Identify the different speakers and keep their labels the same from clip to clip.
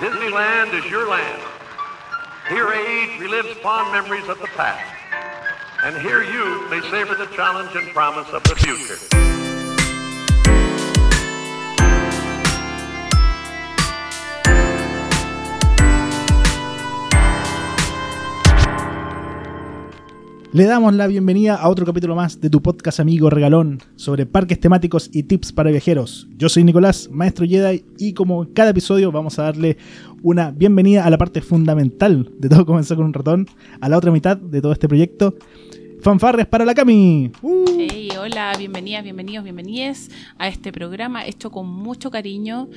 Speaker 1: Disneyland is your land. Here age relives fond memories of the past. And here you may savor the challenge and promise of the future.
Speaker 2: Le damos la bienvenida a otro capítulo más de tu podcast amigo regalón sobre parques temáticos y tips para viajeros. Yo soy Nicolás, maestro Jedi, y como en cada episodio vamos a darle una bienvenida a la parte fundamental de todo comenzó con un ratón, a la otra mitad de todo este proyecto. Fanfarres para la Cami. ¡Uh!
Speaker 3: Hey, hola, bienvenidas, bienvenidos, bienvenidas a este programa hecho con mucho cariño.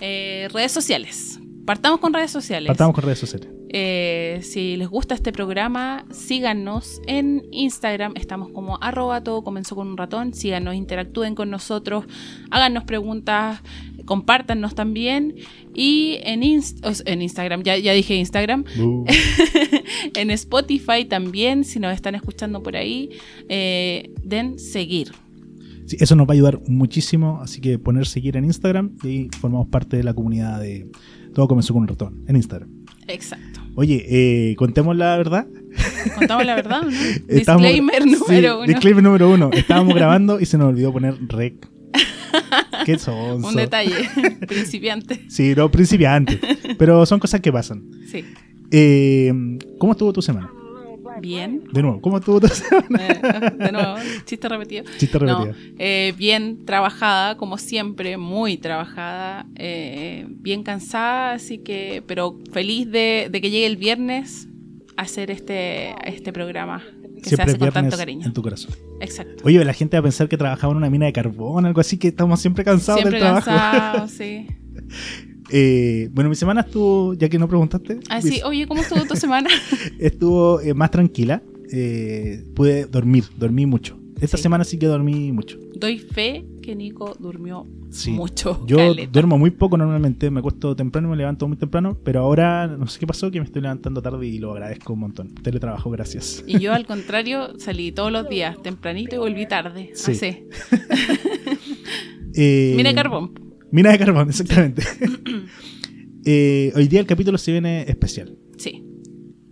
Speaker 3: Eh, redes sociales. Partamos con redes sociales.
Speaker 2: Partamos con redes sociales.
Speaker 3: Eh, si les gusta este programa, síganos en Instagram. Estamos como arroba todo comenzó con un ratón. Síganos, interactúen con nosotros, háganos preguntas, compártanos también. Y en, Inst- en Instagram, ya, ya dije Instagram.
Speaker 2: Uh.
Speaker 3: en Spotify también, si nos están escuchando por ahí, eh, den seguir.
Speaker 2: Sí, eso nos va a ayudar muchísimo, así que poner seguir en Instagram y ahí formamos parte de la comunidad de Todo comenzó con un ratón en Instagram.
Speaker 3: Exacto.
Speaker 2: Oye, eh, contemos la verdad.
Speaker 3: ¿Contamos la verdad no?
Speaker 2: Estamos-
Speaker 3: Disclaimer
Speaker 2: sí,
Speaker 3: número uno.
Speaker 2: Disclaimer número uno. Estábamos grabando y se nos olvidó poner rec. Qué sonso.
Speaker 3: Un detalle, principiante.
Speaker 2: Sí, no, principiante. Pero son cosas que pasan.
Speaker 3: Sí.
Speaker 2: Eh, ¿Cómo estuvo tu semana?
Speaker 3: Bien.
Speaker 2: De nuevo, ¿cómo estuvo tu semana?
Speaker 3: Eh, de nuevo, chiste repetido.
Speaker 2: Chiste
Speaker 3: No,
Speaker 2: repetido.
Speaker 3: eh, bien trabajada, como siempre, muy trabajada, eh, bien cansada, así que, pero feliz de, de que llegue el viernes a hacer este, este programa que se
Speaker 2: Siempre
Speaker 3: hace con tanto cariño.
Speaker 2: en tu corazón.
Speaker 3: Exacto.
Speaker 2: Oye, la gente va a pensar que trabajaba en una mina de carbón, algo así, que estamos siempre cansados
Speaker 3: Siempre
Speaker 2: del trabajo.
Speaker 3: cansado, sí.
Speaker 2: Eh, bueno, mi semana estuvo, ya que no preguntaste,
Speaker 3: Ah, sí. Oye, ¿cómo estuvo tu semana?
Speaker 2: estuvo eh, más tranquila. Eh, pude dormir, dormí mucho. Esta
Speaker 3: Sí.
Speaker 2: semana sí que dormí mucho.
Speaker 3: Doy fe que Nico durmió
Speaker 2: Sí.
Speaker 3: mucho.
Speaker 2: Yo
Speaker 3: caleta.
Speaker 2: duermo muy poco normalmente, me acuesto temprano y me levanto muy temprano, pero ahora no sé qué pasó, que me estoy levantando tarde y lo agradezco un montón. Teletrabajo, gracias.
Speaker 3: Y yo al contrario salí todos los días tempranito y volví tarde.
Speaker 2: Sí.
Speaker 3: Así.
Speaker 2: Eh,
Speaker 3: de carbón.
Speaker 2: Mina de carbón, exactamente. Eh, hoy día el capítulo se viene especial.
Speaker 3: Sí.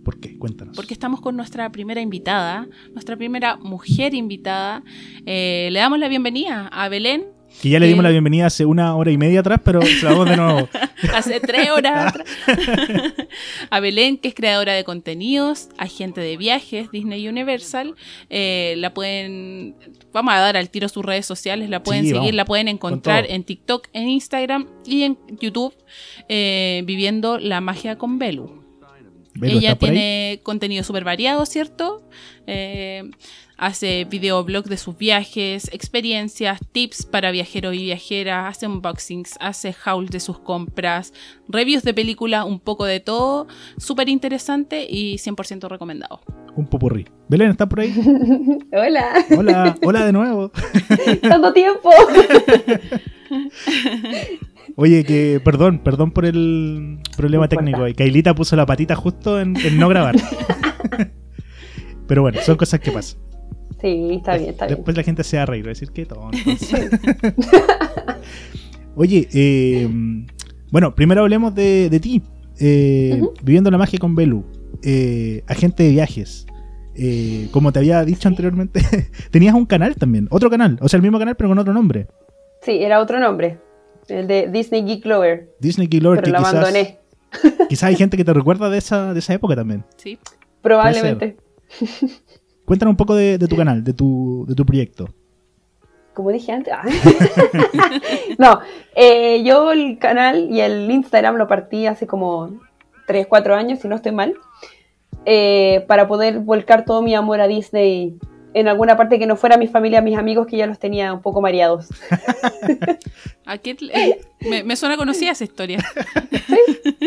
Speaker 2: ¿Por qué? Cuéntanos.
Speaker 3: Porque estamos con nuestra primera invitada, nuestra primera mujer invitada. Eh, le damos la bienvenida a Belén.
Speaker 2: Que ya le dimos
Speaker 3: Eh.
Speaker 2: la bienvenida hace una hora y media atrás, pero se la damos de nuevo.
Speaker 3: Hace tres horas atrás. a Belén, que es creadora de contenidos, agente de viajes, Disney Universal. Eh, la pueden. Vamos a dar al tiro sus redes sociales, la pueden
Speaker 2: Sí,
Speaker 3: seguir,
Speaker 2: vamos,
Speaker 3: la pueden encontrar en TikTok, en Instagram y en YouTube, eh, viviendo la magia con Belu. Ella tiene contenido súper variado, ¿cierto? Eh, hace videoblog de sus viajes, experiencias, tips para viajeros y viajeras, hace unboxings, hace hauls de sus compras, reviews de películas, un poco de todo. Súper interesante y 100% recomendado.
Speaker 2: Un popurrí. Belén, ¿estás por ahí?
Speaker 4: Hola,
Speaker 2: Hola, hola de nuevo.
Speaker 4: tanto tiempo.
Speaker 2: Oye, que perdón, perdón por el problema
Speaker 4: No importa.
Speaker 2: técnico. Y Kailita puso la patita justo en, en no grabar. Pero bueno, son cosas que pasan.
Speaker 4: Sí, está bien, está bien.
Speaker 2: Después la gente se va a reír, va a decir que. Oye, eh, bueno, primero hablemos de, de ti. Eh. Viviendo la magia con Belu, eh, agente de viajes. Eh, como te había dicho anteriormente, tenías un canal también, otro canal, o sea, el mismo canal pero con otro nombre.
Speaker 4: Sí, era otro nombre. El de Disney Geek Lover.
Speaker 2: Disney Key Lord,
Speaker 4: Pero
Speaker 2: que
Speaker 4: lo
Speaker 2: quizás,
Speaker 4: abandoné.
Speaker 2: quizás hay gente que te recuerda de esa, de esa época también.
Speaker 3: ¿sí?
Speaker 4: Probablemente.
Speaker 2: Cuéntanos un poco de, de tu canal, de tu, de tu proyecto.
Speaker 4: Como dije antes. ah. no, eh, yo el canal y el Instagram lo partí hace como 3, 4 años, si no estoy mal. eh, para poder volcar todo mi amor a Disney en alguna parte que no fuera mi familia, mis amigos, que ya los tenía un poco mareados.
Speaker 3: ¿A qué te- eh, me, me suena conocida esa historia.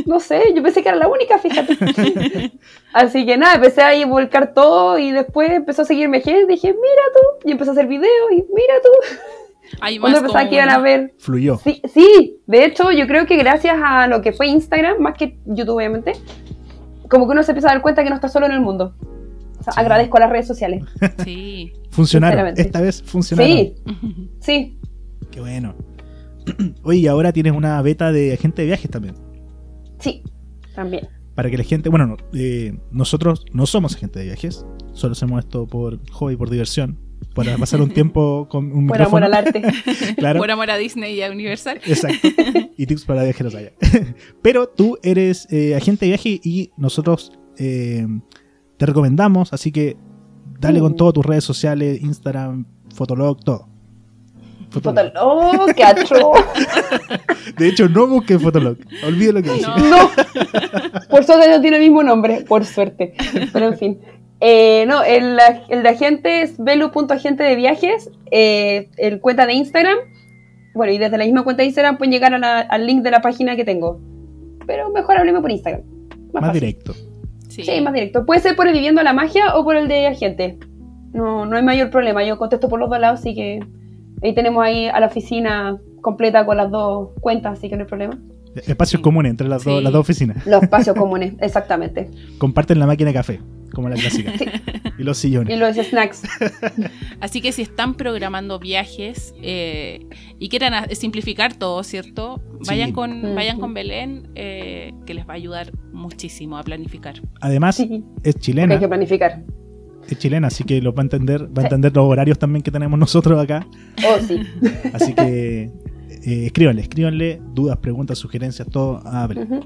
Speaker 4: No sé, yo pensé que era la única, fíjate. Así que nada, empecé ahí a volcar todo y después empezó a seguirme gente. Dije, mira tú, y empecé a hacer videos y mira tú.
Speaker 3: Hay
Speaker 4: Cuando
Speaker 3: más
Speaker 4: que iban a ver.
Speaker 2: Fluyó.
Speaker 4: Sí, sí, de hecho, yo creo que gracias a lo que fue Instagram, más que YouTube, obviamente, como que uno se empieza a dar cuenta que no está solo en el mundo. O sea,
Speaker 2: Sí.
Speaker 4: agradezco a las redes sociales.
Speaker 3: Sí.
Speaker 2: Funcionaron. Esta vez funcionaron.
Speaker 4: Sí, sí.
Speaker 2: Qué bueno. Oye, y ahora tienes una beta de agente de viajes también.
Speaker 4: Sí, también.
Speaker 2: Para que la gente, bueno, no, eh, nosotros no somos agentes de viajes, solo hacemos esto por hobby, por diversión, para pasar un tiempo con un
Speaker 4: Por amor
Speaker 2: micrófono.
Speaker 4: al arte.
Speaker 2: claro.
Speaker 3: Por amor a Disney y a Universal.
Speaker 2: Exacto. Y tips para viajeros allá. Pero tú eres eh, agente de viaje y nosotros eh, te recomendamos, así que dale con todo tus redes sociales, Instagram, Fotolog, todo. Fotolog.
Speaker 4: ¡Oh, qué atro!
Speaker 2: De hecho, no busques Fotolog. Olvide lo que dije.
Speaker 3: No.
Speaker 4: No. Por suerte no tiene el mismo nombre, por suerte. Pero en fin. Eh, no, el, el de agente es velu.agente de viajes. eh, el cuenta de Instagram. Bueno, y desde la misma cuenta de Instagram pueden llegar a la- al link de la página que tengo. Pero mejor hablemos por Instagram. Más,
Speaker 2: directo.
Speaker 3: Sí.
Speaker 4: Sí, más directo. Puede ser por el Viviendo la Magia o por el de agente. No, no hay mayor problema. Yo contesto por los dos lados, así que ahí tenemos ahí a la oficina completa con las dos cuentas, así que no hay problema.
Speaker 2: Espacios
Speaker 3: Sí.
Speaker 2: comunes entre las, dos,
Speaker 3: Sí.
Speaker 2: las dos oficinas.
Speaker 4: Los espacios comunes, exactamente.
Speaker 2: Comparten la máquina de café, como la clásica. Y los
Speaker 4: Y
Speaker 2: sillones.
Speaker 4: los snacks.
Speaker 3: Así que si están programando viajes eh, y quieran simplificar todo, ¿cierto? Vayan
Speaker 2: Sí.
Speaker 3: con, vayan con Belén, eh, que les va a ayudar muchísimo a planificar.
Speaker 2: Además,
Speaker 4: Sí,
Speaker 2: es
Speaker 4: porque
Speaker 2: chilena.
Speaker 4: hay que planificar.
Speaker 2: Es chilena, así que lo va a entender, va a entender los horarios también que tenemos nosotros acá.
Speaker 4: Oh, sí.
Speaker 2: Así que eh, escríbanle, escríbanle dudas, preguntas, sugerencias, todo a Belén.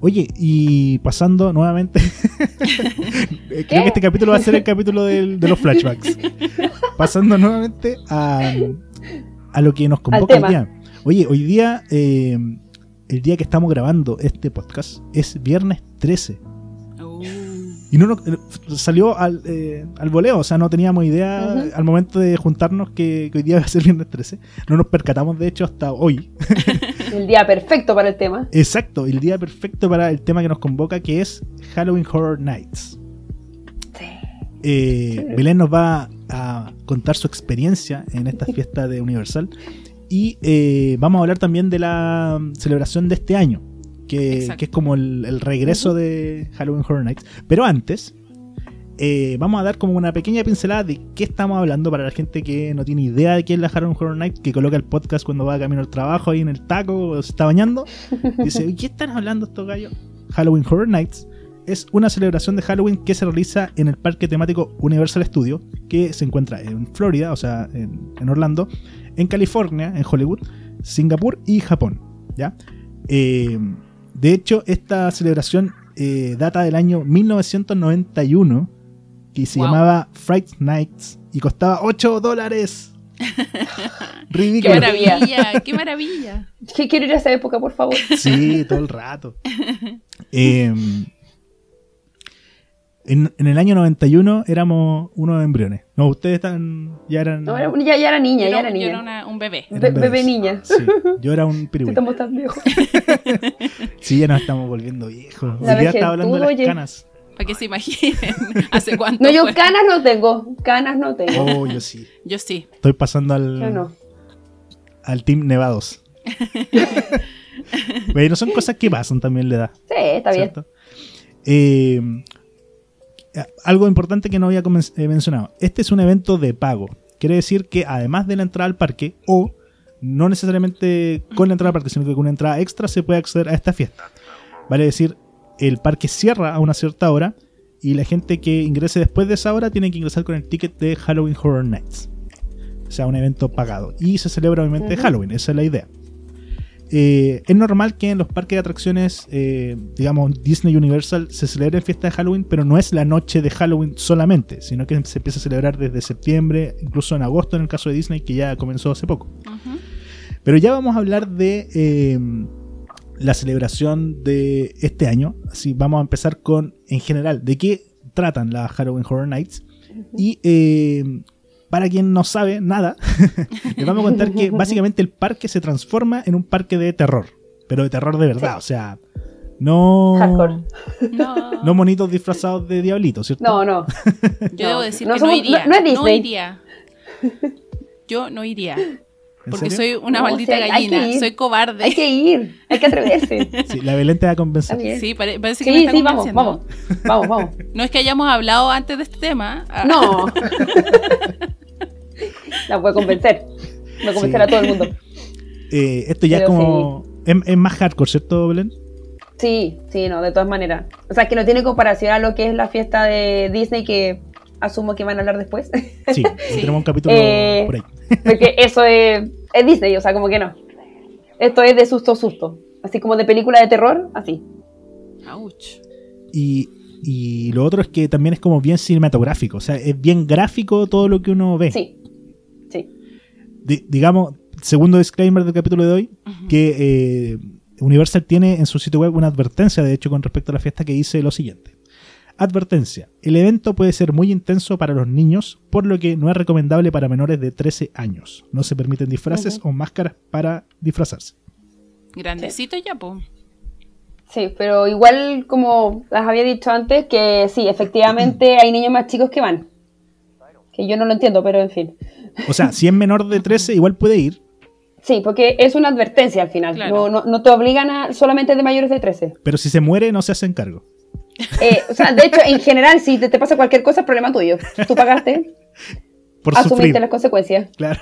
Speaker 2: Oye, y pasando nuevamente, eh, creo que este capítulo va a ser el capítulo del- de los flashbacks. Pasando nuevamente a, a lo que nos convoca hoy
Speaker 4: tema.
Speaker 2: día. Oye, hoy día, eh, el día que estamos grabando este podcast es viernes 13. Y no nos- eh, salió al, eh, al voleo, o sea, no teníamos idea al momento de juntarnos que, que hoy día va a ser viernes 13. No nos percatamos, de hecho, hasta hoy.
Speaker 4: El día perfecto para el tema.
Speaker 2: Exacto, el día perfecto para el tema que nos convoca, que es Halloween Horror Nights.
Speaker 4: Sí.
Speaker 2: Eh. Belén nos va a contar su experiencia en esta fiesta de Universal. Y eh, vamos a hablar también de la celebración de este año, que, es como el, el regreso de Halloween Horror Nights. Pero antes, eh, vamos a dar como una pequeña pincelada de qué estamos hablando para la gente que no tiene idea de qué es la Halloween Horror Nights, que coloca el podcast cuando va camino al trabajo ahí en el taco o se está bañando. Dice, "Oye, ¿qué están hablando estos gallos? Halloween Horror Nights es una celebración de Halloween que se realiza en el parque temático Universal Studios, que se encuentra en Florida, o sea, en, en Orlando, en California, en Hollywood, Singapur y Japón. ¿ya? Eh, de hecho, esta celebración eh, data del año 1991, que se
Speaker 3: Wow.
Speaker 2: llamaba Fright Nights y costaba 8 dólares.
Speaker 3: ¡Qué
Speaker 2: Ridículo.
Speaker 3: maravilla! ¡Qué maravilla!
Speaker 4: Quiero ir a esa época, por favor.
Speaker 2: Sí, todo el rato. Eh, en, en el año 91 éramos unos embriones. No, ustedes están, ya eran...
Speaker 4: No, era- ya, ya era niña,
Speaker 3: Yo
Speaker 4: ya
Speaker 3: era-
Speaker 4: era
Speaker 3: yo era
Speaker 4: niña.
Speaker 3: una- un bebé.
Speaker 4: Be- bebé niña.
Speaker 2: Sí, yo era un pirigüí.
Speaker 4: Estamos tan viejos.
Speaker 2: Sí, ya nos estamos volviendo viejos.
Speaker 4: La
Speaker 2: día estaba hablando de las
Speaker 4: oye.
Speaker 2: canas.
Speaker 3: Para que se imaginen hace cuánto
Speaker 4: No, yo
Speaker 3: fue.
Speaker 4: canas no tengo. Canas no tengo.
Speaker 2: Oh, yo sí.
Speaker 3: Yo sí.
Speaker 2: Estoy pasando al,
Speaker 4: Yo no.
Speaker 2: al Team Nevados. Pero son cosas que pasan también le da.
Speaker 4: Sí, está bien.
Speaker 2: Eh, algo importante que no había eh, mencionado. Este es un evento de pago. Quiere decir que además de la entrada al parque, o no necesariamente con la entrada al parque, sino que con una entrada extra se puede acceder a esta fiesta. Vale decir, el parque cierra a una cierta hora y la gente que ingrese después de esa hora tiene que ingresar con el ticket de Halloween Horror Nights. O sea, un evento pagado. Y se celebra obviamente. Halloween, esa es la idea. Eh, es normal que en los parques de atracciones, eh, digamos Disney Universal, se celebre fiesta de Halloween, pero no es la noche de Halloween solamente, sino que se empieza a celebrar desde septiembre, incluso en agosto en el caso de Disney, que ya comenzó hace poco. Pero ya vamos a hablar de eh, la celebración de este año. Así vamos a empezar con, en general, de qué tratan las Halloween Horror Nights. Y para quien no sabe nada, les vamos a contar que básicamente el parque se transforma en un parque de terror. Pero de terror de verdad,
Speaker 4: Sí.
Speaker 2: o sea, no,
Speaker 4: Hardcore.
Speaker 3: No,
Speaker 2: no monitos disfrazados de diablitos, ¿cierto?
Speaker 4: No, no.
Speaker 3: yo
Speaker 4: no.
Speaker 3: debo decir
Speaker 4: No
Speaker 3: que
Speaker 4: somos-
Speaker 3: no iría.
Speaker 4: no- no es Disney.
Speaker 3: iría. Yo no iría.
Speaker 2: ¿En
Speaker 3: Porque
Speaker 2: serio?
Speaker 3: soy una
Speaker 4: No,
Speaker 3: maldita
Speaker 4: o sea,
Speaker 3: gallina. Soy cobarde.
Speaker 4: Hay que ir. Hay que atreverse.
Speaker 2: Sí, la Belén te va a convencer.
Speaker 3: Sí, pare- parece que me
Speaker 4: Sí,
Speaker 3: está
Speaker 4: sí, vamos, vamos. Vamos, vamos.
Speaker 3: No es que hayamos hablado antes de este tema.
Speaker 4: No. La voy a convencer. Voy a convencer
Speaker 2: Sí.
Speaker 4: a todo el mundo.
Speaker 2: Eh, esto ya es
Speaker 4: Pero
Speaker 2: como... Es, es más hardcore, ¿cierto, Belén?
Speaker 4: Sí, Sí, no, de todas maneras. O sea, que no tiene comparación a lo que es la fiesta de Disney que asumo que van a hablar después.
Speaker 2: Sí, tenemos un capítulo
Speaker 4: Eh,
Speaker 2: por ahí.
Speaker 4: Porque eso es, es Disney, o sea, como que no. Esto es de susto, susto. Así como de película de terror, así.
Speaker 3: Ouch.
Speaker 2: Y, y lo otro es que también es como bien cinematográfico, o sea, es bien gráfico todo lo que uno ve.
Speaker 4: Sí.
Speaker 2: Di- digamos, segundo disclaimer del capítulo de hoy, que eh, Universal tiene en su sitio web una advertencia, de hecho, con respecto a la fiesta que dice lo siguiente. Advertencia. El evento puede ser muy intenso para los niños, por lo que no es recomendable para menores de 13 años. No se permiten disfraces o máscaras para disfrazarse.
Speaker 3: Grandecito ya, po.
Speaker 4: Sí, pero igual como las había dicho antes, que sí, efectivamente hay niños más chicos que van. Que yo no lo entiendo, pero en fin.
Speaker 2: O sea, si es menor de 13, igual puede ir,
Speaker 4: Sí, porque es una advertencia al final.
Speaker 3: Claro.
Speaker 4: No, no, no te obligan a solamente de mayores de 13.
Speaker 2: pero si se muere, no se hacen cargo.
Speaker 4: Eh, o sea, de hecho, en general, si te, te pasa cualquier cosa, es problema tuyo. Tú pagaste,
Speaker 2: Por
Speaker 4: asumiste
Speaker 2: sufrir.
Speaker 4: las consecuencias.
Speaker 2: Claro.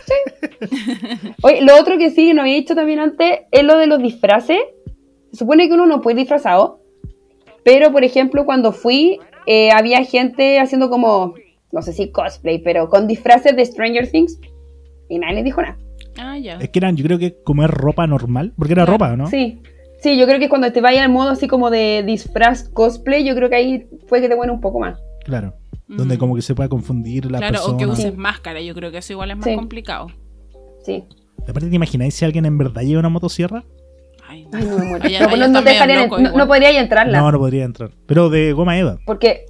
Speaker 4: Oye, lo otro que sí, no había dicho también antes, es lo de los disfraces. Se supone que uno no puede ir disfrazado, pero por ejemplo, cuando fui, eh, había gente haciendo como, no sé si cosplay, pero con disfraces de Stranger Things y nadie les dijo nada.
Speaker 3: Ah, ya.
Speaker 2: Es que eran, yo creo que como es ropa normal, porque era
Speaker 3: Claro.
Speaker 2: ropa, ¿no?
Speaker 4: Sí, sí, yo creo que cuando te vaya al modo así como de disfraz cosplay, yo creo que ahí fue que te bueno un poco más.
Speaker 2: Claro. Donde
Speaker 3: Mm.
Speaker 2: como que se pueda confundir la
Speaker 3: Claro, o que
Speaker 2: persona.
Speaker 3: uses
Speaker 4: Sí.
Speaker 3: máscara. Yo creo que eso igual es más
Speaker 4: Sí.
Speaker 3: complicado.
Speaker 4: Sí.
Speaker 2: Aparte, ¿te imagináis si alguien en verdad lleva una motosierra?
Speaker 3: Ay,
Speaker 4: Ay, no me muero. No, no, no te no, no podrías entrarla.
Speaker 2: No, no podría entrar. Pero de goma Eva.
Speaker 4: Porque.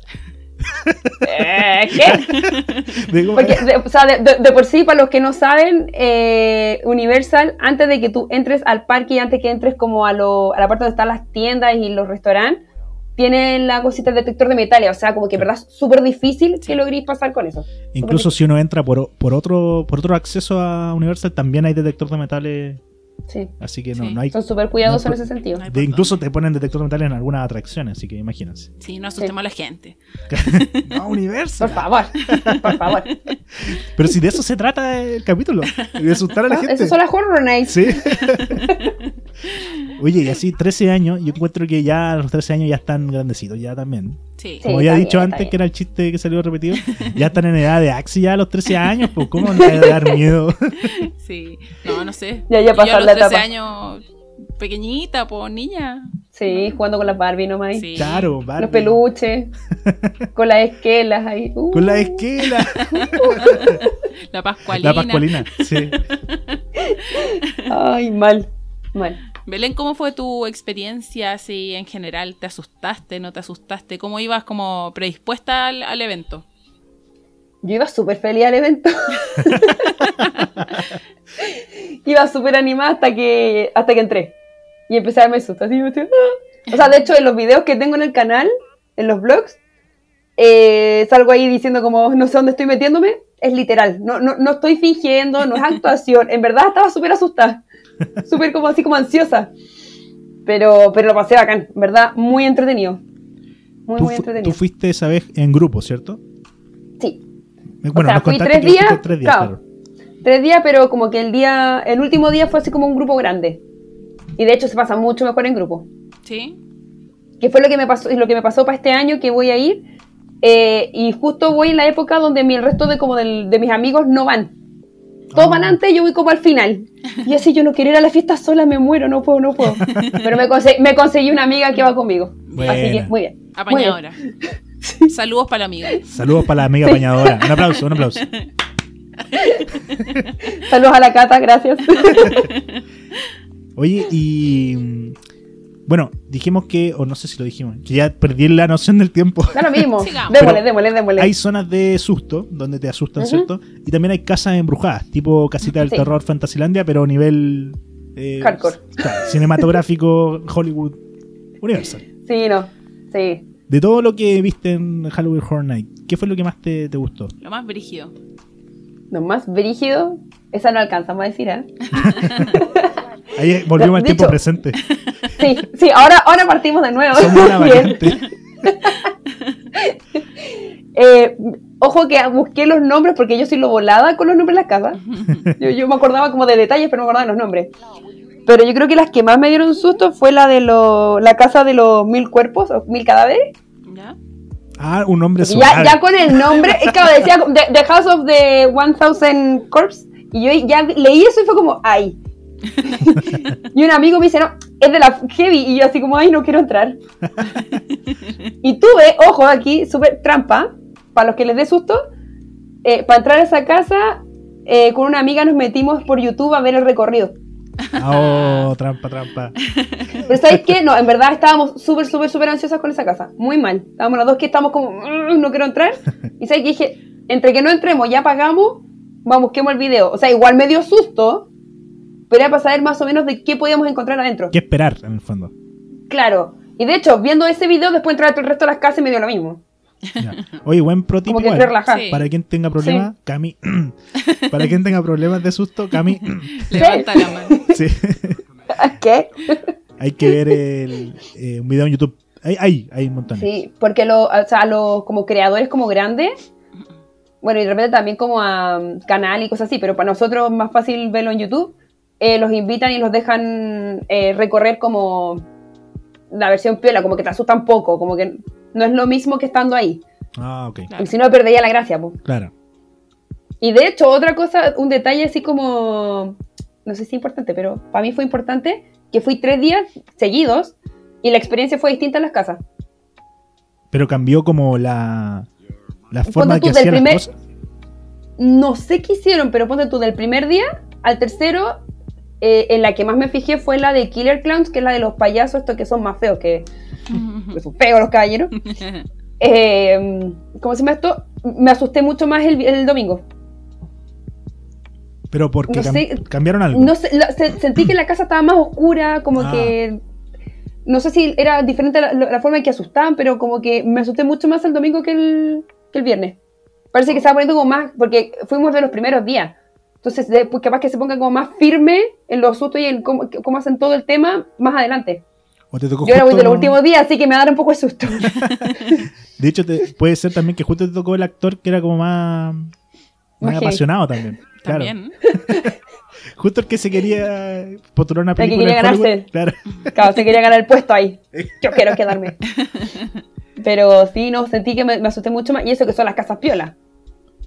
Speaker 4: Eh, ¿Qué? Porque,
Speaker 2: Eva.
Speaker 4: de, o sea, de, de- de por sí, para los que no saben, eh, Universal, antes de que tú entres al parque y antes que entres como a, lo- a la parte donde están las tiendas y los restaurantes, tienen la cosita del detector de metales. O sea, como que verdad es súper difícil que logréis pasar con eso.
Speaker 2: Incluso si uno entra por, por otro por otro acceso a Universal, también hay detector de metales.
Speaker 4: Sí.
Speaker 2: Así que no,
Speaker 3: Sí.
Speaker 2: no hay.
Speaker 4: Son súper cuidadosos
Speaker 2: no,
Speaker 4: en ese sentido.
Speaker 3: No
Speaker 2: de- incluso te ponen detector de metales en algunas atracciones, así que imagínense.
Speaker 3: Sí, no asustemos a la gente.
Speaker 2: no, Universal.
Speaker 4: Por favor, por favor.
Speaker 2: Pero si de eso se trata el capítulo, de asustar a la
Speaker 4: Ah,
Speaker 2: gente.
Speaker 4: Esas son las Horror Nights.
Speaker 2: Sí. Oye, y así 13 años, yo encuentro que ya a los 13 años ya están grandecitos, ya también.
Speaker 3: Sí.
Speaker 4: Sí.
Speaker 2: Como ya he dicho
Speaker 4: bien,
Speaker 2: antes, que era el chiste que salió repetido, ya están en edad de Axi ya a los 13 años, pues ¿cómo no le va a dar miedo?
Speaker 3: Sí. No, no sé.
Speaker 4: Ya, ya pasó la
Speaker 3: 13
Speaker 4: etapa.
Speaker 3: años, pequeñita, po, niña.
Speaker 4: Sí, jugando con las Barbie nomás.
Speaker 3: Sí.
Speaker 2: Claro, Barbie.
Speaker 4: Los peluches, con las esquelas ahí. Uh.
Speaker 2: Con la esquela.
Speaker 3: La Pascualina.
Speaker 2: La Pascualina, sí.
Speaker 4: Ay, mal, mal.
Speaker 3: Belén, ¿cómo fue tu experiencia así en general? ¿Te asustaste? ¿No te asustaste? ¿Cómo ibas como predispuesta al, al evento?
Speaker 4: Yo iba súper feliz al evento. iba súper animada hasta que, hasta que entré. Y empecé a darme susto. Así, ¡ah! O sea, de hecho, en los videos que tengo en el canal, en los vlogs, eh, salgo ahí diciendo como, no sé dónde estoy metiéndome. Es literal. No, no, no estoy fingiendo, no es actuación. En verdad estaba súper asustada. Súper como así como ansiosa. Pero, pero lo pasé bacán. Verdad, muy entretenido. Muy, muy entretenido.
Speaker 2: tú fuiste esa vez en grupo, ¿cierto?
Speaker 4: Sí,
Speaker 2: Bueno,
Speaker 4: sea,
Speaker 2: nos
Speaker 4: fui tres días,
Speaker 2: tres días,
Speaker 4: claro.
Speaker 2: claro.
Speaker 4: tres días, pero como que el día, el último día fue así como un grupo grande. Y de hecho se pasa mucho mejor en grupo.
Speaker 3: ¿Sí?
Speaker 4: Que fue lo que me pasó, lo que me pasó para este año que voy a ir. Eh, y justo voy en la época donde mi, el resto de como del- de mis amigos no van. Todos van antes, yo voy como al final. Y así yo no quiero ir a la fiesta sola, me muero, no puedo, no puedo. Pero me, conse- me conseguí una amiga que va conmigo. Así que
Speaker 2: Buena.
Speaker 4: muy bien. Muy bien.
Speaker 3: Apañadora. Saludos para la amiga.
Speaker 2: Saludos para la amiga apañadora. Un aplauso, un aplauso.
Speaker 4: Saludos a la Cata, gracias.
Speaker 2: Oye, y. Bueno, dijimos que, o no sé si lo dijimos, que ya perdí la noción del tiempo.
Speaker 4: Da lo mismo. Démosle, démosle, démosle.
Speaker 2: Hay zonas de susto, donde te asustan. ¿cierto? Y también hay casas embrujadas, tipo casita del
Speaker 4: Sí.
Speaker 2: terror Fantasylandia, pero a nivel. eh,
Speaker 4: Hardcore.
Speaker 2: claro, cinematográfico, Hollywood, Universal.
Speaker 4: Sí, no. Sí.
Speaker 2: De todo lo que viste en Halloween Horror Night, ¿qué fue lo que más te, te gustó?
Speaker 3: Lo más brígido.
Speaker 4: Lo más brígido, esa no alcanzamos a decir, ¿eh?
Speaker 2: Ahí volvimos al tiempo presente.
Speaker 4: Sí, sí, ahora, ahora partimos de nuevo.
Speaker 2: Somos una
Speaker 4: Bien.
Speaker 2: variante.
Speaker 4: Eh, ojo que busqué los nombres porque yo soy lo volada con los nombres de las casas. Yo, yo me acordaba como de detalles, pero no me acordaba de los nombres. Pero yo creo que las que más me dieron susto fue la de lo, la casa de los mil cuerpos o mil cadáveres.
Speaker 3: ¿Ya?
Speaker 2: Ah, un hombre
Speaker 4: Ya, ya con el nombre, es que decía the, the House of the 1000 Corpse. Y yo ya leí eso y fue como, ay. y un amigo me dice, no, es de la Heavy. Y yo así como, ay, no quiero entrar. y tuve, ojo aquí, súper trampa, para los que les dé susto, eh, para entrar a esa casa, eh, con una amiga nos metimos por YouTube a ver el recorrido.
Speaker 2: Oh, trampa, trampa.
Speaker 4: Pero ¿sabes qué? No, en verdad estábamos súper, súper, súper ansiosas con esa casa. Muy mal. Estábamos las dos que estábamos como, "Mm, no quiero entrar. Y ¿sabes qué? Dije, entre que no entremos, ya pagamos, vamos, busquemos el video. O sea, igual me dio susto, pero era para saber más o menos de qué podíamos encontrar adentro.
Speaker 2: ¿Qué esperar, en el fondo?
Speaker 4: Claro. Y de hecho, viendo ese video, después entrar al resto de las casas y me dio lo mismo.
Speaker 2: Ya. Oye, buen pro tip.
Speaker 3: Sí.
Speaker 2: Para quien tenga problemas, Cami. para quien tenga problemas de susto, Cami.
Speaker 3: Levanta la mano.
Speaker 2: sí.
Speaker 4: ¿Qué?
Speaker 2: Hay que ver el, eh, un video en YouTube. Hay, hay, hay montones.
Speaker 4: Sí, porque lo, o sea, los como creadores como grandes, bueno, y de repente también como a um, canal y cosas así, pero para nosotros es más fácil verlo en YouTube, eh, los invitan y los dejan eh, recorrer como la versión piola, como que te asustan poco, como que no es lo mismo que estando ahí.
Speaker 2: Ah, ok.
Speaker 3: Claro.
Speaker 4: Si no, perdería la gracia. po.
Speaker 2: Claro.
Speaker 4: Y de hecho, otra cosa, un detalle así como, no sé si importante, pero para mí fue importante, que fui tres días seguidos y la experiencia fue distinta en las casas.
Speaker 2: Pero cambió como la, la forma de
Speaker 4: tú
Speaker 2: que hacían
Speaker 4: primer-
Speaker 2: las cosas.
Speaker 4: No sé qué hicieron, pero ponte tú del primer día al tercero, eh, en la que más me fijé fue la de Killer Clowns, que es la de los payasos, estos que son más feos que, que son feos los caballeros. Eh, ¿Cómo se llama esto? Me asusté mucho más el, el domingo.
Speaker 2: Pero porque
Speaker 4: no
Speaker 2: cam-
Speaker 4: sé-
Speaker 2: cambiaron algo.
Speaker 4: No sé, la- se- sentí que la casa estaba más oscura, como
Speaker 2: Ah.
Speaker 4: que. No sé si era diferente la, la forma en que asustaban, pero como que me asusté mucho más el domingo que el, que el viernes. Parece que se estaba poniendo como más, porque fuimos de los primeros días. Entonces, después capaz que se ponga como más firme en los sustos y en cómo, cómo hacen todo el tema más adelante.
Speaker 2: O te tocó
Speaker 4: Yo ahora voy de
Speaker 2: justo-
Speaker 4: los últimos días, así que me va a dar un poco de susto.
Speaker 2: De hecho, te- puede ser también que justo te tocó el actor que era como más, más apasionado también. Claro.
Speaker 3: También.
Speaker 2: Justo el que se quería postular una
Speaker 4: que
Speaker 2: película
Speaker 4: quería
Speaker 2: en Hollywood.
Speaker 4: ganarse.
Speaker 2: Claro.
Speaker 4: Claro, se quería ganar el puesto ahí. Yo quiero quedarme. Pero sí, no, sentí que me, me asusté mucho más. Y eso que son las casas piolas.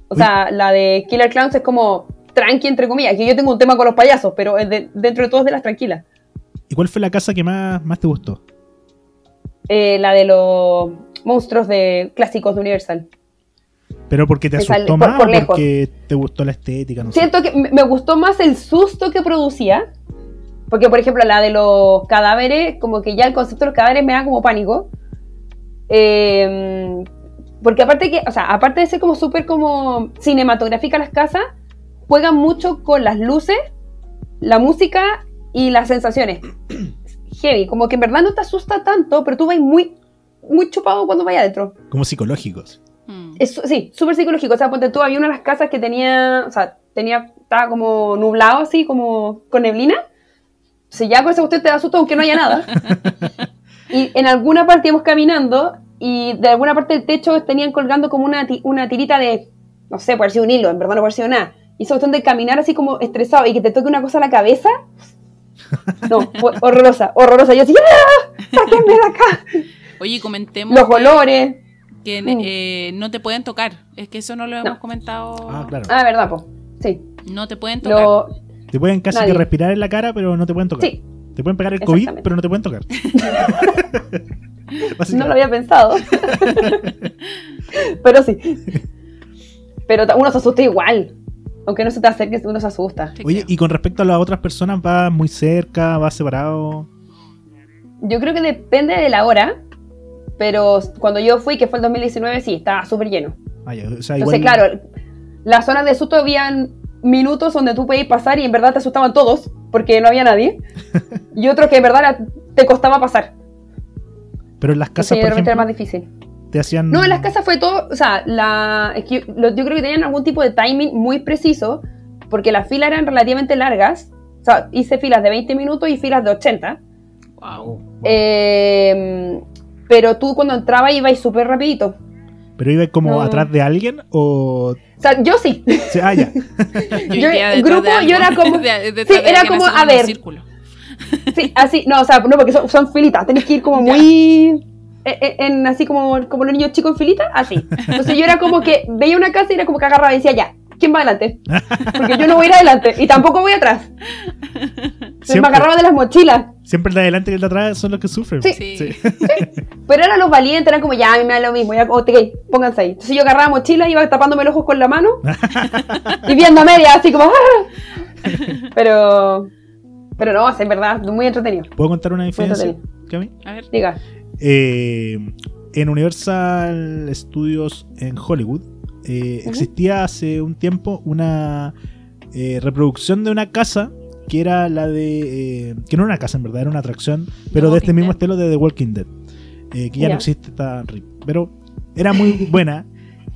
Speaker 4: O sea, la de Killer Clowns es como tranqui, entre comillas. Que yo tengo un tema con los payasos, pero es de- dentro de todos de las tranquilas.
Speaker 2: ¿Y cuál fue la casa que más, más te gustó?
Speaker 4: Eh, la de los monstruos de clásicos de Universal.
Speaker 2: ¿Pero porque te asustó
Speaker 4: por-
Speaker 2: más
Speaker 4: por
Speaker 2: o porque te gustó la estética? No sé.
Speaker 4: Siento que me me gustó más el susto que producía. Porque, por ejemplo, la de los cadáveres, como que ya el concepto de los cadáveres me da como pánico. Eh, porque aparte que, o sea, aparte de ser como súper como cinematográfica las casas, juegan mucho con las luces, la música y las sensaciones. Heavy, como que en verdad no te asusta tanto, pero tú vas muy, muy chupado cuando vayas adentro.
Speaker 2: Como psicológicos.
Speaker 3: Mm.
Speaker 4: Es, sí, súper psicológico. O sea, ponte tú, había una de las casas que tenía, o sea, tenía, estaba como nublado así, como con neblina. Entonces ya con esa usted te da susto aunque no haya nada. y en alguna parte íbamos caminando y de alguna parte del techo tenían colgando como una, una tirita de, no sé, puede haber sido un hilo, en verdad no puede haber sido nada. Y esa cuestión de caminar así como estresado y que te toque una cosa a la cabeza. No, fue horrorosa, horrorosa. Yo así, ¡ah! ¡Sáquenme de acá!
Speaker 3: Oye, comentemos
Speaker 4: Los olores.
Speaker 3: que
Speaker 4: Mm.
Speaker 3: eh, no te pueden tocar. Es que eso no lo hemos comentado.
Speaker 2: Ah, claro.
Speaker 4: Ah, verdad, po. Sí.
Speaker 3: No te pueden tocar.
Speaker 4: Lo,
Speaker 2: Te pueden casi
Speaker 4: Nadie.
Speaker 2: que respirar en la cara, pero no te pueden tocar.
Speaker 4: sí,
Speaker 2: Te pueden pegar el COVID, pero no te pueden tocar.
Speaker 4: No lo había pensado. Pero sí. Pero uno se asusta igual. Aunque no se te acerque, uno se asusta.
Speaker 2: Oye, y con respecto a las otras personas, ¿va muy cerca? ¿Va separado?
Speaker 4: Yo creo que depende de la hora. Pero cuando yo fui, que fue el 2019, sí, estaba súper lleno.
Speaker 2: Ah, ya, o sea,
Speaker 4: Entonces, claro, las zonas de susto habían minutos donde tú podías pasar y en verdad te asustaban todos, porque no había nadie. y otros que en verdad te costaba pasar.
Speaker 2: Pero en las casas,
Speaker 4: de
Speaker 2: por
Speaker 4: repente era más
Speaker 2: ejemplo,
Speaker 4: difícil.
Speaker 2: Te hacían...
Speaker 4: No, en las casas fue todo, o sea, la, es que lo- yo creo que tenían algún tipo de timing muy preciso, porque las filas eran relativamente largas. O sea, hice filas de 20 minutos y filas de 80.
Speaker 3: Wow.
Speaker 2: Wow.
Speaker 4: Eh, pero tú cuando entrabas ibas súper rapidito.
Speaker 2: ¿Pero iba como
Speaker 4: no.
Speaker 2: atrás de alguien o...?
Speaker 4: O sea, yo sí.
Speaker 2: sí, Ah, ya.
Speaker 3: Yo,
Speaker 4: el grupo,
Speaker 3: de
Speaker 4: yo era como-
Speaker 3: De-
Speaker 4: sí, era como, a
Speaker 3: un
Speaker 4: ver.
Speaker 3: círculo.
Speaker 4: Sí, así, no, o sea, no, porque son, son filitas, tenés que ir como
Speaker 3: Ya.
Speaker 4: muy. Eh, eh, En, así como, como los niños chicos en filita, así. Entonces yo era como que veía una casa y era como que agarraba y decía, ya, ¿quién va adelante? Porque yo no voy a ir adelante y tampoco voy atrás. Entonces me
Speaker 2: Siempre,
Speaker 4: agarraba de las mochilas.
Speaker 2: siempre el de adelante y el de atrás son los que sufren.
Speaker 4: Sí.
Speaker 3: Sí.
Speaker 4: Pero eran los valientes, eran como, ya, a mí me da lo mismo, ya, ok, pónganse ahí. Entonces yo agarraba mochila, iba tapándome los ojos con la mano y viendo a media, así como, ¡ah! Pero, pero no, es en verdad, muy entretenido.
Speaker 2: ¿Puedo contar una diferencia?
Speaker 4: entretenido.
Speaker 2: Cami?
Speaker 3: A ver.
Speaker 4: Diga,
Speaker 2: Eh, en Universal Studios en Hollywood eh, existía hace un tiempo una eh, reproducción de una casa que era la de. eh, que no era una casa en verdad, era una atracción, pero de este mismo
Speaker 3: Dead.
Speaker 2: estilo de The Walking Dead. eh, que ya, no existe tan RIP. Pero era muy buena.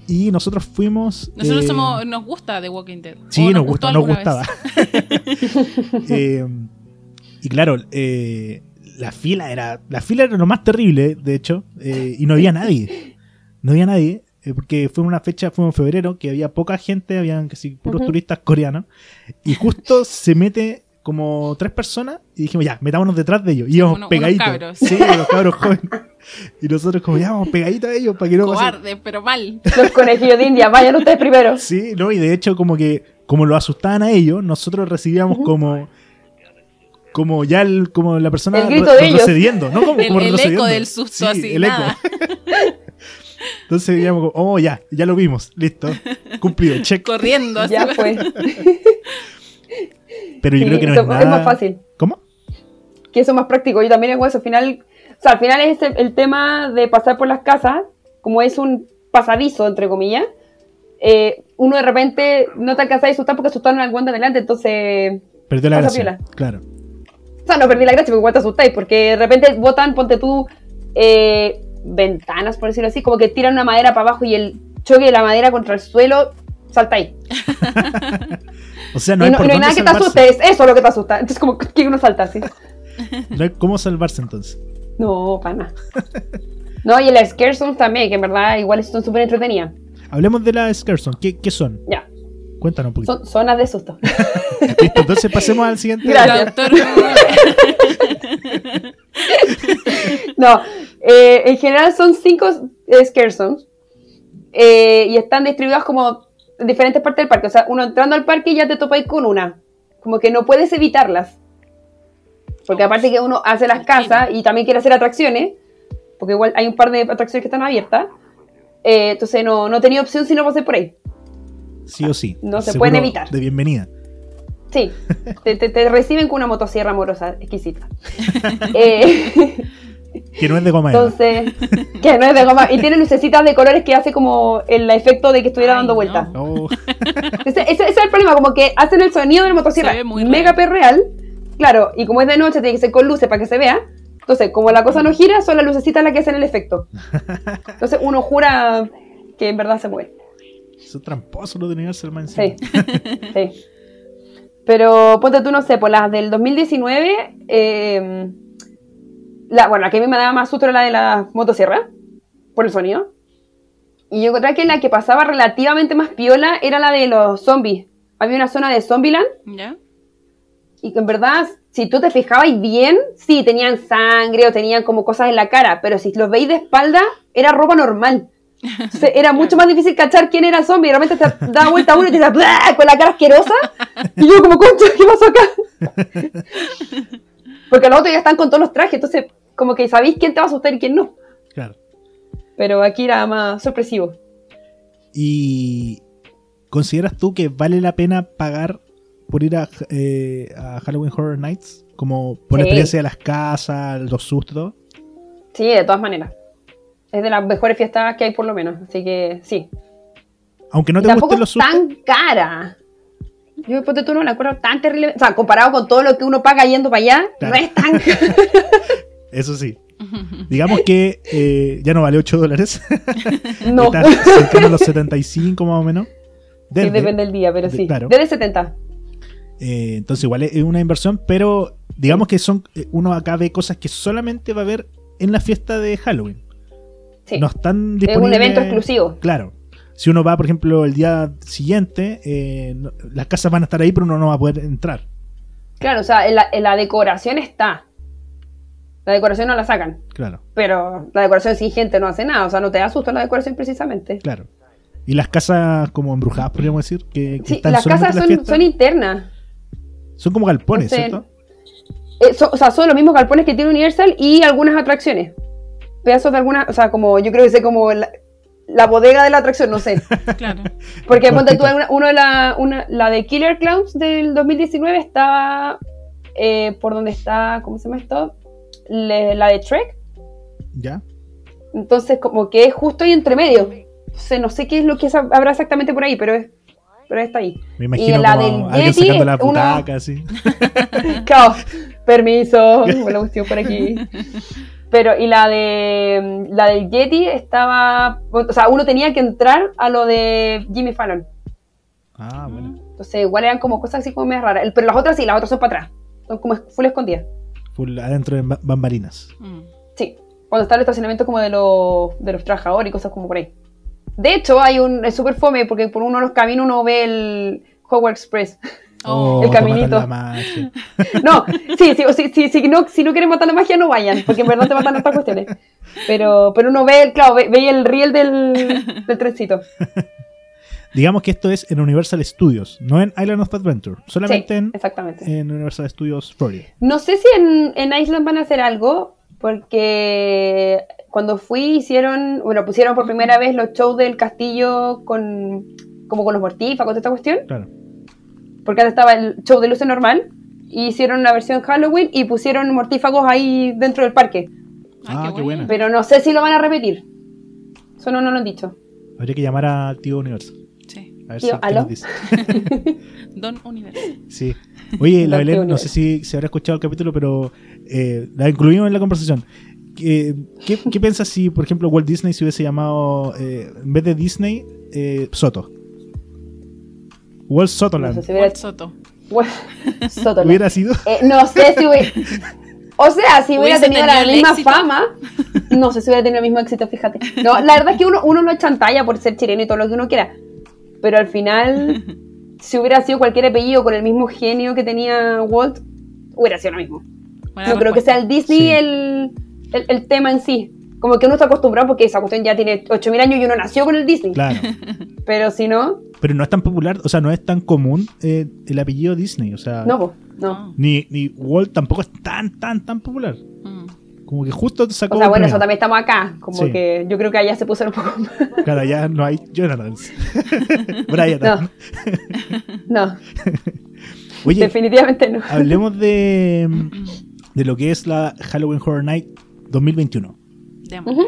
Speaker 2: Y nosotros fuimos.
Speaker 3: Nosotros
Speaker 2: eh,
Speaker 3: somos, nos gusta The Walking Dead.
Speaker 2: Sí, nos,
Speaker 3: gustó
Speaker 2: gusta, nos gustaba. Eh, y claro, eh, la fila era la fila era lo más terrible, de hecho, eh, y no había nadie. No había nadie, eh, porque fue una fecha, fue en febrero, que había poca gente, habían casi puros
Speaker 4: Ujú.
Speaker 2: turistas coreanos, y justo se mete como tres personas y dijimos, ya, metámonos detrás de ellos. Y íbamos
Speaker 3: Uno- unos
Speaker 2: pegaditos.
Speaker 3: cabros.
Speaker 2: Sí, los cabros jóvenes. Y nosotros como, ya, vamos pegaditos a ellos para que no pase-
Speaker 3: Cobarde, pero mal.
Speaker 4: los conejillos de India, vayan ustedes primero.
Speaker 2: Sí, no, y de hecho como que como lo asustaban a ellos, nosotros recibíamos como como ya el, como la persona
Speaker 4: El grito
Speaker 2: re-
Speaker 4: de ellos.
Speaker 2: retrocediendo, ¿no? Como,
Speaker 3: El,
Speaker 2: como
Speaker 3: el
Speaker 2: retrocediendo.
Speaker 3: eco del susto,
Speaker 2: Sí,
Speaker 3: así,
Speaker 2: el eco. Entonces como, oh, ya, ya lo vimos, listo, cumplido, check.
Speaker 3: Corriendo, así.
Speaker 4: Ya fue.
Speaker 2: Pero yo
Speaker 4: Sí,
Speaker 2: creo que no
Speaker 4: eso
Speaker 2: es nada...
Speaker 4: es más fácil.
Speaker 2: ¿Cómo?
Speaker 4: que eso es más práctico. Yo también hago eso. Al final, o sea, al final es el, el tema de pasar por las casas, como es un pasadizo, entre comillas, eh, uno de repente no te alcanza a asustar porque asustaron al guante delante, entonces...
Speaker 2: Perdió la gracia,
Speaker 4: piola.
Speaker 2: claro.
Speaker 4: Sea, no perdí la gracia porque igual te asustáis, porque de repente botan, ponte tú, eh, ventanas, por decirlo así, como que tiran una madera para abajo y el choque de la madera contra el suelo, saltáis.
Speaker 2: O sea, no
Speaker 4: y
Speaker 2: hay
Speaker 4: no,
Speaker 2: por
Speaker 4: y no hay nada que te asuste, es eso lo que te asusta. Entonces como que uno salta así.
Speaker 2: Cómo salvarse entonces.
Speaker 4: No, pana. No, y el Scare Zones también, que en verdad igual son súper entretenidas.
Speaker 2: Hablemos de la Scarson, ¿qué, qué son?
Speaker 4: Ya,
Speaker 2: Cuéntanos un poquito.
Speaker 4: son zonas de susto.
Speaker 2: Listo, entonces pasemos al siguiente.
Speaker 4: Gracias. No, eh, en general son cinco eh, Scare Zones eh, y están distribuidas como en diferentes partes del parque. O sea, uno entrando al parque ya te topáis con una. Como que no puedes evitarlas. Porque aparte que uno hace las casas y también quiere hacer atracciones, porque igual hay un par de atracciones que están abiertas, eh, entonces no, no tenía opción si no pasé por ahí.
Speaker 2: Sí o sí.
Speaker 4: No se pueden evitar.
Speaker 2: De bienvenida.
Speaker 4: Sí, te, te- te reciben con una motosierra amorosa exquisita. Eh,
Speaker 2: Que no es de goma.
Speaker 4: entonces, que no es de goma. Y tiene lucecitas de colores que hace como el efecto de que estuviera
Speaker 3: Ay,
Speaker 4: dando
Speaker 3: no.
Speaker 4: vueltas.
Speaker 2: Oh,
Speaker 4: Ese, ese- ese es el problema, como que hacen el sonido de la motosierra mega
Speaker 3: real.
Speaker 4: perreal. Claro, y como es de noche, tiene que ser con luces para que se vea. Entonces, como la cosa no gira, son las lucecitas las que hacen el efecto. Entonces, uno jura que en verdad se mueve.
Speaker 2: Son tramposos los de Universal Man
Speaker 4: Sí, sí. Pero ponte tú, no sé, por las del 2019, eh, la, bueno, la que a mí me daba más susto era la de la motosierra, por el sonido. Y yo encontré que la que pasaba relativamente más piola era la de los zombies. Había una zona de Zombieland
Speaker 3: ¿Ya?
Speaker 4: y que en verdad, si tú te fijabas bien, sí, tenían sangre o tenían como cosas en la cara, pero si los veis de espalda, era ropa normal. Entonces, era mucho más difícil cachar quién era el zombie. Y realmente te daba vuelta uno y te "Blah", con la cara asquerosa. Y yo, como, concha, ¿qué pasó acá? Porque los otros ya están con todos los trajes, entonces, como que sabéis quién te va a asustar y quién no.
Speaker 2: Claro.
Speaker 4: Pero aquí era más sorpresivo.
Speaker 2: ¿Y consideras tú que vale la pena pagar por ir a, eh, a Halloween Horror Nights? Como por la experiencia de las casas, los sustos?
Speaker 4: Sí, de todas maneras. Es de las mejores fiestas que hay, por lo menos. Así que sí.
Speaker 2: Aunque no te
Speaker 4: tampoco
Speaker 2: gusten los sustos.
Speaker 4: tan cara. Yo ponte tú no la acuerdo tan terrible. O sea, comparado con todo lo que uno paga yendo para allá,
Speaker 2: Claro.
Speaker 4: no es tan
Speaker 2: Eso sí. Digamos que eh, ya no vale 8 dólares.
Speaker 4: No.
Speaker 2: Está cercano a los 75 más o menos.
Speaker 4: Sí, depende del día, pero
Speaker 2: de-
Speaker 4: sí.
Speaker 2: claro.
Speaker 4: Desde 70.
Speaker 2: Eh, entonces igual es una inversión, pero digamos que son eh, uno acá ve cosas que solamente va a ver en la fiesta de Halloween.
Speaker 4: Sí.
Speaker 2: No están
Speaker 4: es
Speaker 2: disponibles.
Speaker 4: un evento exclusivo.
Speaker 2: Claro. Si uno va, por ejemplo, el día siguiente, eh, no- las casas van a estar ahí, pero uno no va a poder entrar.
Speaker 4: Claro, o sea, en la, en la decoración está. La decoración no la sacan.
Speaker 2: Claro,
Speaker 4: Pero la decoración sin gente no hace nada. O sea, no te da susto la decoración precisamente.
Speaker 2: claro. Y las casas como embrujadas, podríamos decir, que, que
Speaker 4: Sí,
Speaker 2: están
Speaker 4: las casas
Speaker 2: la
Speaker 4: son, internas.
Speaker 2: son como galpones,
Speaker 4: no sé.
Speaker 2: ¿cierto?
Speaker 4: Eh, so- o sea, son los mismos galpones que tiene Universal y algunas atracciones. Pedazos de algunas, o sea, como yo creo que sé como la, la bodega de la atracción, no sé.
Speaker 3: Claro.
Speaker 4: Porque ponte tú, una, uno de la, una, la de Killer Clowns del 2019 estaba eh, por donde está, ¿cómo se llama esto? Le- la de Trek.
Speaker 2: ¿Ya?
Speaker 4: Entonces, como que es justo ahí entre medio. Entonces, no sé qué es lo que es- habrá exactamente por ahí, pero es, pero está ahí.
Speaker 2: Me imagino
Speaker 4: la
Speaker 2: como
Speaker 4: del Yeti,
Speaker 2: sacando la
Speaker 4: uno-
Speaker 2: butaca, así.
Speaker 4: Claro, permiso, me la cuestión por aquí. Pero, y la de la del Yeti estaba. O sea, uno tenía que entrar a lo de Jimmy Fallon.
Speaker 2: Ah, bueno.
Speaker 4: Entonces, igual eran como cosas así como más raras. El- Pero las otras sí, las otras son para atrás. Son como full escondidas.
Speaker 2: Full adentro de ba- bambalinas.
Speaker 3: Mm.
Speaker 4: Sí. Cuando está el estacionamiento como de los, de los trabajadores y cosas como por ahí. De hecho, hay un. Es súper fome porque por uno de los caminos uno ve el Howard Express.
Speaker 3: Oh,
Speaker 4: El caminito. No, sí, sí, sí, sí, sí, no, si no quieren matar la magia, no vayan, porque en verdad te matan estas cuestiones. Pero, pero uno ve, claro, ve, ve el riel del, del trencito.
Speaker 2: Digamos que esto es en Universal Studios, no en Island of Adventure. Solamente
Speaker 4: Sí,
Speaker 2: en,
Speaker 4: exactamente.
Speaker 2: en Universal Studios Florida.
Speaker 4: No sé si en, en Island van a hacer algo, porque cuando fui hicieron, bueno, pusieron por primera vez los shows del castillo con, como con los mortífagos, toda esta cuestión,
Speaker 2: Claro.
Speaker 4: Porque antes estaba el show de luces normal, y hicieron una versión Halloween y pusieron mortífagos ahí dentro del parque.
Speaker 2: Ah, qué buena.
Speaker 4: Pero no sé si lo van a repetir. Eso no nos lo han dicho.
Speaker 2: Habría que llamar a Tío Universal.
Speaker 3: Sí.
Speaker 2: A ver
Speaker 4: Tío,
Speaker 2: si
Speaker 4: ¿aló?
Speaker 2: nos dice.
Speaker 3: Don Universo.
Speaker 2: Sí. Oye, la Belén, no sé si se habrá escuchado el capítulo, pero eh, la incluimos en la conversación. ¿Qué, qué, qué piensas si, por ejemplo, Walt Disney se hubiese llamado, eh, en vez de Disney, eh, Soto? Walt
Speaker 4: No
Speaker 2: Sotoland.
Speaker 4: sé si hubiera...
Speaker 3: Walt Soto.
Speaker 4: Bueno, Soto, no.
Speaker 2: Hubiera sido.
Speaker 4: Eh, no sé si hubiera... O sea, si hubiera tenido la misma
Speaker 3: éxito.
Speaker 4: fama, no sé si hubiera tenido el mismo éxito, fíjate. No, la verdad es que uno, uno lo chantalla por ser chileno y todo lo que uno quiera. Pero al final, si hubiera sido cualquier apellido con el mismo genio que tenía Walt, hubiera sido lo mismo.
Speaker 3: Buena
Speaker 4: No creo que sea el Disney
Speaker 2: Sí.
Speaker 4: el, el, el tema en sí. Como que uno está acostumbrado porque esa cuestión ya tiene 8000 años y uno nació con el Disney.
Speaker 2: Claro.
Speaker 4: Pero si no,
Speaker 2: Pero no es tan popular, o sea, no es tan común eh, el apellido Disney. O sea,
Speaker 4: no, no.
Speaker 2: ni, ni Walt tampoco es tan, tan, tan popular.
Speaker 3: Mm.
Speaker 2: Como que justo te sacó.
Speaker 4: O sea, bueno, eso también estamos acá. Como
Speaker 2: Sí.
Speaker 4: que yo creo que allá se puso un poco más.
Speaker 2: Claro, ya no hay Jonathans. Brian.
Speaker 4: No. No,
Speaker 2: Oye,
Speaker 4: definitivamente no.
Speaker 2: hablemos de, de lo que es la Halloween Horror Night 2021.
Speaker 3: Demo.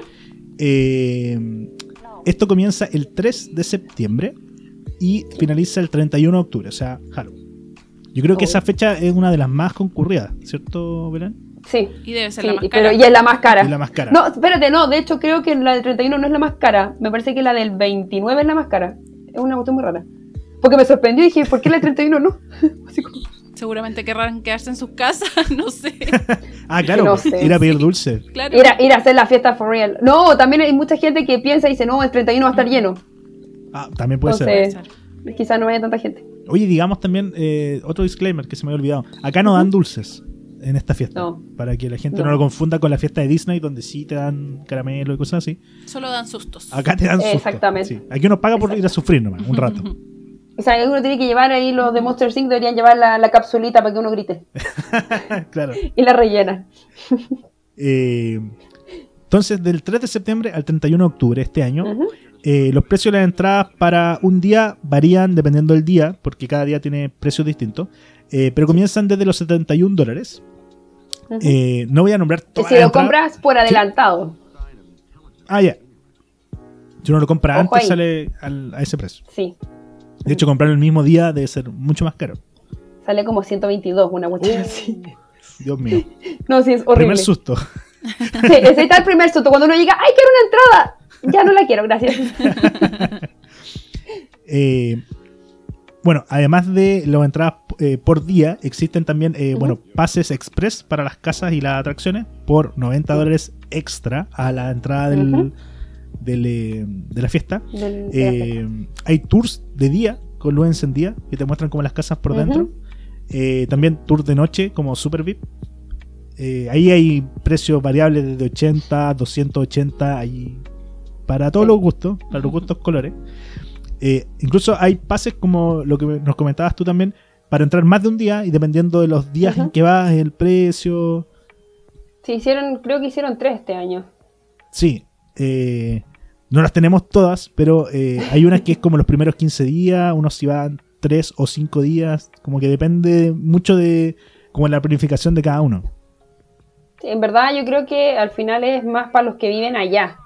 Speaker 2: Eh, esto comienza el 3 de septiembre y finaliza el 31 de octubre, o sea, Halloween. Yo creo que
Speaker 4: Oh.
Speaker 2: esa fecha es una de las más concurridas, ¿cierto, Belén?
Speaker 4: Sí.
Speaker 3: Y debe ser
Speaker 4: sí,
Speaker 3: la más
Speaker 4: pero
Speaker 3: cara.
Speaker 4: y es la más cara.
Speaker 2: Es la más cara.
Speaker 4: No, espérate, no. De hecho, creo que la del 31 no es la más cara. Me parece que la del 29 es la más cara. Es una cuestión muy rara. Porque me sorprendió y dije, ¿por qué la del 31 no? Así como-
Speaker 3: Seguramente querrán quedarse en sus casas, no sé.
Speaker 2: Ah, claro,
Speaker 4: no sé,
Speaker 2: ir a pedir
Speaker 3: sí.
Speaker 2: dulce.
Speaker 3: Claro.
Speaker 4: ir, a, ir a hacer la fiesta for real. No, también hay mucha gente que piensa y dice, no, el 31 va a estar lleno.
Speaker 2: Ah, también puede ser.
Speaker 4: Entonces-
Speaker 3: Puede ser.
Speaker 4: Quizás no vaya tanta gente.
Speaker 2: Oye, digamos también, eh, otro disclaimer que se me había olvidado. Acá no dan dulces en esta fiesta.
Speaker 4: No.
Speaker 2: Para que la gente no.
Speaker 4: No.
Speaker 2: lo confunda con la fiesta de Disney, donde sí te dan caramelo y cosas así.
Speaker 3: Solo dan sustos.
Speaker 2: Acá te dan susto.
Speaker 4: Exactamente.
Speaker 2: Sí. Aquí uno paga por ir a sufrir nomás, un rato.
Speaker 4: O sea, uno tiene que llevar ahí los de Monster Inc. deberían llevar la, la capsulita para que uno grite.
Speaker 2: claro.
Speaker 4: Y la rellena.
Speaker 2: Eh, entonces, del 3 de septiembre al 31 de octubre este año, eh, los precios de las entradas para un día varían dependiendo del día, porque cada día tiene precios distintos, eh, pero comienzan desde los 71 dólares. No voy a nombrar
Speaker 4: Y
Speaker 2: todas
Speaker 4: si lo
Speaker 2: entradas.
Speaker 4: compras por adelantado.
Speaker 2: Ah, ya. Si uno lo compra
Speaker 4: Ojo
Speaker 2: antes,
Speaker 4: ahí.
Speaker 2: sale al- a ese precio.
Speaker 4: Sí.
Speaker 2: De hecho, comprarlo el mismo día debe ser mucho más caro.
Speaker 4: Sale como 122, una cuestión así.
Speaker 2: Dios mío.
Speaker 4: No, sí, es horrible.
Speaker 2: Primer susto.
Speaker 4: Sí, ese está el primer susto. Cuando uno llega, ¡ay, quiero una entrada! Ya no la quiero, gracias.
Speaker 2: Eh, bueno, además de las entradas eh, por día, existen también eh, bueno, pases express para las casas y las atracciones por 90 dólares extra a la entrada del. Del, eh, de la fiesta.
Speaker 4: Del- de la
Speaker 2: Eh, hay tours de día con luz encendida que te muestran como las casas por dentro. Eh, también tour de noche como Super VIP. Ahí hay precios variables desde 80, 280, ahí para todos
Speaker 4: Sí.
Speaker 2: los gustos, para los gustos colores. Eh, incluso hay pases como lo que nos comentabas tú también, para entrar más de un día y dependiendo de los días en que vas, el precio.
Speaker 4: Sí, hicieron, creo que hicieron tres este año.
Speaker 2: Sí, eh, no las tenemos todas, pero eh, hay unas que es como los primeros 15 días, unos si van 3 o 5 días, como que depende mucho de como la planificación de cada uno.
Speaker 4: En verdad yo creo que al final es más para los que viven allá.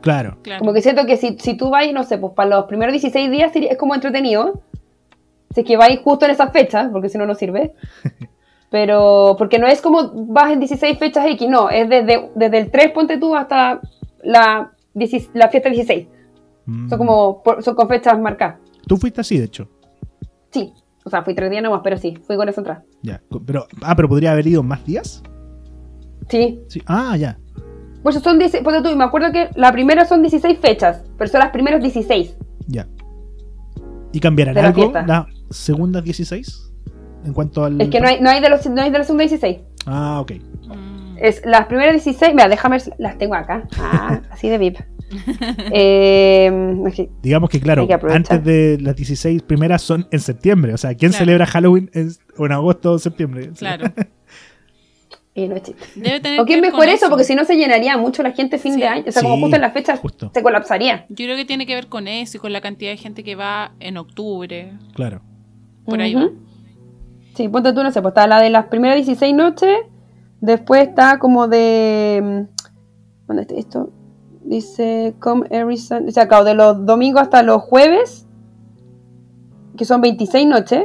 Speaker 2: Claro,
Speaker 3: Claro.
Speaker 4: Como que siento que si, si tú vas, no sé, pues para los primeros 16 días es como entretenido. Si es que vais justo en esas fechas, porque si no, no sirve. Pero, porque no es como vas en 16 fechas X, no, es desde, desde el 3, ponte tú, hasta la, 16 la fiesta 16.
Speaker 2: Mm.
Speaker 4: Son como, por- son con fechas marcadas.
Speaker 2: Tú fuiste así, de hecho.
Speaker 4: Sí, o sea, fui tres días nomás, pero sí, fui con eso atrás.
Speaker 2: Ya, pero, ah, pero podría haber ido más días.
Speaker 4: Sí,
Speaker 2: Sí. Ah, ya.
Speaker 4: pues son 16, ponte tú, me acuerdo que la primera son 16 fechas, pero son las primeras 16.
Speaker 2: Ya. ¿Y cambiarán
Speaker 4: la
Speaker 2: algo
Speaker 4: fiesta.
Speaker 2: las segundas 16? En cuanto al.
Speaker 4: Es que no hay, no hay, de, los, no hay de la segunda 16.
Speaker 2: Ah, ok.
Speaker 4: Es las primeras 16, mira, déjame ver, las tengo acá. Ah, así de VIP. Eh, aquí.
Speaker 2: Digamos que, claro,
Speaker 4: que
Speaker 2: antes de las 16 primeras son en septiembre. O sea, ¿quién
Speaker 3: Claro.
Speaker 2: celebra Halloween en, o en agosto o septiembre?
Speaker 3: Claro.
Speaker 4: Y no es chiste.
Speaker 3: Debe tener
Speaker 4: O que es mejor eso, porque si no se llenaría mucho la gente fin
Speaker 3: Sí.
Speaker 4: de año. O sea, como justo en las fechas
Speaker 2: justo.
Speaker 4: se colapsaría.
Speaker 3: Yo creo que tiene que ver con eso y con la cantidad de gente que va en octubre.
Speaker 2: Claro.
Speaker 3: Por ahí
Speaker 4: Ujú. Sí, ponte tú, no sé, pues está la de las primeras 16 noches. Después está como de. mm, ¿Dónde está esto? Dice, come every Sunday. O sea, acá, de los domingos hasta los jueves, que son 26 noches.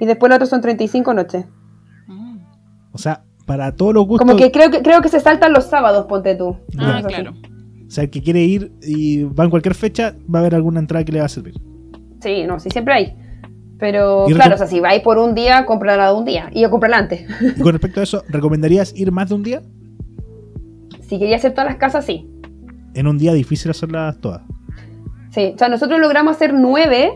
Speaker 4: Y después los otros son 35 noches.
Speaker 2: O sea, para todos los gustos.
Speaker 4: Como que creo que creo que se saltan los sábados, ponte tú.
Speaker 3: Ah,
Speaker 4: así.
Speaker 3: claro.
Speaker 2: O sea, el que quiere ir y va en cualquier fecha, va a haber alguna entrada que le va a servir.
Speaker 4: Sí, no, sí, siempre hay. Pero claro, o sea, si vais por un día, cómprala de un día. Y yo comprarla antes.
Speaker 2: Y con respecto a eso, ¿recomendarías ir más de un día?
Speaker 4: si quería hacer todas las casas, sí.
Speaker 2: En un día difícil hacerlas todas.
Speaker 4: Sí, o sea, nosotros logramos hacer nueve,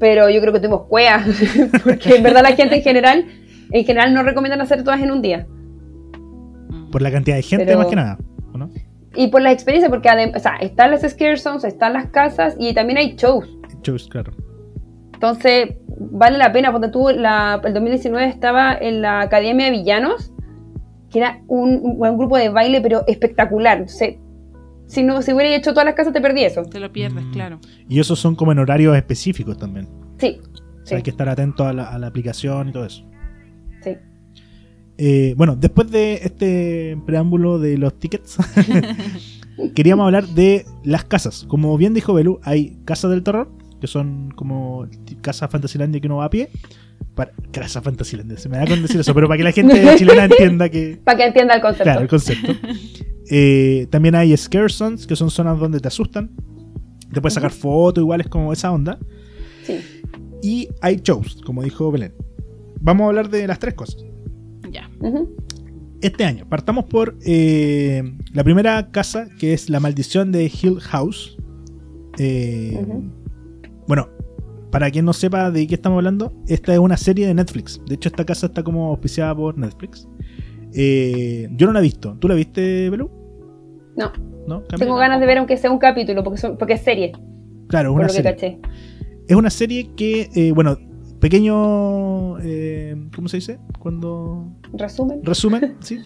Speaker 4: pero yo creo que tuvimos cuea, porque en verdad la gente en general, en general no recomiendan hacer todas en un día.
Speaker 2: Por la cantidad de gente,
Speaker 4: Pero-
Speaker 2: más que nada. ¿o no?
Speaker 4: Y por la experiencia, porque adem- o sea, están las scare zones, están las casas y también hay shows.
Speaker 2: Shows, claro.
Speaker 4: Entonces, vale la pena, porque tú, la, el 2019 estaba en la Academia de Villanos, que era un, un grupo de baile, pero espectacular. Entonces, si no si hubiera hecho todas las casas, te perdí eso.
Speaker 3: Te lo pierdes,
Speaker 2: Mm.
Speaker 3: claro.
Speaker 2: Y esos son como en horarios específicos también.
Speaker 4: Sí,
Speaker 2: O sea,
Speaker 4: Sí.
Speaker 2: hay que estar atento a la, a la aplicación y todo eso.
Speaker 4: sí.
Speaker 2: Eh, bueno, después de este preámbulo de los tickets, queríamos hablar de las casas. Como bien dijo Belú, hay casas del terror, que son como casas Fantasylandia que uno va a pie. Para, casa Fantasylandia, se me da con decir eso, pero para que la gente chilena entienda que,
Speaker 4: Para que entienda el concepto.
Speaker 2: Claro, el concepto. Eh, también hay scare zones, que son zonas donde te asustan. Te puedes sacar fotos, igual es como esa onda.
Speaker 4: Sí.
Speaker 2: Y hay shows, como dijo Belén. Vamos a hablar de las tres cosas.
Speaker 3: Ya.
Speaker 2: Este año, partamos por eh, la primera casa, que es La Maldición de Hill House. Eh. Bueno, para quien no sepa de qué estamos hablando, esta es una serie de Netflix. De hecho, esta casa está como auspiciada por Netflix. Eh, yo no la he visto. ¿Tú la viste, Belú?
Speaker 4: No,
Speaker 2: ¿No?
Speaker 4: Tengo ganas de ver aunque sea un capítulo, porque, son- porque es serie,
Speaker 2: Claro, es una serie.
Speaker 4: caché.
Speaker 2: Es una serie que, eh, bueno, pequeño. eh, ¿Cómo se dice? Cuando.
Speaker 4: Resumen.
Speaker 2: Resumen, ¿sí?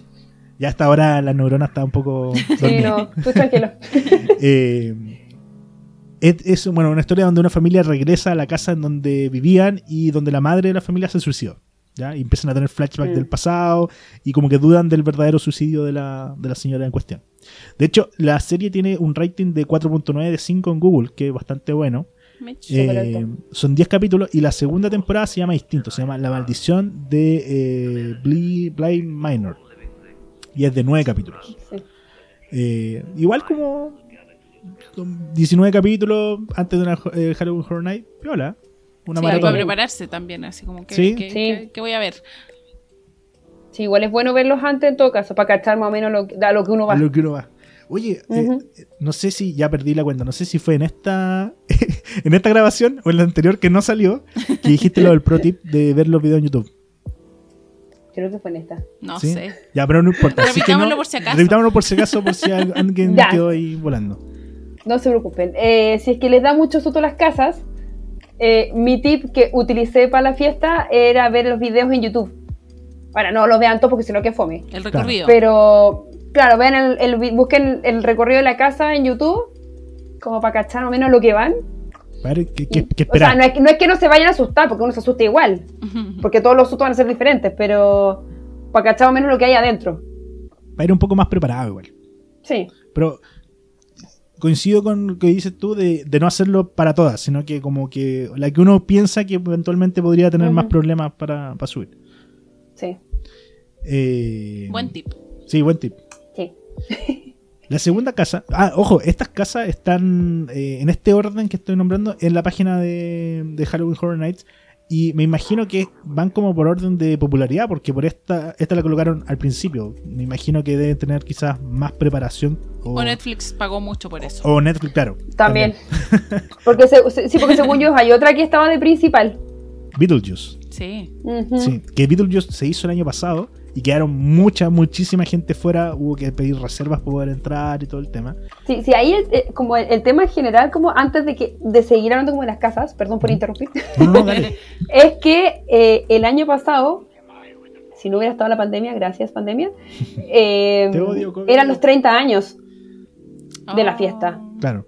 Speaker 2: Ya hasta ahora la neurona está un poco.
Speaker 4: Sí, no, tú tranquilo.
Speaker 2: Eh, es, es, bueno, una historia donde una familia regresa a la casa en donde vivían y donde la madre de la familia se suicidó. ¿ya? Y empiezan a tener flashbacks
Speaker 4: Mm.
Speaker 2: del pasado y como que dudan del verdadero suicidio de la, de la señora en cuestión. De hecho, la serie tiene un rating de 4.9 de 5 en Google, que es bastante bueno. Eh, son 10 capítulos y la segunda temporada se llama distinto, se llama La maldición de eh, Bly Minor. Y es de 9 capítulos.
Speaker 4: Sí.
Speaker 2: Eh, igual como 19 capítulos antes de una eh, Halloween Horror Night, piola. Una
Speaker 3: Sí,
Speaker 2: maratón.
Speaker 3: para prepararse también, así como que,
Speaker 2: Sí.
Speaker 3: que,
Speaker 4: Sí.
Speaker 3: que- que voy a ver.
Speaker 4: Sí, igual es bueno verlos antes en todo caso, para cachar más o menos lo, a lo que uno va.
Speaker 2: A lo que uno va. Oye, eh,
Speaker 4: Ujú.
Speaker 2: no sé si ya perdí la cuenta, no sé si fue en esta en esta grabación o en la anterior que no salió, que dijiste lo del pro tip de ver los videos en YouTube.
Speaker 4: Creo que fue en esta.
Speaker 3: No
Speaker 2: ¿sí?
Speaker 3: sé.
Speaker 2: Ya, pero no importa.
Speaker 3: Repitámoslo
Speaker 2: no-
Speaker 3: por si acaso.
Speaker 2: Repitámoslo por si acaso, por si al- alguien quedó ahí volando.
Speaker 4: No se preocupen. Eh, si es que les da mucho susto las casas, eh, mi tip que utilicé para la fiesta era ver los videos en YouTube. Ahora, no los vean todos porque si no que fome.
Speaker 3: El recorrido.
Speaker 4: Pero, claro, vean el, busquen el recorrido de la casa en YouTube, como para cachar más o menos lo que van.
Speaker 2: ¿qué, qué, qué
Speaker 4: O sea, no es, que- no es que no se vayan a asustar, porque uno se asusta igual, porque todos los sustos van a ser diferentes, pero para cachar más o menos lo que hay adentro.
Speaker 2: Para ir un poco más preparado igual.
Speaker 4: Sí.
Speaker 2: Pero coincido con lo que dices tú de, de no hacerlo para todas, sino que como que la que uno piensa que eventualmente podría tener más problemas para, para subir.
Speaker 4: Sí,
Speaker 2: Eh,
Speaker 3: Buen tip.
Speaker 2: Sí, buen tip.
Speaker 4: sí.
Speaker 2: La segunda casa, ah, ojo, estas casas están eh, en este orden que estoy nombrando en la página de, de Halloween Horror Nights y me imagino que van como por orden de popularidad porque por esta esta la colocaron al principio. Me imagino que debe tener quizás más preparación o,
Speaker 3: O Netflix pagó mucho por eso.
Speaker 2: o Netflix, claro.
Speaker 4: También. porque se- se- sí, porque según yo hay otra que estaba de principal.
Speaker 2: Beetlejuice.
Speaker 3: Sí.
Speaker 4: Ujú.
Speaker 2: Sí, que Beetlejuice se hizo el año pasado y quedaron mucha, muchísima gente fuera. Hubo que pedir reservas para poder entrar y todo el tema.
Speaker 4: Sí, sí, ahí el, eh, como el, el tema en general, como antes de que de seguir hablando como de las casas, perdón por interrumpir,
Speaker 2: No,
Speaker 4: es que eh, el año pasado, si no hubiera estado la pandemia, gracias pandemia, eh,
Speaker 2: odio,
Speaker 4: eran los 30 años de la
Speaker 3: Oh.
Speaker 4: fiesta.
Speaker 2: Claro.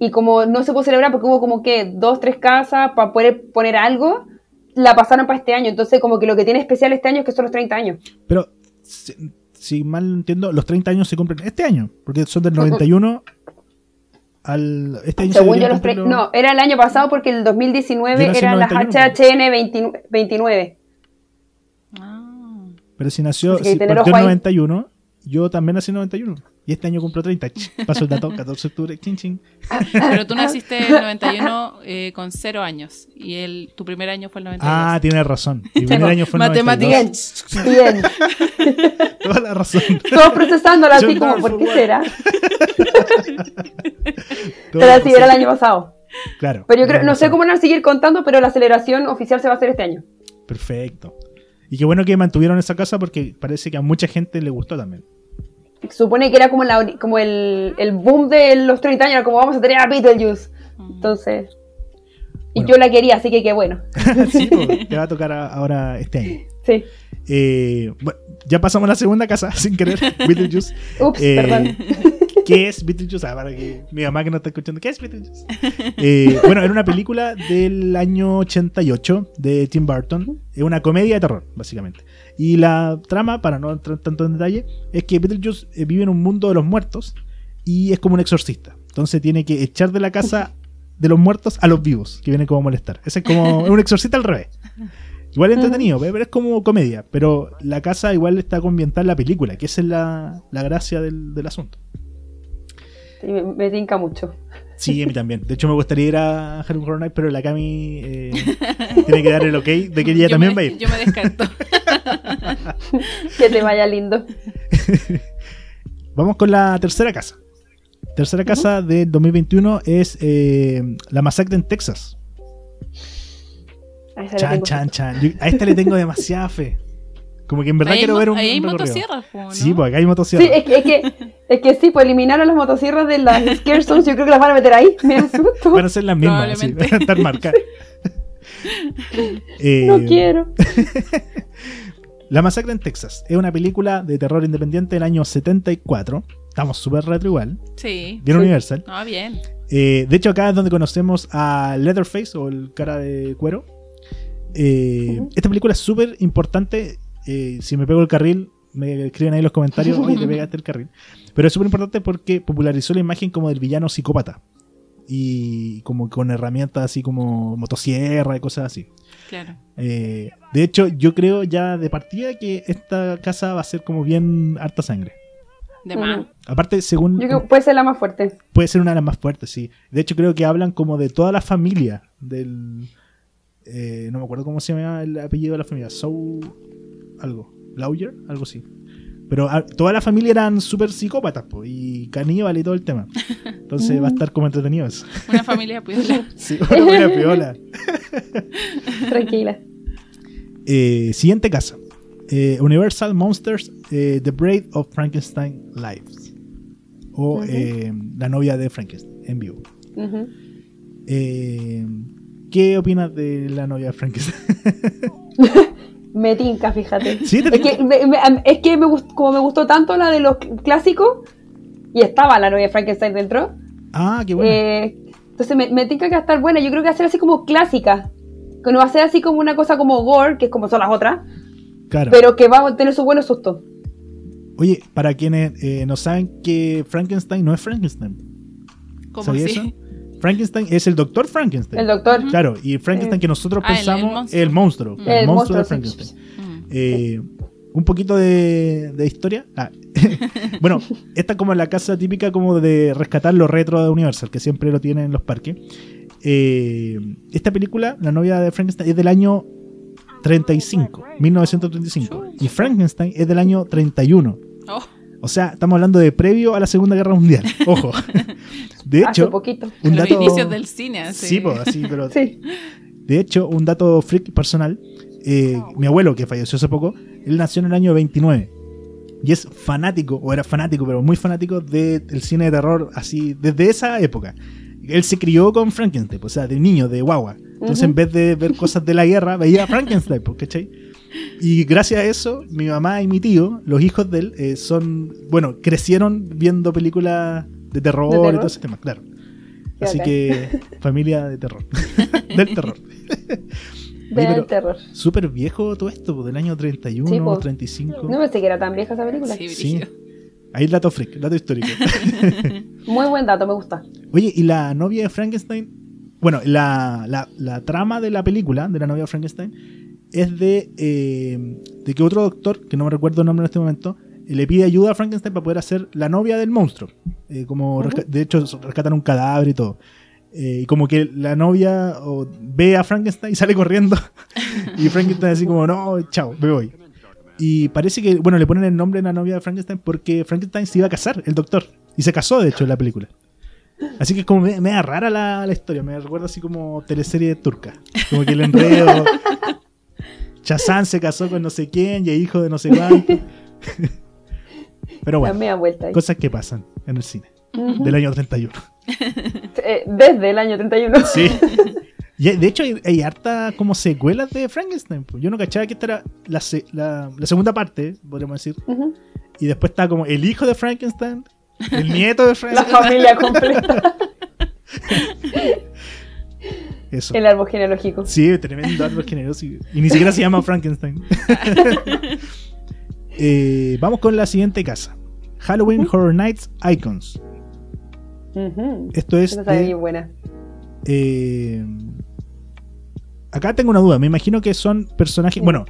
Speaker 4: Y como no se pudo celebrar porque hubo como que dos, tres casas para poder poner algo, la pasaron para este año. Entonces como que lo que tiene especial este año es que son los 30 años.
Speaker 2: Pero, si, si mal no entiendo, los 30 años se cumplen este año, porque son del 91 al. Este año se
Speaker 4: Según yo
Speaker 2: deberían
Speaker 4: los tre-
Speaker 2: los-
Speaker 4: No, era el año pasado porque el 2019
Speaker 2: Yo nací en
Speaker 4: eran las
Speaker 2: 91.
Speaker 4: HHN 29 29.
Speaker 3: Ah.
Speaker 2: Pero si nació, si partió en
Speaker 4: ojo ahí.
Speaker 2: 91, yo también nací en 91. Y este año cumplo 30. Ch, Paso el dato, 14 de octubre, chin chin.
Speaker 3: Pero tú naciste en el 91 eh, con cero años. Y el, tu primer año fue el 92.
Speaker 2: Ah, tienes razón. Mi primer año fue en
Speaker 3: Matemáticas.
Speaker 2: 92.
Speaker 4: Bien.
Speaker 2: Toda la razón.
Speaker 4: Todos procesándolo así como, ¿por qué será? Pero
Speaker 2: la
Speaker 4: así era el año pasado.
Speaker 2: Claro.
Speaker 4: Pero yo creo, no sé cómo van a seguir contando, pero la celebración oficial se va a hacer este año.
Speaker 2: Perfecto. Y qué bueno que mantuvieron esa casa porque parece que a mucha gente le gustó también.
Speaker 4: Supone que era como, la, como el, el boom de los 30 años, era como vamos a tener a Beetlejuice. Entonces. Y
Speaker 2: Bueno.
Speaker 4: yo la quería, así que qué bueno.
Speaker 2: sí, pues, te va a tocar ahora este año.
Speaker 4: Sí.
Speaker 2: Eh, bueno, ya pasamos a la segunda casa sin querer, Beetlejuice.
Speaker 4: Ups,
Speaker 2: Eh,
Speaker 4: perdón.
Speaker 2: ¿Qué es Beetlejuice? Ah, para que mi mamá que no está escuchando, ¿qué es Beetlejuice? Eh, bueno, era una película del año 88 de Tim Burton. Es una comedia de terror, básicamente. Y la trama, para no entrar tanto en detalle, es que Beetlejuice eh, vive en un mundo de los muertos y es como un exorcista. Entonces tiene que echar de la casa de los muertos a los vivos, que vienen como a molestar. Ese es como un exorcista al revés. Igual es entretenido, pero es como comedia. Pero la casa igual está ambientada en la película, que esa es la, la gracia del, del asunto.
Speaker 4: Sí, me, me tinca mucho.
Speaker 2: Sí, a mí también. De hecho, me gustaría ir a Halloween Horror Night, pero la Cami eh, tiene que dar el ok de que ella
Speaker 3: Yo
Speaker 2: también
Speaker 3: me,
Speaker 2: va a ir.
Speaker 3: Yo me descarto.
Speaker 4: Que te vaya lindo.
Speaker 2: Vamos con la tercera casa. Tercera casa del 2021 es eh, La Masacre en Texas.
Speaker 4: A esa le
Speaker 2: Chan,
Speaker 4: tengo
Speaker 2: chan,
Speaker 4: fe.
Speaker 2: chan. Yo- a esta le tengo demasiada fe. Como que en verdad
Speaker 3: Ahí
Speaker 2: quiero ver un,
Speaker 3: ahí hay
Speaker 2: un
Speaker 3: motosierras, po, ¿no?
Speaker 2: Sí, pues acá hay
Speaker 4: Sí,
Speaker 2: motosierra.
Speaker 4: es que, es, que, es que sí, pues eliminaron las motosierras de las Scare Zones, yo creo que las van a meter ahí. Me asusto.
Speaker 2: Van a ser las mismas, sí, van a estar marcadas. Eh,
Speaker 4: No quiero.
Speaker 2: La Masacre en Texas es una película de terror independiente del año 74. Estamos súper retro igual.
Speaker 3: Sí.
Speaker 2: Bien
Speaker 4: Sí.
Speaker 2: Universal.
Speaker 3: Ah, bien.
Speaker 2: Eh, de hecho, acá es donde conocemos a Leatherface o el cara de cuero. Eh. Esta película es súper importante. Eh, si me pego el carril, me escriben ahí en los comentarios. Oye, te pegaste el carril. Pero es súper importante porque popularizó la imagen como del villano psicópata. Y como con herramientas así como motosierra y cosas así.
Speaker 3: Claro.
Speaker 2: Eh, de hecho, yo creo ya de partida que esta casa va a ser como bien harta sangre.
Speaker 3: De más.
Speaker 2: Aparte, según
Speaker 4: Yo creo que puede ser la más fuerte.
Speaker 2: puede ser una de las más fuertes, sí. De hecho, creo que hablan como de toda la familia del... eh, no me acuerdo cómo se llama el apellido de la familia. Soul... algo. Lawyer, algo así. Pero ah, toda la familia eran súper psicópatas po, y caníbal y todo el tema. Entonces va a estar como entretenido eso.
Speaker 3: Una familia piola.
Speaker 2: Sí, una buena piola.
Speaker 4: Tranquila.
Speaker 2: Eh, siguiente casa. Eh, Universal Monsters, eh, The Braid of Frankenstein Lives. O eh, La novia de Frankenstein en vivo. Eh, ¿Qué opinas de la novia de Frankenstein?
Speaker 4: Me tinca, fíjate.
Speaker 2: Sí, te
Speaker 4: Es que, me, me- es que me gust- como me gustó tanto la de los clásicos, y estaba la novia de Frankenstein dentro,
Speaker 2: ah, qué bueno.
Speaker 4: eh, entonces me, me tinca que va a estar buena. Yo creo que va a ser así como clásica. Que no va a ser así como una cosa como gore, que es como son las otras,
Speaker 2: claro.
Speaker 4: pero que va a tener sus buenos sustos.
Speaker 2: Oye, para quienes eh, no saben que Frankenstein no es Frankenstein. ¿Sabías
Speaker 3: así.
Speaker 2: eso? Frankenstein es el doctor Frankenstein.
Speaker 4: El doctor.
Speaker 2: Claro, y Frankenstein
Speaker 4: Eh.
Speaker 2: que nosotros
Speaker 3: Ah, el- el
Speaker 2: pensamos
Speaker 3: monstruo.
Speaker 2: el monstruo. El,
Speaker 4: El
Speaker 2: monstruo, de
Speaker 4: monstruo, sí.
Speaker 2: Frankenstein.
Speaker 3: Mm.
Speaker 2: Eh, un poquito de, de historia. Ah, bueno, esta es como la casa típica como de rescatar lo retro de Universal, que siempre lo tienen en los parques. Eh, esta película, La novia de Frankenstein, es del año 35, 1935. Y Frankenstein es del año 31.
Speaker 3: Oh,
Speaker 2: O sea, estamos hablando de previo a la Segunda Guerra Mundial. Ojo. De
Speaker 4: Hace
Speaker 2: hecho,
Speaker 4: poquito.
Speaker 2: un
Speaker 3: los
Speaker 2: dato...
Speaker 3: inicios del cine. Así.
Speaker 2: Sí, pues, así, pero
Speaker 4: Sí.
Speaker 2: de hecho, un dato freak personal, eh, mi abuelo que falleció hace poco, él nació en el año 29 y es fanático, o era fanático, pero muy fanático del cine de terror así desde esa época. Él se crió con Frankenstein, o sea, de niño, de guagua. Entonces, en vez de ver cosas de la guerra, veía Frankenstein, ¿cachai? Y gracias a eso, mi mamá y mi tío, los hijos de él, eh, son, bueno, crecieron viendo películas de terror,
Speaker 4: ¿De
Speaker 2: y todo ese tema, claro.
Speaker 4: Qué
Speaker 2: Así que, familia de terror. Del terror.
Speaker 4: Vean
Speaker 2: pero-
Speaker 4: el terror.
Speaker 2: Súper viejo todo esto, pues, del año 31,
Speaker 4: Sí, po.
Speaker 2: 35.
Speaker 4: No pensé que era tan vieja esa película.
Speaker 3: Sí,
Speaker 2: Sí. Ahí el dato freak, dato histórico.
Speaker 4: Muy buen dato, me gusta.
Speaker 2: Oye, y la novia de Frankenstein. Bueno, la, la- la trama de la película, de la novia de Frankenstein, es de, eh, de que otro doctor, que no me recuerdo el nombre en este momento, eh, le pide ayuda a Frankenstein para poder hacer la novia del monstruo. Eh, como De hecho, rescatan un cadáver y todo. Eh, y como que la novia o, ve a Frankenstein y sale corriendo. y Frankenstein así como, no, chao, me voy. Y parece que, bueno, le ponen el nombre a la novia de Frankenstein porque Frankenstein se iba a casar, el doctor. Y se casó, de hecho, en la película. Así que es como me, me da rara la, la historia, me recuerda así como teleserie turca. Como que el enredo. Chazán se casó con no sé quién y es hijo de no sé cuánto. Pero
Speaker 4: La
Speaker 2: bueno,
Speaker 4: vuelta.
Speaker 2: cosas que pasan en el cine del año 31.
Speaker 4: Eh, desde el año 31.
Speaker 2: Sí. Y de hecho hay, hay harta como secuelas de Frankenstein. Yo no cachaba que esta era la, se- la- la segunda parte, podríamos decir. Y después está como el hijo de Frankenstein, el nieto de
Speaker 4: La
Speaker 2: Frankenstein.
Speaker 4: familia completa.
Speaker 2: Eso.
Speaker 4: El árbol genealógico.
Speaker 2: Sí, tremendo árbol generoso. Y, ni siquiera se llama Frankenstein. Eh, vamos con la siguiente casa. Halloween Horror Nights Icons. Esto es
Speaker 4: sabe
Speaker 2: de-
Speaker 4: bien buena.
Speaker 2: eh, acá tengo una duda. Me imagino que son personajes. Bueno,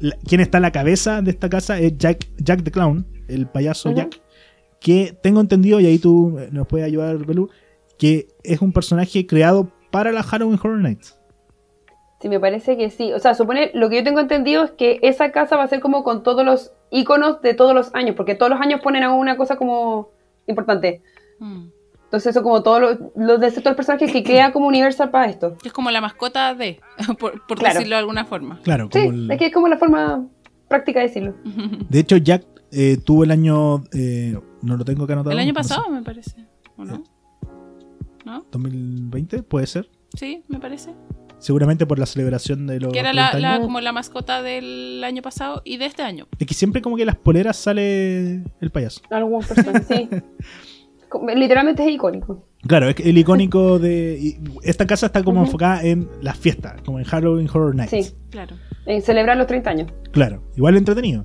Speaker 2: la- quien está a la cabeza de esta casa es Jack, Jack the Clown, el payaso. Jack. Que tengo entendido, y ahí tú nos puedes ayudar, Belú, que es un personaje creado para la Halloween Horror Nights.
Speaker 4: Sí, me parece que sí. O sea, supone, lo que yo tengo entendido es que esa casa va a ser como con todos los iconos de todos los años, porque todos los años ponen a una cosa como importante.
Speaker 3: Mm.
Speaker 4: Entonces, eso como todos los, los de todos los personajes que crea como Universal para esto.
Speaker 3: Es como la mascota de, por, por
Speaker 4: Claro.
Speaker 3: decirlo de alguna forma.
Speaker 2: Claro,
Speaker 4: Sí,
Speaker 2: como el-
Speaker 4: es que es como la forma práctica de decirlo.
Speaker 2: De hecho, Jack eh, tuvo el año. eh, no lo tengo acá anotado.
Speaker 3: El año
Speaker 2: no sé,
Speaker 3: pasado, me parece. ¿O no? ¿No?
Speaker 2: 2020, puede ser.
Speaker 3: Sí, me parece.
Speaker 2: Seguramente por la celebración de los.
Speaker 3: Que era la,
Speaker 2: 30
Speaker 3: la- como la mascota del año pasado y de este año.
Speaker 2: Es que siempre como que las poleras sale el payaso.
Speaker 4: Algunas personas, sí. Literalmente es icónico.
Speaker 2: Claro, es que el icónico de. Esta casa está como enfocada en las fiestas, como en Halloween Horror Nights.
Speaker 4: Sí,
Speaker 3: Claro.
Speaker 4: en celebrar los 30 años.
Speaker 2: Claro, igual entretenido.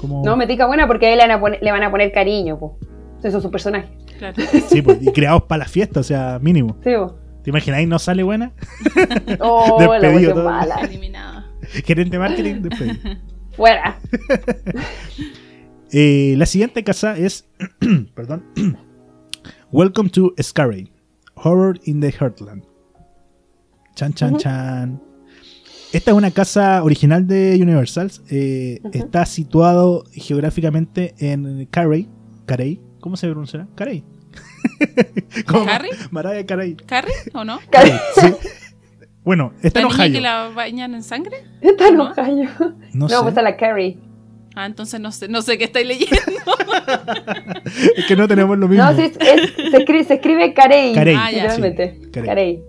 Speaker 2: Como...
Speaker 4: No, me tica buena porque a él le van a poner, le van a poner cariño, po. Esos son sus personajes.
Speaker 3: Claro.
Speaker 2: Sí, pues, y creados para la fiesta, o sea, mínimo.
Speaker 4: Sí, po.
Speaker 2: ¿Te imagináis? ¿No sale buena?
Speaker 4: Oh, la
Speaker 2: Despedido todo.
Speaker 4: mala.
Speaker 2: Gerente marketing, despedido.
Speaker 4: Fuera.
Speaker 2: Eh, la siguiente casa es. perdón. Welcome to Scarray. Horror in the Heartland. Chan, chan, chan. Esta es una casa original de Universal. eh. Está situado geográficamente en Carey. Carey. ¿Cómo se pronuncia? Carey. ¿Cómo?
Speaker 3: ¿Carey?
Speaker 2: Mariah Carey.
Speaker 3: ¿Carrie o no?
Speaker 2: Carey, sí. Bueno, está
Speaker 3: ¿La
Speaker 2: en
Speaker 3: niña
Speaker 2: Ohio.
Speaker 3: que la bañan en sangre?
Speaker 4: Está
Speaker 3: ¿No?
Speaker 4: enojado.
Speaker 2: No,
Speaker 4: No,
Speaker 2: sé.
Speaker 4: pues a la Carrie.
Speaker 3: Ah, entonces no sé, no sé qué estáis leyendo.
Speaker 2: Es que no tenemos lo mismo.
Speaker 4: No, sí, es- es- se, escribe, se escribe Carey.
Speaker 2: Carey.
Speaker 3: Ah, ya.
Speaker 2: Sí, Carey.
Speaker 4: Carey.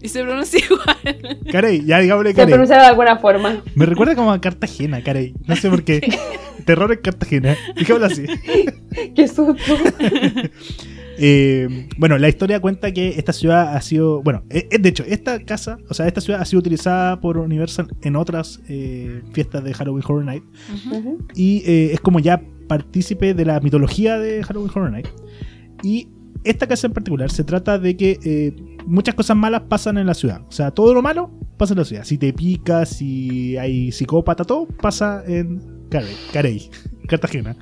Speaker 3: Y se pronuncia igual.
Speaker 2: Carey, ya digámosle
Speaker 4: Se
Speaker 2: Carey.
Speaker 4: pronuncia de alguna forma.
Speaker 2: Me recuerda como a Cartagena, Carey. No sé por qué. Terror en Cartagena. Digámoslo así.
Speaker 4: Qué susto.
Speaker 2: Eh, bueno, la historia cuenta que esta ciudad ha sido. Bueno, eh, eh, de hecho, esta casa, o sea, esta ciudad ha sido utilizada por Universal en otras eh, fiestas de Halloween Horror Night. Y eh, es como ya partícipe de la mitología de Halloween Horror Night. Y esta casa en particular se trata de que eh, muchas cosas malas pasan en la ciudad. O sea, todo lo malo pasa en la ciudad. Si te pica, si hay psicópata, todo pasa en Carey, Carey Cartagena.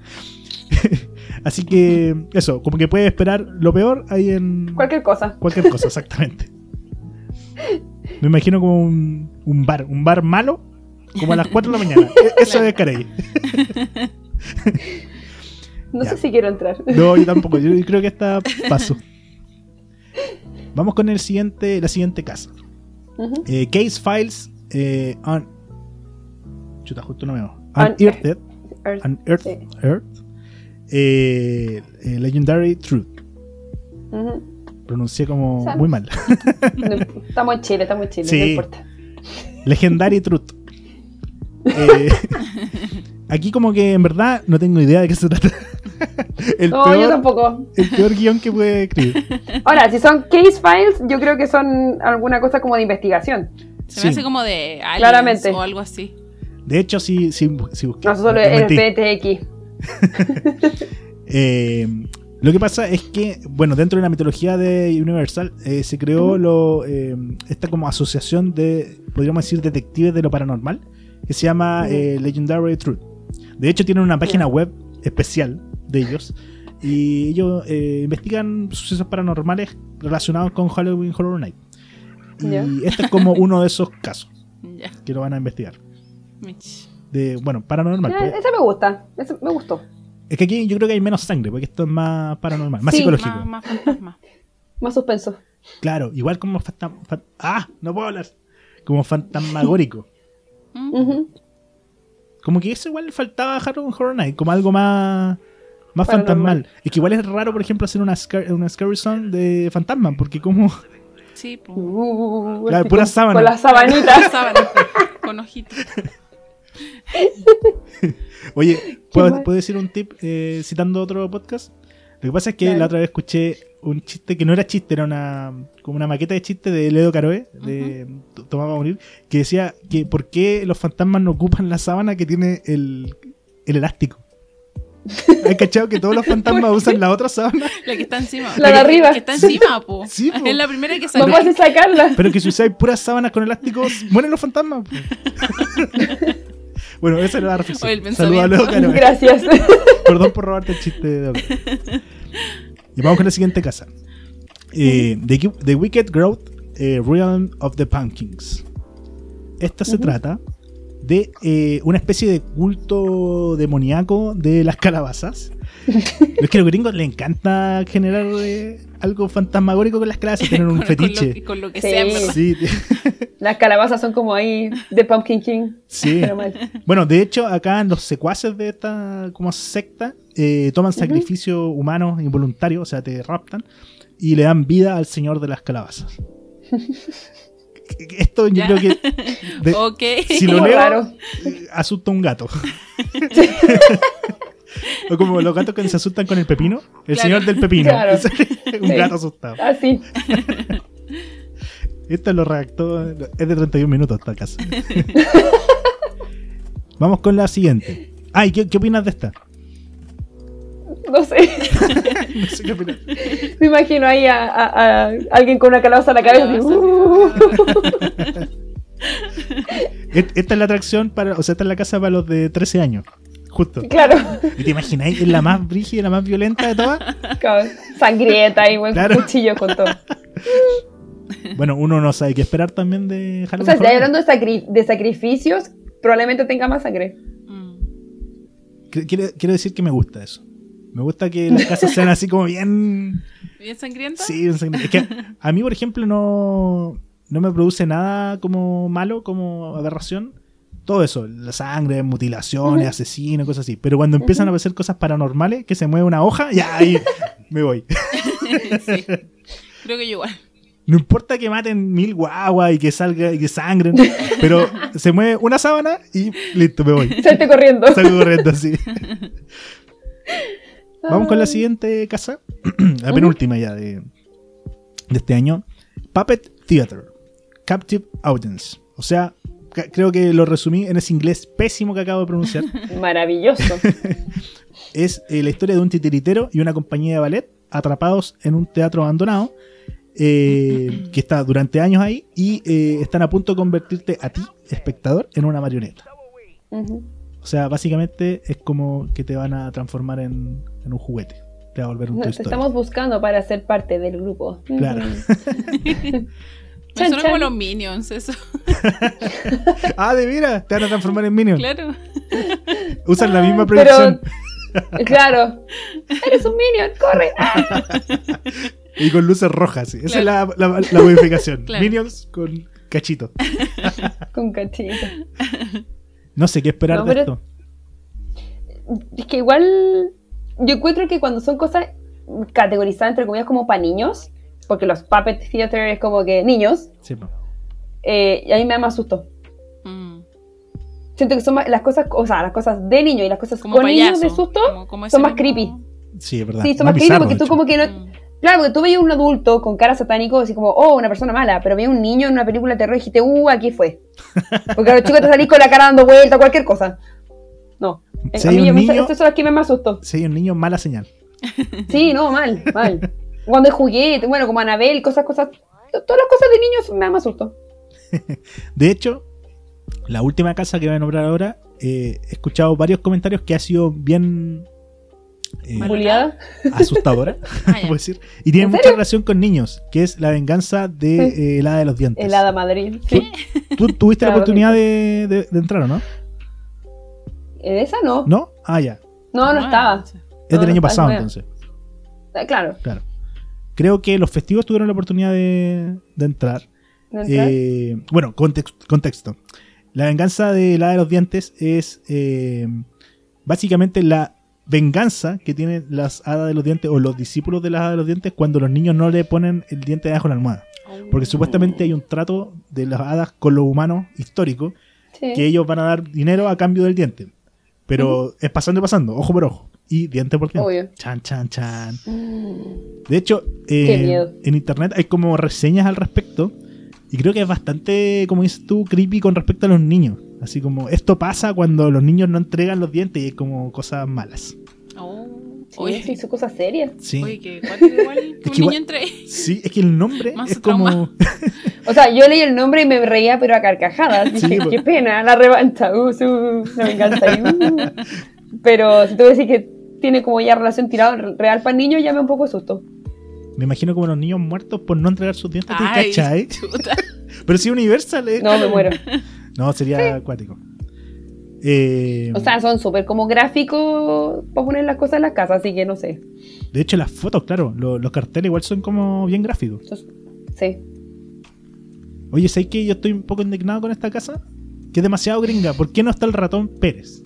Speaker 2: Así que eso, como que puedes esperar lo peor ahí en
Speaker 4: Cualquier cosa.
Speaker 2: cualquier cosa, exactamente. Me imagino como un, un bar, un bar malo, como a las 4 de la mañana. E- Eso es Carey.
Speaker 4: No
Speaker 2: Ya.
Speaker 4: sé si quiero entrar.
Speaker 2: No, yo tampoco. Yo creo que está paso. Vamos con el siguiente, la siguiente casa. Eh, Case Files eh, on. Chuta, justo no me veo.
Speaker 4: Un-
Speaker 2: Unearthed.
Speaker 4: Earth.
Speaker 2: Unearthed.
Speaker 4: Sí.
Speaker 2: Earth. Eh, eh, Legendary Truth.
Speaker 4: Ujú.
Speaker 2: Pronuncié como muy mal.
Speaker 4: Estamos en Chile, estamos en Chile,
Speaker 2: Sí.
Speaker 4: no importa.
Speaker 2: Legendary Truth. Eh, aquí como que en verdad no tengo idea de qué se trata. el,
Speaker 4: No, yo
Speaker 2: peor,
Speaker 4: tampoco.
Speaker 2: el peor guion que puede escribir.
Speaker 4: Ahora, si son case files, yo creo que son alguna cosa como de investigación.
Speaker 3: Se
Speaker 2: Sí.
Speaker 3: me hace como de aliens
Speaker 4: Claramente.
Speaker 3: o algo así.
Speaker 2: De hecho, sí, sí, sí busqué.
Speaker 4: No, solo el. PTX.
Speaker 2: Eh, lo que pasa es que, bueno, dentro de la mitología de Universal eh, se creó lo, eh, esta como asociación de, podríamos decir, detectives de lo paranormal, que se llama eh, Legendary Truth. De hecho, tienen una página web especial de ellos y ellos eh, investigan sucesos paranormales relacionados con Halloween Horror Night. Y
Speaker 4: Ya.
Speaker 2: este es como uno de esos casos que lo van a investigar. De, bueno, paranormal.
Speaker 4: Ya,
Speaker 2: pues.
Speaker 4: ese me gusta, ese me gustó.
Speaker 2: Es que aquí yo creo que hay menos sangre, porque esto es más paranormal, más
Speaker 4: Sí,
Speaker 2: psicológico.
Speaker 3: Más, más fantasma.
Speaker 4: Más suspenso.
Speaker 2: Claro, igual como fantasma. ¡Ah! No puedo hablar. Como fantasmagórico.
Speaker 3: Mm.
Speaker 2: Como que eso igual le faltaba a Horror Night, como algo más. Más
Speaker 4: Paranormal.
Speaker 2: fantasmal. Es que igual es raro, por ejemplo, hacer una, scar- una Scary Zone de fantasma, porque como.
Speaker 3: Sí, pues.
Speaker 4: Uh,
Speaker 2: pura
Speaker 4: con-
Speaker 2: sábana.
Speaker 4: Con las sabanitas.
Speaker 3: Con ojitos.
Speaker 2: Oye, ¿puedo,
Speaker 4: mal.
Speaker 2: ¿puedo decir un tip eh, citando otro podcast? Lo que pasa es que la otra vez escuché un chiste que no era chiste, era una como una maqueta de chiste de Ledo Caroe, de Tomás va a morir, que decía que por qué los fantasmas no ocupan la sábana que tiene el, el elástico. ¿Has cachado que todos los fantasmas usan la otra sábana?
Speaker 3: La que está encima.
Speaker 4: La de
Speaker 3: que-
Speaker 4: arriba.
Speaker 3: Que está encima, po.
Speaker 2: Sí, po.
Speaker 3: Es la primera que salió.
Speaker 4: Vamos a sacarla.
Speaker 2: Pero que si usáis puras sábanas con elásticos, mueren los fantasmas. po. bueno, esa era la reflexión.
Speaker 3: O el
Speaker 2: Saludos a.
Speaker 4: Gracias.
Speaker 2: Perdón por robarte el chiste de Doc. Y vamos con la siguiente casa. Eh, the, Wicked Growth eh, Realm of the Pumpkins. Esta se trata de eh, una especie de culto demoníaco de las calabazas. es que a los gringos les encanta generar eh, algo fantasmagórico con las calabazas, tener un
Speaker 3: Con- con lo
Speaker 2: fetiche.
Speaker 3: Con lo que
Speaker 4: Sí.
Speaker 3: sea, en verdad.
Speaker 2: Sí,
Speaker 4: Las calabazas son como ahí de Pumpkin King.
Speaker 2: sí.
Speaker 4: Pero mal.
Speaker 2: Bueno, de hecho, acá los secuaces de esta como secta eh, toman sacrificios humanos involuntarios, o sea, te raptan y le dan vida al señor de las calabazas. Esto yo
Speaker 3: Ya.
Speaker 2: creo que de-
Speaker 3: Ok.
Speaker 2: si lo leo eh, asusta un gato. o como los gatos que se asustan con el pepino, el
Speaker 3: Claro.
Speaker 2: señor del pepino,
Speaker 4: Claro.
Speaker 2: un
Speaker 4: Sí.
Speaker 2: gato asustado.
Speaker 4: Así.
Speaker 2: Esto lo redactó, es de 31 minutos esta casa. Vamos con la siguiente. Ay, ¿qué, qué opinas de esta?
Speaker 4: No sé.
Speaker 2: No sé qué opinas.
Speaker 4: Me imagino ahí a, a- a alguien con una calabaza en la cabeza. así, uh.
Speaker 2: Esta es la atracción para, o sea, esta es la casa para los de 13 años. Justo.
Speaker 4: Claro.
Speaker 2: ¿Y te imagináis? Es la más brígida, la más violenta de todas.
Speaker 4: Cabrón. Sangrieta y buen
Speaker 2: Claro.
Speaker 4: cuchillo con todo.
Speaker 2: Bueno, uno no sabe qué esperar también de
Speaker 4: O
Speaker 2: Halloween.
Speaker 4: sea, si hablando de, sacri- de sacrificios, probablemente tenga más sangre.
Speaker 3: Mm.
Speaker 2: Qu- Quiero, quiero decir que me gusta eso. Me gusta que las casas sean así como bien.
Speaker 3: ¿Bien sangrienta?
Speaker 2: Sí, bien sangrientas. Es que a mí, por ejemplo, no, no me produce nada como malo, como aberración. Todo eso, la sangre, mutilaciones, asesinos, cosas así. Pero cuando empiezan a aparecer cosas paranormales, que se mueve una hoja, ya ahí me voy.
Speaker 3: sí. Creo que yo igual.
Speaker 2: No importa que maten mil guaguas y que salga y que sangren, pero se mueve una sábana y listo, me voy.
Speaker 4: Salte corriendo.
Speaker 2: Salgo corriendo así. Vamos con la siguiente casa. la penúltima ya de, de este año. Puppet Theater. Captive Audience. O sea, creo que lo resumí en ese inglés pésimo que acabo de pronunciar.
Speaker 4: Maravilloso.
Speaker 2: es eh, la historia de un titiritero y una compañía de ballet atrapados en un teatro abandonado eh, que está durante años ahí y eh, están a punto de convertirte a ti, espectador, en una marioneta. O sea, básicamente es como que te van a transformar en, en un juguete. Te va a volver un
Speaker 4: No, te estamos buscando para ser parte del grupo.
Speaker 2: Claro.
Speaker 3: Me
Speaker 4: Chan,
Speaker 3: suena
Speaker 4: chan.
Speaker 3: como los minions, eso.
Speaker 2: Ah, de veras, te van a transformar en Minion.
Speaker 3: claro.
Speaker 2: Usan la misma
Speaker 4: Pero-
Speaker 2: producción.
Speaker 4: Claro. Eres un minion, corre.
Speaker 2: Y con luces rojas. sí. Esa
Speaker 3: Claro.
Speaker 2: es la, la, la modificación.
Speaker 3: Claro.
Speaker 2: Minions con cachito.
Speaker 4: Con cachito.
Speaker 2: No sé qué esperar
Speaker 4: No,
Speaker 2: de esto.
Speaker 4: Es que igual yo encuentro que cuando son cosas categorizadas entre comillas como para niños, porque los puppet theater es como que niños,
Speaker 2: Sí, po.
Speaker 4: eh, y a mí me da más susto.
Speaker 3: Mm.
Speaker 4: Siento que son más, las cosas, o sea, las cosas de niño y las cosas
Speaker 3: Como
Speaker 4: con
Speaker 3: payaso.
Speaker 4: niños de susto
Speaker 3: como- como
Speaker 4: son más
Speaker 3: mismo-
Speaker 4: creepy.
Speaker 2: Sí, es verdad.
Speaker 4: Sí, son más creepy
Speaker 2: bizarro,
Speaker 4: porque
Speaker 2: de
Speaker 4: tú como que no...
Speaker 3: Mm.
Speaker 4: Claro, porque tú veías un adulto con cara satánico, así como, oh, una persona mala, pero veías un niño en una película de terror y dijiste, uh, aquí fue. Porque a los chicos te salís con la cara dando vuelta, cualquier cosa. No.
Speaker 2: Si
Speaker 4: a mí
Speaker 2: un
Speaker 4: yo me-
Speaker 2: niño-
Speaker 4: estas son las que me más susto.
Speaker 2: Si hay un niño, mala señal.
Speaker 4: Sí, no, mal, mal. Cuando hay juguete, bueno, como Anabel, cosas, cosas. Todas las cosas de niños me más susto.
Speaker 2: De hecho, la última casa que voy a nombrar ahora, eh, he escuchado varios comentarios que ha sido bien eh, asustadora,
Speaker 3: Ah,
Speaker 2: puedo decir, y tiene
Speaker 4: ¿En
Speaker 2: mucha
Speaker 4: serio?
Speaker 2: relación con niños, que es la venganza de
Speaker 4: Sí.
Speaker 2: eh, el hada de los dientes.
Speaker 4: El Hada Madrid. Sí.
Speaker 2: ¿Tú tuviste la oportunidad de, de- de entrar o no?
Speaker 4: ¿En esa no?
Speaker 2: ¿No? Ah, ya.
Speaker 4: No, no estaba.
Speaker 2: Es
Speaker 4: No,
Speaker 2: del
Speaker 4: no
Speaker 2: año pasado
Speaker 4: es
Speaker 2: entonces.
Speaker 4: Claro.
Speaker 2: Claro. Creo que los festivos tuvieron la oportunidad de, de entrar. Eh, bueno, context- contexto. La venganza de la de los dientes es eh, básicamente la venganza que tienen las hadas de los dientes o los discípulos de las hadas de los dientes cuando los niños no le ponen el diente debajo de la almohada. Porque supuestamente hay un trato de las hadas con los humanos históricos
Speaker 4: Sí.
Speaker 2: que ellos van a dar dinero a cambio del diente. Pero es pasando y pasando, ojo por ojo. Y diente por diente.
Speaker 4: Obvio.
Speaker 2: Chan, chan, chan.
Speaker 4: Mm.
Speaker 2: De hecho, eh, en internet hay como reseñas al respecto. Y creo que es bastante, como dices tú, creepy con respecto a los niños. Así como, esto pasa cuando los niños no entregan los dientes y hay como cosas malas.
Speaker 3: Oh.
Speaker 4: Sí,
Speaker 3: Oye,
Speaker 4: sí, son cosas serias.
Speaker 2: Sí.
Speaker 3: oye, que igual que
Speaker 2: que
Speaker 3: un
Speaker 2: igual-
Speaker 3: niño entre
Speaker 2: Sí, es que el nombre
Speaker 3: Más
Speaker 2: es como.
Speaker 4: O sea, yo leí el nombre y me reía, pero a carcajadas.
Speaker 2: Sí,
Speaker 4: Dije,
Speaker 2: pues.
Speaker 4: qué pena, la revancha, uh, su, la venganza. uh. Pero si te voy a decir que tiene como ya relación tirada real para niños, ya me un poco de susto.
Speaker 2: Me imagino como los niños muertos por no entregar sus dientes.
Speaker 3: Chuta.
Speaker 2: Pero si Universal es.
Speaker 4: No, me muero.
Speaker 2: No, sería acuático. Eh,
Speaker 4: O sea, son súper como gráficos para poner las cosas en la casa, así que no sé.
Speaker 2: de hecho, las fotos, claro, lo- los carteles igual son como bien gráficos.
Speaker 4: Sí.
Speaker 2: Oye, ¿sabes que yo estoy un poco indignado con esta casa? Que es demasiado gringa. ¿Por qué no está el ratón Pérez?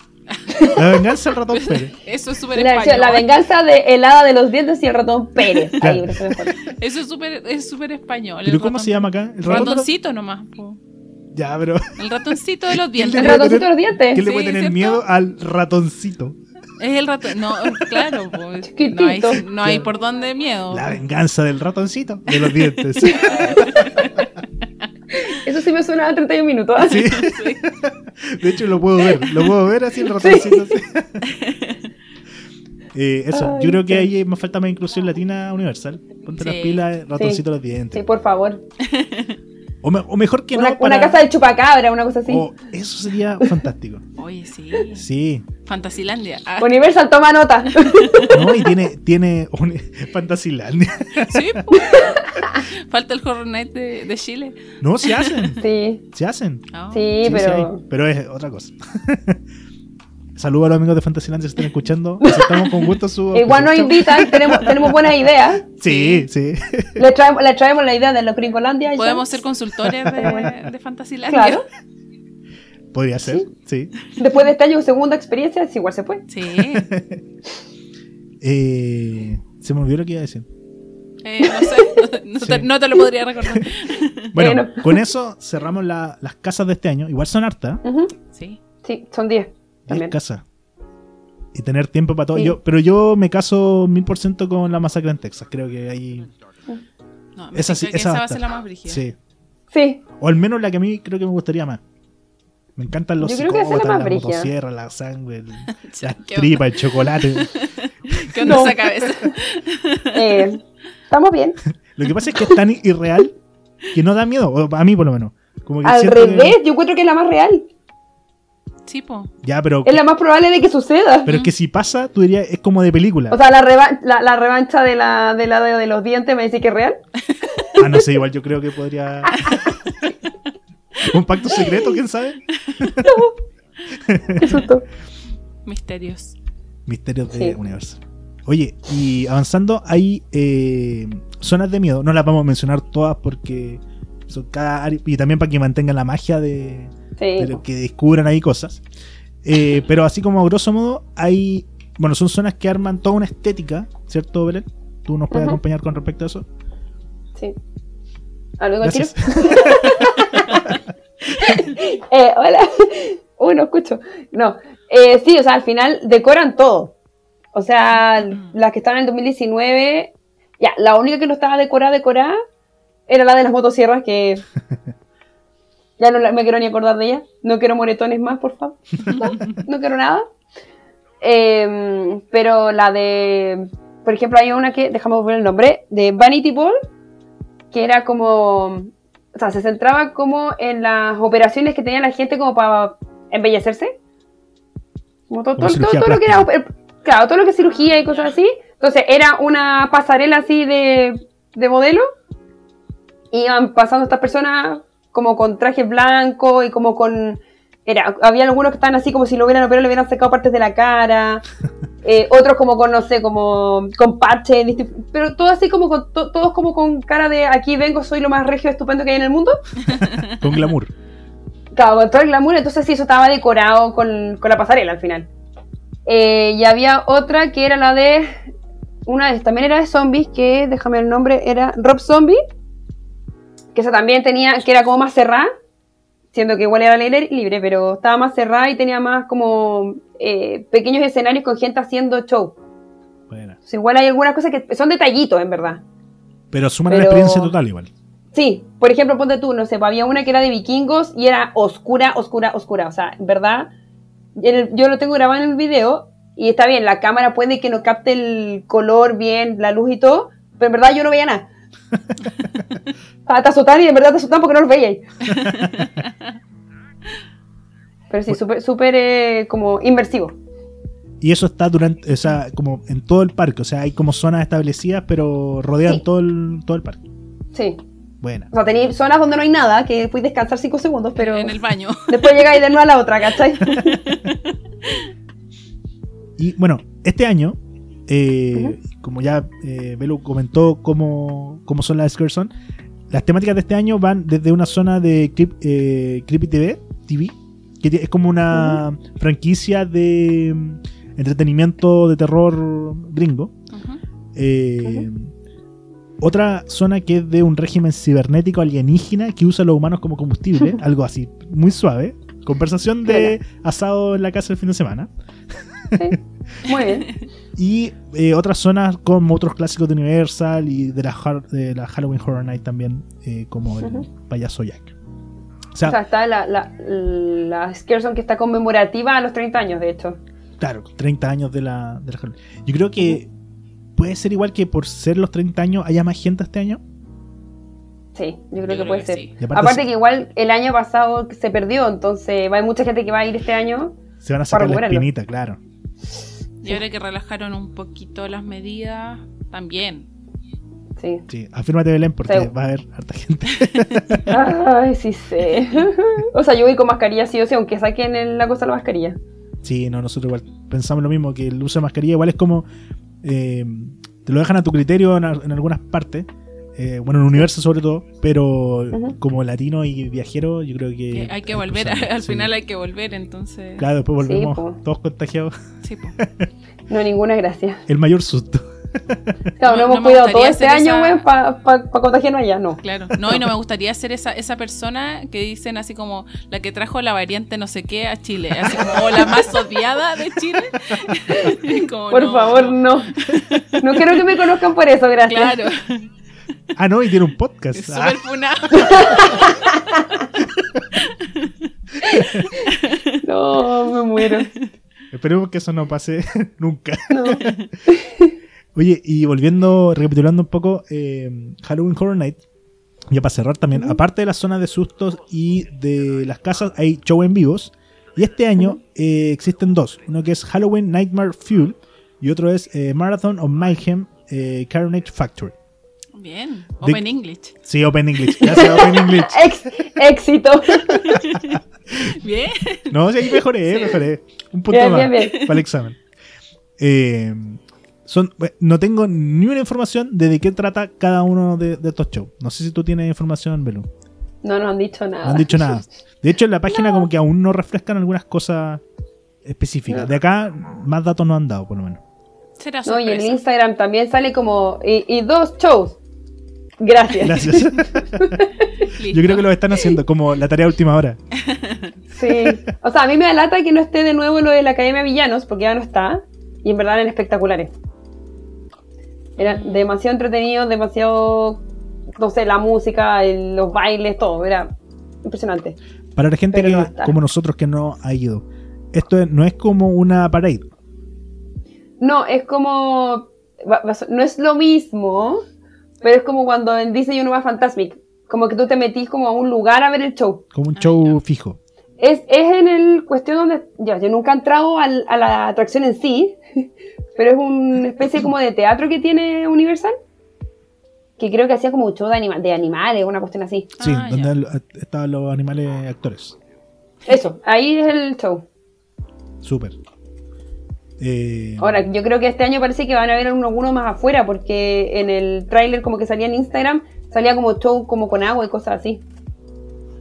Speaker 2: La venganza del ratón Pérez.
Speaker 3: Eso es súper
Speaker 4: La,
Speaker 3: español.
Speaker 4: la venganza de helada de los dientes y el ratón Pérez. Ahí,
Speaker 2: Claro.
Speaker 3: Eso es súper es súper español.
Speaker 2: ¿Pero cómo
Speaker 3: ratón-
Speaker 2: se llama acá? ¿El ratón
Speaker 3: Ratoncito nomás. po.
Speaker 2: Ya, pero.
Speaker 3: El ratoncito de los
Speaker 2: ¿Quién
Speaker 3: dientes.
Speaker 4: El ratoncito de los dientes.
Speaker 2: ¿Quién le
Speaker 3: Sí,
Speaker 2: puede tener
Speaker 3: ¿cierto?
Speaker 2: miedo al ratoncito?
Speaker 3: Es el ratón. No, claro, pues, no hay, no hay
Speaker 2: Claro.
Speaker 3: por dónde miedo.
Speaker 2: La venganza del ratoncito de los dientes.
Speaker 4: Eso sí me suena a 31 minutos. ¿ah?
Speaker 2: Sí.
Speaker 3: Sí.
Speaker 2: De hecho, lo puedo ver. Lo puedo ver así el ratoncito. así. Eh, eso,
Speaker 4: Ay,
Speaker 2: yo creo que
Speaker 4: sí.
Speaker 2: ahí me falta más inclusión latina universal. Ponte las
Speaker 3: Sí.
Speaker 2: pilas, ratoncito los
Speaker 4: Sí,
Speaker 2: dientes.
Speaker 4: por favor.
Speaker 2: O, me- o mejor que
Speaker 4: Una,
Speaker 2: no. para-
Speaker 4: una casa del chupacabra, una cosa así.
Speaker 2: o- eso sería fantástico.
Speaker 3: Oye, sí.
Speaker 2: Sí,
Speaker 3: Fantasilandia. Ah,
Speaker 4: Universal toma nota.
Speaker 2: No, y tiene, tiene un Fantasilandia.
Speaker 3: sí, po. Falta el Horror Night de, de Chile.
Speaker 2: No, se hacen.
Speaker 4: Sí,
Speaker 2: Se hacen.
Speaker 3: Ah.
Speaker 4: sí,
Speaker 2: Sí, sí
Speaker 4: pero.
Speaker 2: hay, pero es otra cosa. Saludos a los amigos de Fantasylandia si están escuchando. Aceptamos con gusto su.
Speaker 4: Igual nos invitan, tenemos, tenemos buenas ideas.
Speaker 2: Sí, sí.
Speaker 4: Le traemos, le traemos la idea de los Gringolandia. ya.
Speaker 3: Podemos ser consultores de, de Fantasilandia.
Speaker 4: Claro.
Speaker 2: Podría ser, sí.
Speaker 4: Después de este año, segunda experiencia, igual se puede.
Speaker 3: Sí.
Speaker 2: Eh, se me olvidó lo que iba a decir.
Speaker 3: Eh, no sé, no, te,
Speaker 2: Sí.
Speaker 3: no te lo podría recordar.
Speaker 2: Bueno,
Speaker 4: Bueno.
Speaker 2: con eso cerramos la- las casas de este año. Igual son hartas.
Speaker 3: Sí.
Speaker 4: Sí, son 10.
Speaker 2: 10
Speaker 4: También.
Speaker 2: casas. Y tener tiempo para todo.
Speaker 4: Sí.
Speaker 2: Yo, pero yo me caso mil por ciento con la masacre en Texas. Creo que ahí.
Speaker 3: No,
Speaker 2: Esa sí, esa
Speaker 3: esa
Speaker 2: va a
Speaker 3: ser la más brígida.
Speaker 2: Sí.
Speaker 4: Sí,
Speaker 2: O al menos la que a mí creo que me gustaría más. Me encantan los
Speaker 4: la
Speaker 2: psicópatas, la motosierra, la sangre, el- las
Speaker 3: ¿Qué
Speaker 2: tripas, el chocolate.
Speaker 3: ¿Qué onda
Speaker 4: No.
Speaker 3: esa cabeza?
Speaker 4: eh, estamos bien.
Speaker 2: Lo que pasa es que es tan irreal que no da miedo. a mí, por lo menos. Como que
Speaker 4: Al
Speaker 2: que-
Speaker 4: revés, yo encuentro que es la más real.
Speaker 3: Sí, po.
Speaker 2: Ya, pero,
Speaker 4: Es la más probable de que suceda.
Speaker 2: pero es que si pasa, tú dirías, es como de película.
Speaker 4: O sea, la, reva- la, la revancha de la, de la de los dientes me dice que es real.
Speaker 2: ah, no sé, igual yo creo que podría. Un pacto secreto, quién sabe.
Speaker 4: Qué susto.
Speaker 3: Misterios.
Speaker 2: Misterios de
Speaker 4: Sí.
Speaker 2: Universal. Oye, y avanzando, hay eh, zonas de miedo. No las vamos a mencionar todas porque son cada área- y también para que mantengan la magia de, Lo que descubran ahí cosas. Eh, pero así como a grosso modo, hay. Bueno, son zonas que arman toda una estética, ¿cierto, Belén? ¿Tú nos puedes acompañar con respecto a eso?
Speaker 4: Sí. ¿Ah, luego el tiro? Eh, hola. Uy, no escucho. No. Eh, sí, o sea, al final decoran todo. O sea, las que estaban en el 2019. Ya, la única que no estaba decorada, decorada, era la de las motosierras, que. Ya no me quiero ni acordar de ella. No quiero moretones más, por favor. No, no quiero nada. Em, pero la de. Por ejemplo, hay una que, dejamos ver el nombre, de Vanity Ball, que era como. O sea, se centraba como en las operaciones que tenía la gente como para embellecerse. Como todo,
Speaker 2: Como
Speaker 4: todo- todo- lo que era. Claro, todo lo que es cirugía y cosas así. Entonces, era una pasarela así de, de modelo. Iban pasando estas personas como con traje blanco y como con. Era, había algunos que estaban así como si lo hubieran operado, le hubieran sacado partes de la cara. Eh, otros como con, no sé, como con parches, pero todo así como con, to- todos como con cara de aquí vengo, soy lo más regio estupendo que hay en el mundo.
Speaker 2: Con glamour.
Speaker 4: Claro, con todo el glamour, entonces sí, eso estaba decorado con, con la pasarela al final. Eh, y había otra que era la de, una de, también era de zombies, que, déjame el nombre, era Rob Zombie, que esa también tenía, que era como más cerrada, siendo que igual era libre, libre pero estaba más cerrada y tenía más como eh, pequeños escenarios con gente haciendo show.
Speaker 2: Buena.
Speaker 4: Entonces, igual hay algunas cosas que son detallitos, en verdad.
Speaker 2: Pero suman la experiencia total igual.
Speaker 4: Sí, por ejemplo, ponte tú, no sé, había una que era de vikingos y era oscura, oscura, oscura. O sea, en verdad, yo lo tengo grabado en el video y está bien, la cámara puede que no capte el color bien, la luz y todo, pero en verdad yo no veía nada. Ah, te asustan y en verdad te asustan porque no los veía. Pero sí, súper, súper eh, como inmersivo.
Speaker 2: Y eso está durante, o sea, como en todo el parque. O sea, hay como zonas establecidas, pero rodean
Speaker 4: Sí.
Speaker 2: todo, el, todo el parque.
Speaker 4: Sí.
Speaker 2: Buena.
Speaker 4: O sea, tenéis zonas donde no hay nada, que puedes descansar 5 segundos, pero
Speaker 3: En el baño.
Speaker 4: después llegáis de nuevo a la otra, ¿cachai?
Speaker 2: Y bueno, este año, eh, como ya eh, Belu comentó cómo, cómo son las Excursion, las temáticas de este año van desde una zona de Creep- eh, Creepy TV, TV, que es como una franquicia de mm, entretenimiento de terror gringo. Eh, Otra zona que es de un régimen cibernético alienígena que usa a los humanos como combustible, algo así, muy suave. Conversación de asado en la casa el fin de semana.
Speaker 4: Sí. Muy bien.
Speaker 2: Y eh, otras zonas como otros clásicos de Universal y de la, har- de la Halloween Horror Night también, eh, como el payaso Jack. O
Speaker 4: O
Speaker 2: sea,
Speaker 4: está la, la, la que está conmemorativa a los 30 años, de hecho.
Speaker 2: claro, 30 años de la, de la Halloween. Yo creo que puede ser igual que por ser los 30 años haya más gente este año.
Speaker 4: Sí, yo creo
Speaker 3: Yo
Speaker 4: que
Speaker 3: creo
Speaker 4: puede
Speaker 3: que
Speaker 4: ser.
Speaker 3: sí.
Speaker 2: Aparte
Speaker 4: Aparte
Speaker 2: sí.
Speaker 4: que igual el año pasado se perdió, entonces hay mucha gente que va a ir este año.
Speaker 2: Se van a sacar la espinita, claro.
Speaker 3: Y ahora que relajaron un poquito las medidas, también.
Speaker 4: Sí.
Speaker 2: Sí, afírmate Belén porque
Speaker 4: Sí.
Speaker 2: va a haber harta gente.
Speaker 4: Ay, sí sé. o sea, yo voy con mascarilla sí o sí, aunque saquen el- la cosa de la mascarilla.
Speaker 2: Sí, no, nosotros igual pensamos lo mismo, que el uso de mascarilla igual es como... eh, te lo dejan a tu criterio en, en algunas partes, eh, bueno, en el universo sobre todo, pero como latino y viajero yo creo que...
Speaker 3: Que hay que volver, al
Speaker 2: sí.
Speaker 3: final hay que volver, entonces.
Speaker 2: Claro, después volvemos todos contagiados.
Speaker 3: Sí, po.
Speaker 4: No, ninguna gracia.
Speaker 2: El mayor susto.
Speaker 4: Claro, no,
Speaker 3: No-
Speaker 4: hemos
Speaker 3: no
Speaker 4: cuidado todo este año,
Speaker 3: esa-
Speaker 4: weón, para pa, pa contagiarnos allá, no.
Speaker 3: Claro. No, y no me gustaría ser esa, esa persona que dicen así como la que trajo la variante no sé qué a Chile. Así como o la más odiada de Chile. Como,
Speaker 4: Por
Speaker 3: no,
Speaker 4: favor,
Speaker 3: no.
Speaker 4: no. No quiero que me conozcan por eso, gracias.
Speaker 3: Claro.
Speaker 2: Ah, no, y tiene un podcast.
Speaker 3: Es
Speaker 2: Ah,
Speaker 3: súper funado.
Speaker 4: No, me muero.
Speaker 2: esperemos que eso no pase nunca.
Speaker 4: No.
Speaker 2: Oye, y volviendo, recapitulando un poco, eh, Halloween Horror Night, ya para cerrar también, aparte de las zonas de sustos y de las casas, hay show en vivos. Y este año eh, existen dos: uno que es Halloween Nightmare Fuel y otro es eh, Marathon of Mayhem eh, Carnage Factory.
Speaker 3: Bien.
Speaker 2: De-
Speaker 3: Open English.
Speaker 2: Sí, Open English. Gracias, Open English.
Speaker 4: Éxito.
Speaker 3: Bien.
Speaker 2: No, sí, mejoré,
Speaker 3: Sí.
Speaker 2: mejoré. Un punto
Speaker 4: Bien,
Speaker 2: más
Speaker 4: bien, bien.
Speaker 2: para el examen. Eh, son, bueno, no tengo ni una información de de qué trata cada uno de, de estos shows. No sé si tú tienes información, Belú.
Speaker 4: No nos han dicho
Speaker 2: No
Speaker 4: nada.
Speaker 2: han dicho nada. De hecho, en la página como que aún no refrescan algunas cosas específicas.
Speaker 4: No.
Speaker 2: De acá, más datos no han dado, por lo menos.
Speaker 3: Será
Speaker 4: No, y en. Instagram también sale como. Y, y dos shows. Gracias.
Speaker 2: Gracias. Yo creo que lo están haciendo como la tarea última hora.
Speaker 4: Sí. O sea, a mí me da lata que no esté de nuevo lo de la Academia Villanos, porque ya no está. Y en verdad eran espectaculares. Eran demasiado entretenidos, demasiado. No sé, la música, el- los bailes, todo. Era impresionante.
Speaker 2: Para la gente que,
Speaker 4: no
Speaker 2: como nosotros que no ha ido, esto es- no es como una parade.
Speaker 4: No, es como. No es lo mismo, pero es como cuando en Disney uno va a Fantasmic. Como que tú te metís como a un lugar a ver el show.
Speaker 2: Como un
Speaker 3: Ah,
Speaker 2: show fijo.
Speaker 4: Es, es en el cuestión donde. Ya, yo nunca he entrado al- a la atracción en sí, pero es una especie como de teatro que tiene Universal. Que creo que hacía como un show de, anima- de animales, una cuestión así.
Speaker 2: Sí,
Speaker 3: Ah,
Speaker 2: donde
Speaker 3: ya.
Speaker 2: estaban los animales actores.
Speaker 4: Eso, ahí es el show.
Speaker 2: Súper. Eh,
Speaker 4: Ahora, yo creo que este año parece que van a haber uno- alguno más afuera, porque en el tráiler como que salía en Instagram, salía como show como con agua y cosas así.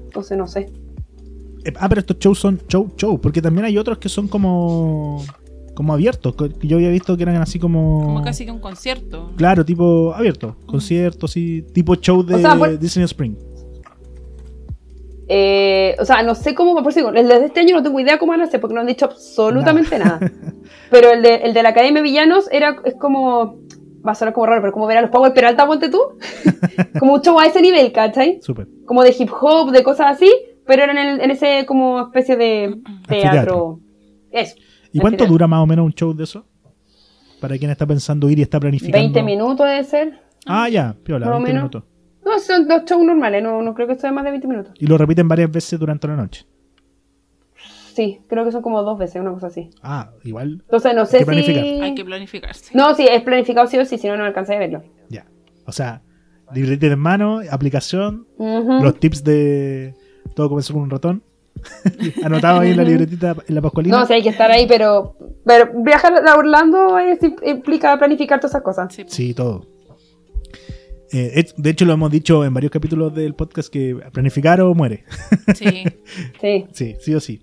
Speaker 4: Entonces no sé.
Speaker 2: eh, ah, pero estos shows son show, show. Porque también hay otros que son como como abiertos. que Yo había visto que eran así como.
Speaker 3: Como casi que un concierto.
Speaker 2: Claro, tipo abierto. Conciertos y tipo show de
Speaker 4: O sea, por-
Speaker 2: Disney Spring.
Speaker 4: Eh, o sea, no sé cómo, por digo, el de este año no tengo idea cómo van a hacer, porque no han dicho absolutamente nada. Pero el de, el de la Academia de Villanos era, es como, va a sonar como raro, pero como ver a los Power Peralta, ponte tú. como un show a ese nivel, ¿cachai?
Speaker 2: Súper.
Speaker 4: Como de hip hop, de cosas así, pero era en, el- en ese como especie de teatro. Eso.
Speaker 2: ¿Y cuánto dura más o menos un show de eso? Para quien está pensando ir y está planificando.
Speaker 4: 20 minutos debe ser.
Speaker 2: Ah, ya, piola,
Speaker 4: Más o
Speaker 2: 20
Speaker 4: menos.
Speaker 2: minutos.
Speaker 4: No, son dos shows normales, no, no creo que sea más de 20 minutos.
Speaker 2: Y lo repiten varias veces durante la noche.
Speaker 4: Sí, creo que son como dos veces, una cosa así.
Speaker 2: Ah, igual.
Speaker 4: Entonces no
Speaker 2: Hay
Speaker 4: sé
Speaker 2: que planificar.
Speaker 4: si...
Speaker 3: Hay que planificarse.
Speaker 4: No, sí, es planificado sí o sí, si no, no alcancé a verlo.
Speaker 2: Ya. O sea, libretita en mano, aplicación, los tips de todo comenzó con un ratón. Anotado ahí en la libretita en la pascualina.
Speaker 4: No, sí, hay que estar ahí, pero, pero viajar a Orlando es- implica planificar todas esas cosas.
Speaker 3: Sí.
Speaker 2: Sí, todo. Eh, de hecho, lo hemos dicho en varios capítulos del podcast que planificar o muere.
Speaker 3: Sí.
Speaker 4: Sí.
Speaker 2: Sí, sí o sí.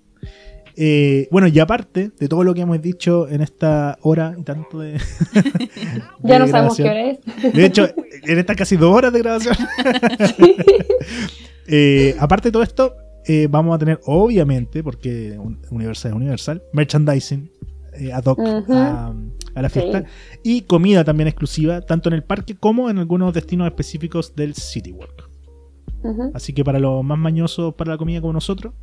Speaker 2: Eh, bueno, y aparte de todo lo que hemos dicho en esta hora y tanto de.
Speaker 4: Ya
Speaker 2: de
Speaker 4: no sabemos qué hora es.
Speaker 2: De hecho, en estas casi dos horas de grabación. Eh, aparte de todo esto, eh, vamos a tener, obviamente, porque un- Universal es Universal, merchandising eh, ad hoc
Speaker 4: Ujú.
Speaker 2: a, a la fiesta y comida también exclusiva, tanto en el parque como en algunos destinos específicos del City Walk. Así que para los más mañosos para la comida como nosotros,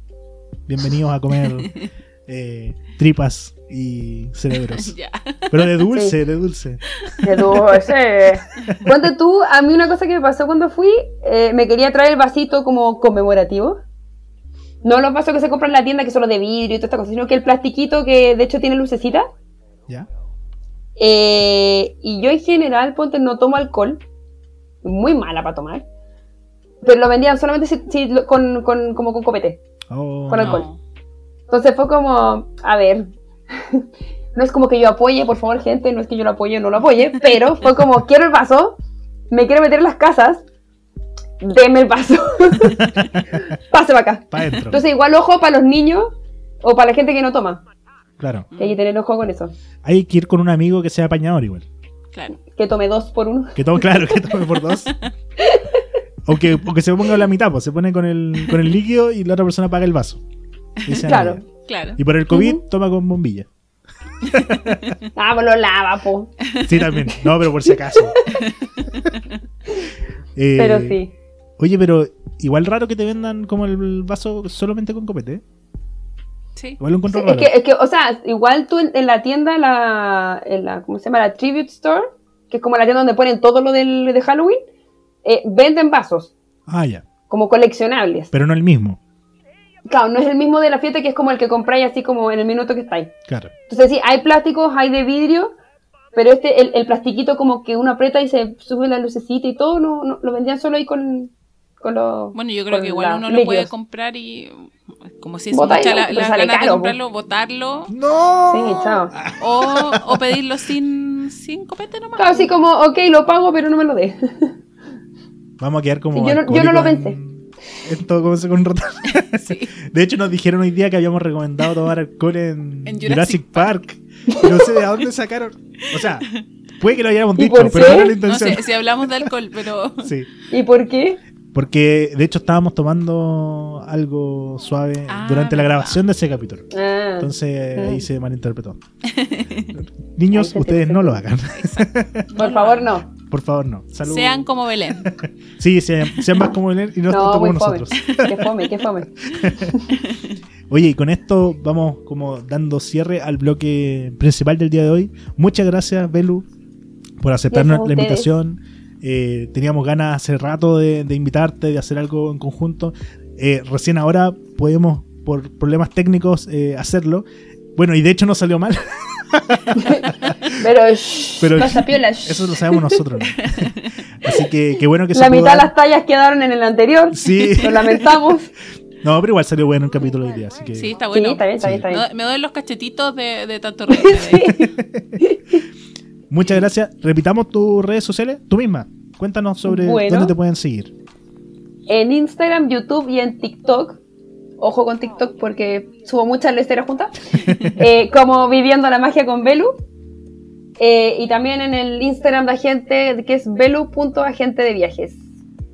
Speaker 2: bienvenidos a comer eh, tripas y cerebros. Pero de dulce,
Speaker 4: Sí.
Speaker 2: de dulce.
Speaker 4: Qué dulce. Ponte tú, a mí una cosa que me pasó cuando fui, eh, me quería traer el vasito como conmemorativo. No los vasos que se compran en la tienda, que son los de vidrio y toda esta cosa, sino que el plastiquito que de hecho tiene lucecita.
Speaker 2: ¿Ya?
Speaker 4: Eh, y yo en general, ponte, no tomo alcohol. Muy mala para tomar. Pero lo vendían solamente si- si con, con- como con copete.
Speaker 2: Oh,
Speaker 4: Con
Speaker 2: no.
Speaker 4: alcohol. Entonces fue como, a ver, no es como que yo apoye, por favor, gente, no es que yo lo apoye o no lo apoye, pero fue como, quiero el vaso, me quiero meter en las casas, deme el vaso. Pase para acá.
Speaker 2: Pa'.
Speaker 4: Entonces igual ojo para los niños o para la gente que no toma.
Speaker 2: Claro.
Speaker 4: Que hay que tener ojo con eso.
Speaker 2: Hay que ir con un amigo que sea apañador igual.
Speaker 3: Claro.
Speaker 4: Que tome dos por uno.
Speaker 2: Que tome, claro, que tome por dos. O que, o que se ponga la mitad, pues se pone con el, con el líquido y la otra persona paga el vaso.
Speaker 4: Claro.
Speaker 3: Claro.
Speaker 2: Y por el COVID, toma con bombilla.
Speaker 4: Ah, pues lo lava, po.
Speaker 2: Sí, también. No, pero por si acaso. Eh,
Speaker 4: Pero sí.
Speaker 2: Oye, pero igual raro que te vendan como el vaso solamente con copete.
Speaker 3: Sí.
Speaker 2: Igual lo encuentro
Speaker 4: Sí, es que, es que, o sea, igual tú en, en la tienda, la, en la, ¿cómo se llama? La Tribute Store, que es como la tienda donde ponen todo lo del, de Halloween, eh, venden vasos,
Speaker 2: Ah, ya.
Speaker 4: como coleccionables.
Speaker 2: Pero no el mismo.
Speaker 4: Claro, no es el mismo de la fiesta que es como el que compráis así como en el minuto que estáis.
Speaker 2: Claro.
Speaker 4: Entonces sí, hay plásticos, hay de vidrio, pero este, el, el plastiquito como que uno aprieta y se sube la lucecita y todo, no, no- lo vendían solo ahí con, con los
Speaker 3: Bueno, yo creo que igual uno lo puede comprar y como si es mucha la,
Speaker 4: pero
Speaker 3: la ganas de
Speaker 4: caro, po.
Speaker 3: comprarlo, botarlo
Speaker 2: ¡No!
Speaker 4: Sí, chao.
Speaker 3: o, o pedirlo sin, sin copete nomás.
Speaker 4: Claro, así como, ok, lo pago, pero no me lo dé.
Speaker 2: Vamos a quedar como.
Speaker 4: Sí, yo no- yo no lo pensé.
Speaker 2: en- En todo como se con rota.
Speaker 3: Sí.
Speaker 2: De hecho, nos dijeron hoy día que habíamos recomendado tomar alcohol en,
Speaker 3: En
Speaker 2: Jurassic,
Speaker 3: Jurassic
Speaker 2: Park. No sé de dónde sacaron. O sea, puede que lo hayamos
Speaker 4: ¿Y
Speaker 2: dicho, pero no era la
Speaker 3: No
Speaker 2: intención.
Speaker 3: sé si hablamos de alcohol, pero
Speaker 2: Sí.
Speaker 4: ¿Y por qué?
Speaker 2: Porque de hecho estábamos tomando algo suave
Speaker 3: Ah,
Speaker 2: durante la grabación de ese capítulo.
Speaker 4: Ah,
Speaker 2: Entonces ahí
Speaker 4: Mm.
Speaker 2: se malinterpretó. Niños,
Speaker 4: Ahí
Speaker 2: ustedes
Speaker 4: te-
Speaker 2: no lo hagan.
Speaker 4: por favor, no.
Speaker 2: Por favor, no. Salud.
Speaker 3: sean como Belén.
Speaker 2: Sí, sean, sean más como él y no,
Speaker 4: No,
Speaker 2: tanto como
Speaker 4: muy fome.
Speaker 2: nosotros.
Speaker 4: Qué fome, qué fome.
Speaker 2: Oye, y con esto vamos como dando cierre al bloque principal del día de hoy. Muchas gracias, Belu, por aceptarnos la
Speaker 4: ustedes.
Speaker 2: invitación. Eh, teníamos ganas hace rato de, de invitarte, de hacer algo en conjunto. Eh, recién ahora podemos, por problemas técnicos, eh, hacerlo. Bueno, y de hecho no salió mal,
Speaker 4: Pero,
Speaker 2: Pero-
Speaker 4: pasa piola,
Speaker 2: eso lo sabemos nosotros. ¿no? Así que qué bueno que se
Speaker 4: La
Speaker 2: pudo
Speaker 4: mitad de las tallas quedaron en el anterior.
Speaker 2: Sí.
Speaker 4: Lo lamentamos.
Speaker 2: No, pero igual salió bueno el capítulo hoy día, así que
Speaker 3: Sí, está
Speaker 4: Sí,
Speaker 3: bueno.
Speaker 4: está bien, está bien, está
Speaker 3: Me
Speaker 4: bien.
Speaker 3: do- Me doy los cachetitos de, de tanto reírme de-
Speaker 2: muchas gracias. Repitamos tus redes sociales, tú misma. Cuéntanos sobre
Speaker 4: Bueno.
Speaker 2: dónde te pueden seguir.
Speaker 4: En Instagram, YouTube y en TikTok. Ojo con TikTok porque subo muchas leceras juntas. Eh, como Viviendo la Magia con Belu. Eh, y también en el Instagram de agente, que es belu.agente de viajes.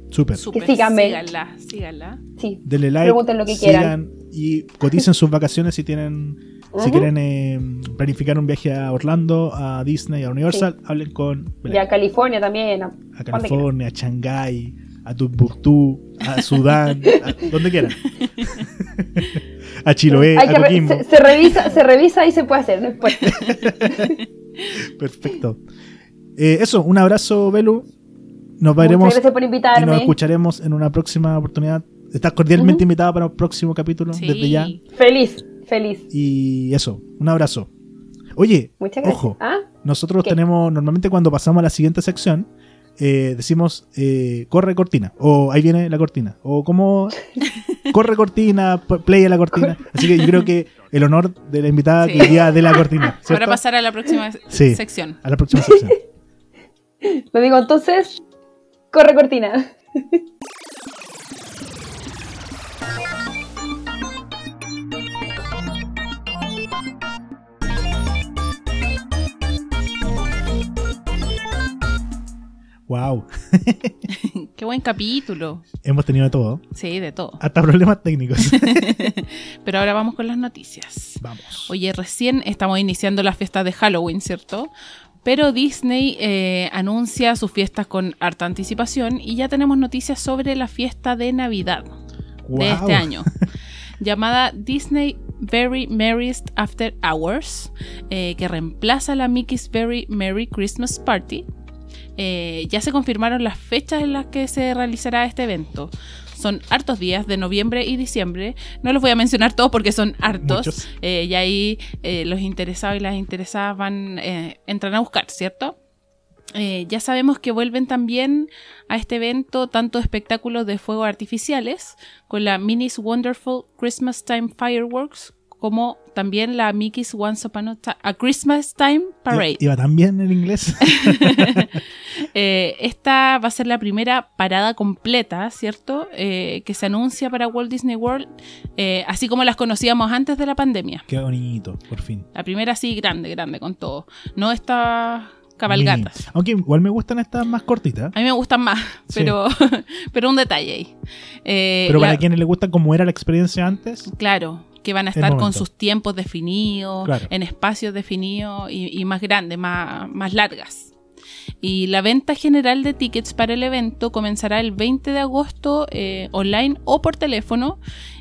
Speaker 2: Súper.
Speaker 3: Súper,
Speaker 4: síganme.
Speaker 3: síganla, síganla.
Speaker 4: Sí.
Speaker 2: Denle like,
Speaker 4: Pregunten lo que
Speaker 2: sigan y coticen sus vacaciones si tienen si quieren eh, planificar un viaje a Orlando, a Disney, a Universal, hablen con
Speaker 4: Y a California también. A,
Speaker 2: California, a Shanghái, a Timbuktu, a Sudán, a donde quieran. a Chiloé,
Speaker 4: Hay
Speaker 2: a
Speaker 4: que re-
Speaker 2: Coquimbo.
Speaker 4: se, se revisa, se revisa y se puede hacer, importa.
Speaker 2: Perfecto. Eh, eso, un abrazo, Belu. Nos
Speaker 4: Muchas
Speaker 2: veremos
Speaker 4: gracias por
Speaker 2: y nos
Speaker 4: invitarme.
Speaker 2: escucharemos en una próxima oportunidad. Estás cordialmente invitada para un próximo capítulo
Speaker 3: Sí.
Speaker 2: desde ya.
Speaker 4: Feliz, feliz.
Speaker 2: Y eso, un abrazo. Oye,
Speaker 4: Muchas gracias.
Speaker 2: ojo,
Speaker 4: ¿Ah?
Speaker 2: nosotros
Speaker 4: ¿Qué?
Speaker 2: tenemos, normalmente cuando pasamos a la siguiente sección, eh, decimos, eh, corre cortina, o ahí viene la cortina, o como, corre cortina, play a la cortina. Así que yo creo que el honor de la invitada
Speaker 3: Sí.
Speaker 2: que iría de la cortina. ¿cierto?
Speaker 3: Para pasar a la próxima
Speaker 2: Sí.
Speaker 3: sección.
Speaker 2: A la próxima sección.
Speaker 4: Lo digo entonces, corre cortina.
Speaker 2: Wow,
Speaker 3: Qué buen capítulo.
Speaker 2: hemos tenido de todo,
Speaker 3: Sí, de todo.
Speaker 2: hasta problemas técnicos.
Speaker 3: Pero ahora vamos con las noticias.
Speaker 2: Vamos.
Speaker 3: Oye, recién estamos iniciando las fiestas de Halloween, ¿cierto? Pero Disney eh, anuncia sus fiestas con harta anticipación y ya tenemos noticias sobre la fiesta de Navidad de este año, llamada Disney Very Merriest After Hours, eh, que reemplaza la Mickey's Very Merry Christmas Party. Eh, ya se confirmaron las fechas en las que se realizará este evento. Son hartos días de noviembre y diciembre. No los voy a mencionar todos porque son hartos. Eh, y ahí eh, los interesados y las interesadas van, entran a buscar, ¿cierto? Eh, ya sabemos que vuelven también a este evento tanto espectáculos de fuegos artificiales con la Minnie's Wonderful Christmas Time Fireworks como también la Mickey's Once Upon a, Ti- a Christmas Time Parade.
Speaker 2: Iba, bien en inglés.
Speaker 3: Eh, esta va a ser la primera parada completa, ¿cierto? Eh, que se anuncia para Walt Disney World, eh, así como las conocíamos antes de la pandemia.
Speaker 2: Qué bonito, por fin.
Speaker 3: La primera sí, grande, grande, con todo. No estas cabalgatas.
Speaker 2: Aunque igual me gustan estas más cortitas.
Speaker 3: A mí me gustan más,
Speaker 2: Sí.
Speaker 3: pero, pero un detalle ahí. Eh,
Speaker 2: Pero para
Speaker 3: la-
Speaker 2: quienes les gusta como era la experiencia antes,
Speaker 3: Claro, que van a estar con sus tiempos definidos,
Speaker 2: Claro.
Speaker 3: en espacios definidos y, y más grandes, más, más largas. Y la venta general de tickets para el evento comenzará el 20 de agosto eh, online o por teléfono.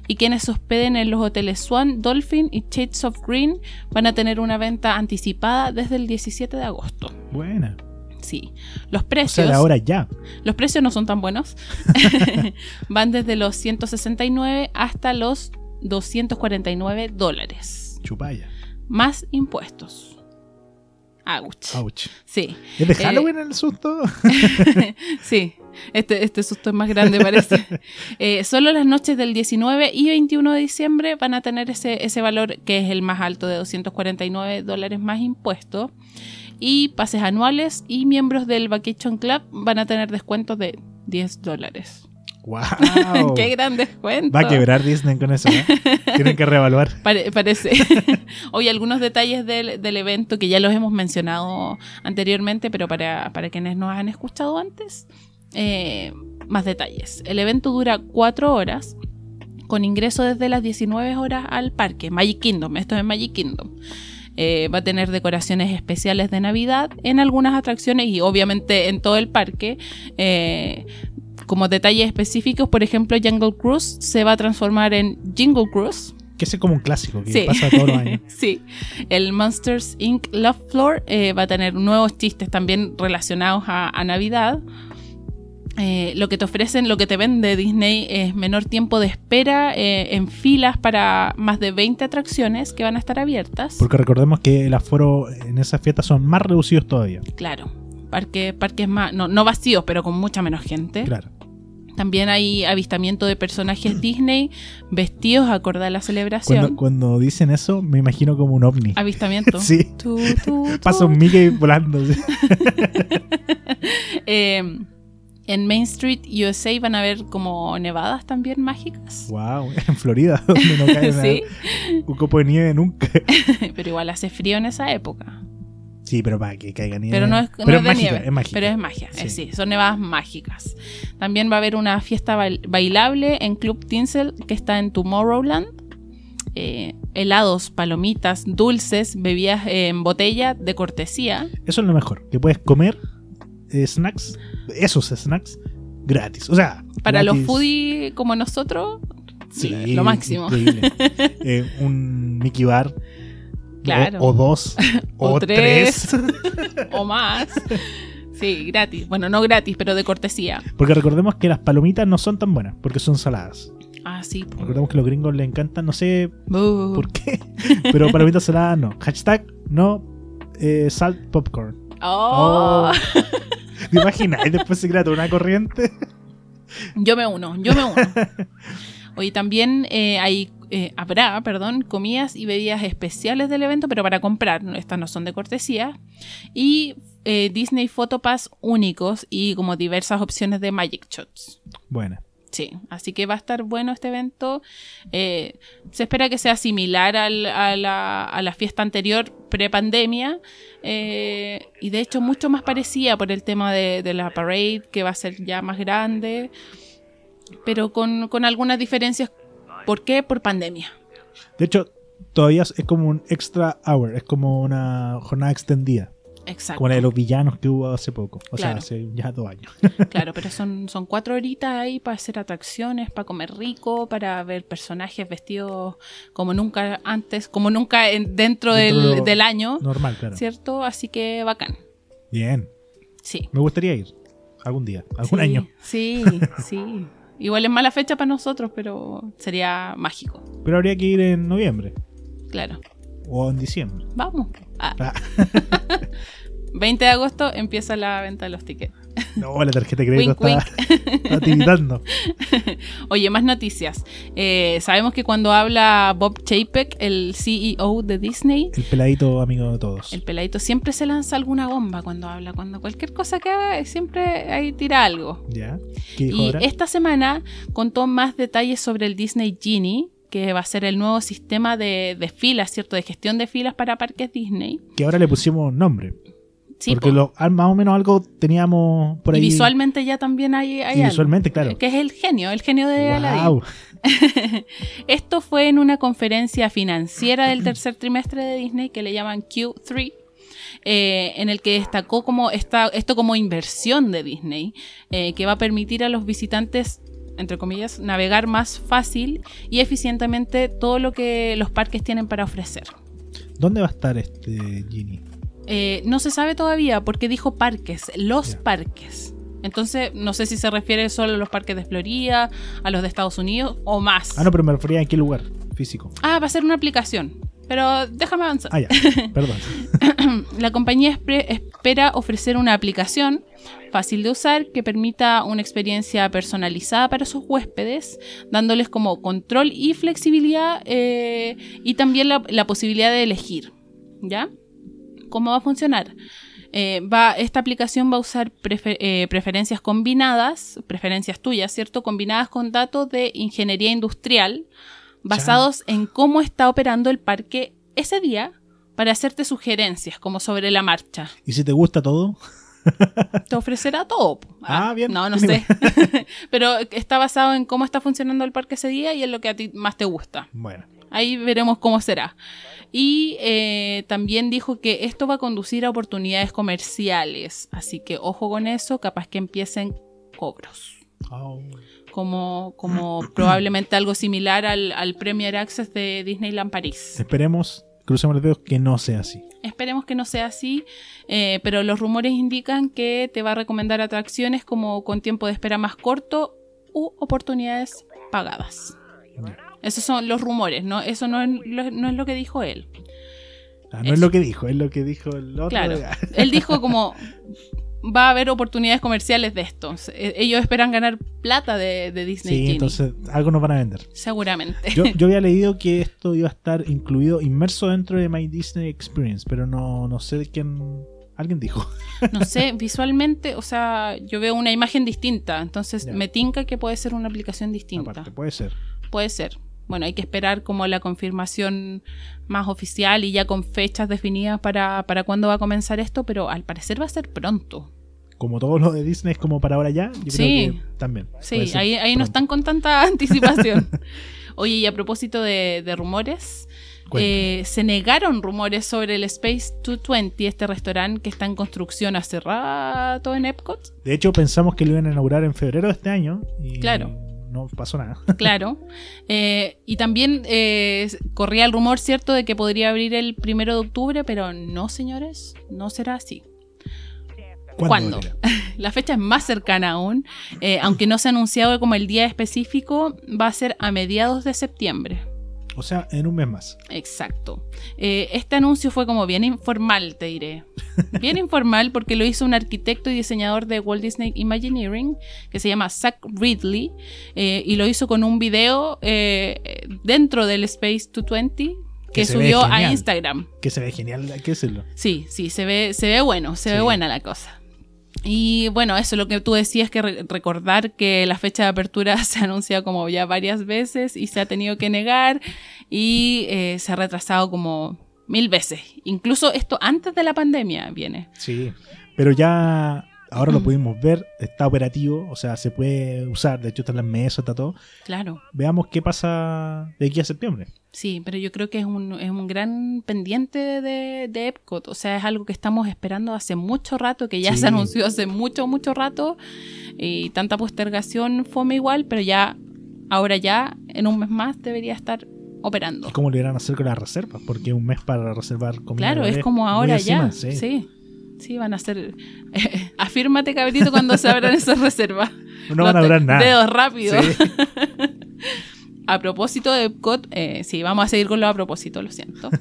Speaker 3: Y quienes se hospeden en los hoteles Swan, Dolphin y Shades of Green van a tener una venta anticipada desde el 17 de agosto.
Speaker 2: buena.
Speaker 3: Sí, los
Speaker 2: O
Speaker 3: precios.
Speaker 2: sea, de ahora ya.
Speaker 3: Los precios no son tan buenos. Van desde los 169 hasta los 249 dólares.
Speaker 2: Chupaya.
Speaker 3: Más impuestos. Ouch.
Speaker 2: Ouch.
Speaker 3: Sí,
Speaker 2: ¿Es de
Speaker 3: Eh,
Speaker 2: Halloween el susto?
Speaker 3: sí. Este, este susto es más grande, parece. Eh, solo las noches del 19 y 21 de diciembre van a tener ese, ese valor que es el más alto de 249 dólares más impuestos. Y pases anuales y miembros del Vacation Club van a tener descuentos de 10 dólares.
Speaker 2: ¡Wow!
Speaker 3: ¡Qué gran descuento!
Speaker 2: Va a quebrar Disney con eso, ¿eh? Tienen que reevaluar.
Speaker 3: Pare- parece. Hoy algunos detalles del, del evento que ya los hemos mencionado anteriormente, pero para, para quienes nos han escuchado antes, eh, más detalles. El evento dura cuatro horas con ingreso desde las 19 horas al parque, Magic Kingdom, esto es Magic Kingdom. Eh, va a tener decoraciones especiales de Navidad en algunas atracciones y obviamente en todo el parque. Eh, como detalles específicos, por ejemplo, Jungle Cruise se va a transformar en Jingle Cruise.
Speaker 2: Que ese es como un clásico que
Speaker 3: Sí.
Speaker 2: pasa todos los años.
Speaker 3: sí. El Monsters Inc. Love Floor eh, va a tener nuevos chistes también relacionados a, a Navidad. Eh, lo que te ofrecen, lo que te vende Disney es menor tiempo de espera eh, en filas para más de 20 atracciones que van a estar abiertas.
Speaker 2: Porque recordemos que el aforo en esas fiestas son más reducidos todavía.
Speaker 3: Claro, parque, parques más, no, no vacíos, pero con mucha menos gente.
Speaker 2: Claro.
Speaker 3: También hay avistamiento de personajes Disney vestidos acorde a la celebración.
Speaker 2: Cuando, cuando dicen eso, me imagino como un ovni.
Speaker 3: Avistamiento.
Speaker 2: Sí. Pasa un Mickey volando.
Speaker 3: Eh, en Main Street, USA, van a haber como nevadas también mágicas.
Speaker 2: wow, en Florida, donde no cae nada.
Speaker 3: Sí,
Speaker 2: un copo de nieve nunca.
Speaker 3: pero igual hace frío en esa época.
Speaker 2: Sí, pero para que caiga nieve.
Speaker 3: Pero no es, no
Speaker 2: Pero
Speaker 3: es de
Speaker 2: mágica,
Speaker 3: nieve.
Speaker 2: es mágica.
Speaker 3: Pero es magia. eh,
Speaker 2: Sí.
Speaker 3: son nevadas mágicas. También va a haber una fiesta bail- bailable en Club Tinsel que está en Tomorrowland. Eh, helados, palomitas, dulces, bebidas en botella de cortesía.
Speaker 2: Eso es lo mejor, que puedes comer eh, snacks, esos snacks, gratis. O sea,
Speaker 3: Para los foodies como nosotros,
Speaker 2: Sí,
Speaker 3: lo máximo.
Speaker 2: increíble. Eh, un Mickey Bar.
Speaker 3: Claro.
Speaker 2: O, o dos. o,
Speaker 3: O
Speaker 2: tres.
Speaker 3: tres. o más. Sí, gratis. Bueno, no gratis, pero de cortesía.
Speaker 2: Porque recordemos que las palomitas no son tan buenas, porque son saladas.
Speaker 3: Ah, sí.
Speaker 2: Recordemos que a los gringos les encantan, no sé
Speaker 3: Uh,
Speaker 2: por qué, pero palomitas saladas no. Hashtag no eh, salt popcorn.
Speaker 3: oh.
Speaker 2: ¿Te imaginas? Y después se crea toda una corriente.
Speaker 3: Yo me uno, yo me uno. Hoy también eh, hay, eh, habrá, perdón, comidas y bebidas especiales del evento, pero para comprar. Estas no son de cortesía. Y eh, Disney Photopass únicos y como diversas opciones de Magic Shots.
Speaker 2: Bueno,
Speaker 3: Sí, así que va a estar bueno este evento. Eh, se espera que sea similar al- a, la, a la fiesta anterior, pre-pandemia, eh, y de hecho mucho más parecida por el tema de, de la parade, que va a ser ya más grande, pero con, con algunas diferencias. ¿Por qué? Por pandemia.
Speaker 2: de hecho, todavía es como un extra hour, es como una jornada extendida.
Speaker 3: Exacto.
Speaker 2: Como la de los villanos que hubo hace poco. O
Speaker 3: Claro.
Speaker 2: sea, hace ya dos años.
Speaker 3: Claro, pero son, son cuatro horitas ahí para hacer atracciones, para comer rico, para ver personajes vestidos como nunca antes, como nunca en- dentro,
Speaker 2: Dentro
Speaker 3: del,
Speaker 2: de-
Speaker 3: del año.
Speaker 2: Normal, claro.
Speaker 3: ¿Cierto? Así que bacán.
Speaker 2: Bien.
Speaker 3: Sí.
Speaker 2: Me gustaría ir. Algún día. Algún
Speaker 3: Sí,
Speaker 2: año.
Speaker 3: Sí, sí. Igual es mala fecha para nosotros, pero sería mágico.
Speaker 2: Pero habría que ir en noviembre
Speaker 3: Claro.
Speaker 2: o en diciembre.
Speaker 3: Vamos. Ah,
Speaker 2: Ah,
Speaker 3: 20 de agosto empieza la venta de los tickets.
Speaker 2: no, la tarjeta de crédito
Speaker 3: Wink,
Speaker 2: está, está tiritando.
Speaker 3: Oye, más noticias. Eh, sabemos que cuando habla Bob Chapek, el CEO de Disney,
Speaker 2: El peladito amigo de todos.
Speaker 3: el peladito siempre se lanza alguna bomba cuando habla. Cuando cualquier cosa que haga, siempre ahí tira algo.
Speaker 2: ¿Ya? ¿Qué dijo
Speaker 3: Y
Speaker 2: ahora?
Speaker 3: esta semana contó más detalles sobre el Disney Genie, que va a ser el nuevo sistema de, de filas, ¿cierto? De gestión de filas para parques Disney.
Speaker 2: Que ahora le pusimos nombre.
Speaker 3: Sí,
Speaker 2: porque
Speaker 3: po.
Speaker 2: lo, más o menos algo teníamos por
Speaker 3: y
Speaker 2: ahí.
Speaker 3: visualmente ya también hay, hay
Speaker 2: y
Speaker 3: algo.
Speaker 2: visualmente, claro.
Speaker 3: Que es el genio, el genio de Aladdin.
Speaker 2: Wow.
Speaker 3: Esto fue en una conferencia financiera del tercer trimestre de Disney que le llaman Q3. eh, en el que destacó como esta, esto como inversión de Disney, eh, que va a permitir a los visitantes, entre comillas, navegar más fácil y eficientemente todo lo que los parques tienen para ofrecer.
Speaker 2: ¿Dónde va a estar este Genie?
Speaker 3: Eh, no se sabe todavía porque dijo parques, los parques. Entonces, no sé si se refiere solo a los parques de Florida, a los de Estados Unidos o más.
Speaker 2: Ah, no, pero me refería a qué lugar físico.
Speaker 3: Ah, va a ser una aplicación. Pero déjame avanzar.
Speaker 2: Ah, ya. Perdón.
Speaker 3: La compañía espera ofrecer una aplicación fácil de usar que permita una experiencia personalizada para sus huéspedes, dándoles como control y flexibilidad eh, y también la, la posibilidad de elegir. ¿Ya? ¿Cómo va a funcionar? Eh, va, esta aplicación va a usar eh, preferencias combinadas, preferencias tuyas, ¿cierto? Combinadas con datos de ingeniería industrial basados en cómo está operando el parque ese día para hacerte sugerencias como sobre la marcha.
Speaker 2: ¿Y si te gusta todo?
Speaker 3: Te ofrecerá todo. po.
Speaker 2: Ah, bien.
Speaker 3: No, no sé. Pero está basado en cómo está funcionando el parque ese día y en lo que a ti más te gusta.
Speaker 2: Bueno.
Speaker 3: Ahí veremos cómo será. Y eh, también dijo que esto va a conducir a oportunidades comerciales. Así que ojo con eso, capaz que empiecen cobros.
Speaker 2: Oh.
Speaker 3: Como, como probablemente algo similar al, al Premier Access de Disneyland París.
Speaker 2: Esperemos, crucemos los dedos, que no sea así.
Speaker 3: Esperemos que no sea así, eh, pero los rumores indican que te va a recomendar atracciones como con tiempo de espera más corto u oportunidades pagadas. Esos son los rumores, ¿no? Eso no es lo, no es lo que dijo él.
Speaker 2: Ah, no es lo que dijo, es lo que dijo el otro.
Speaker 3: Claro. Él dijo como va a haber oportunidades comerciales de esto. Eh, Ellos esperan ganar plata de, de Disney
Speaker 2: Sí,
Speaker 3: Genie.
Speaker 2: entonces algo nos van a vender.
Speaker 3: Seguramente.
Speaker 2: Yo, yo había leído que esto iba a estar incluido, inmerso dentro de My Disney Experience, pero no, no sé de quién. Alguien dijo.
Speaker 3: No sé, visualmente, o sea, yo veo una imagen distinta, entonces
Speaker 2: Ya.
Speaker 3: me tinca que puede ser una aplicación distinta.
Speaker 2: Aparte, puede ser.
Speaker 3: Puede ser. Bueno, hay que esperar como la confirmación más oficial y ya con fechas definidas para, para cuándo va a comenzar esto, pero al parecer va a ser pronto.
Speaker 2: Como todo lo de Disney es como para ahora ya, yo
Speaker 3: Sí.
Speaker 2: creo que también.
Speaker 3: Sí, ahí, ahí no están con tanta anticipación. Oye, y a propósito de, de rumores, eh, se negaron rumores sobre el Space 220, este restaurante que está en construcción hace rato en Epcot.
Speaker 2: De hecho, pensamos que lo iban a inaugurar en febrero de este año y
Speaker 3: Claro.
Speaker 2: No pasó nada.
Speaker 3: Claro. Eh, y también eh, corría el rumor, ¿cierto?, de que podría abrir el primero de octubre, pero no, señores, no será así. ¿Cuándo? La fecha es más cercana aún, eh, aunque no se ha anunciado como el día específico, va a ser a mediados de septiembre.
Speaker 2: O sea, en un mes más.
Speaker 3: Exacto. Eh, este anuncio fue como bien informal, te diré. Bien informal porque lo hizo un arquitecto y diseñador de Walt Disney Imagineering que se llama Zach Ridley eh, y lo hizo con un video eh, dentro del Space 220 que, subió a. Instagram.
Speaker 2: Que se ve genial, hay que decirlo.
Speaker 3: Sí, sí, se ve, se ve bueno, se ve buena la cosa. Y bueno, eso es lo que tú decías, que re- recordar que la fecha de apertura se anuncia como ya varias veces y se ha tenido que negar y eh, se ha retrasado como mil veces. Incluso esto antes de la pandemia viene.
Speaker 2: Sí. Pero ya ahora
Speaker 3: Mm.
Speaker 2: lo pudimos ver, está operativo, o sea, se puede usar, de hecho están las mesas, está todo.
Speaker 3: Claro,
Speaker 2: Veamos qué pasa de aquí a septiembre.
Speaker 3: sí, pero yo creo que es un, es un gran pendiente de, de Epcot. O sea, es algo que estamos esperando hace mucho rato, que ya
Speaker 2: Sí.
Speaker 3: se anunció hace mucho, mucho rato. Y tanta postergación fome igual, pero ya, ahora ya, en un mes más, debería estar operando.
Speaker 2: ¿Y cómo le irán a hacer con las reservas? Porque un mes para reservar comida.
Speaker 3: Claro, es como ahora ya. Sí. sí. Van a ser. afírmate, cabrito, cuando se abran esas reservas.
Speaker 2: No van a nada.
Speaker 3: Dedos rápidos.
Speaker 2: Sí.
Speaker 3: A propósito de Epcot, eh, sí, vamos a seguir con lo a propósito, lo siento.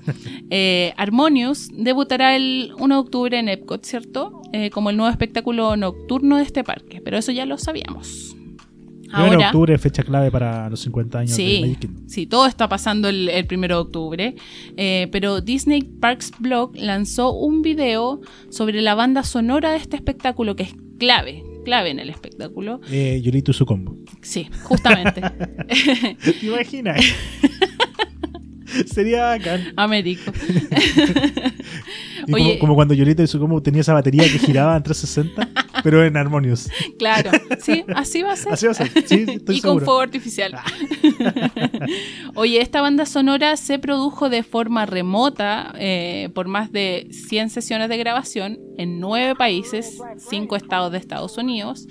Speaker 3: Eh, Harmonious debutará el 1 de octubre en Epcot, ¿cierto? Eh, como el nuevo espectáculo nocturno de este parque, pero eso ya lo sabíamos.
Speaker 2: Primero de
Speaker 3: Ahora,
Speaker 2: octubre, fecha clave para los 50 años de
Speaker 3: Sí,
Speaker 2: Magic Kingdom.
Speaker 3: sí, todo está pasando el, el primero de octubre. Eh, pero Disney Parks Blog lanzó un video sobre la banda sonora de este espectáculo que es clave, clave en el espectáculo.
Speaker 2: Eh, Yurito y su combo.
Speaker 3: Sí, justamente.
Speaker 2: ¿Te imaginas? Sería bacán.
Speaker 3: Américo. Oye.
Speaker 2: como, como cuando Yurito y su combo tenía esa batería que giraba en 360, pero en Harmonious.
Speaker 3: Claro, sí, así va a ser.
Speaker 2: Así va a ser. Sí, estoy
Speaker 3: y con fuego artificial. Oye, esta banda sonora se produjo de forma remota eh, por más de 100 sesiones de grabación en nueve países, cinco estados de Estados Unidos.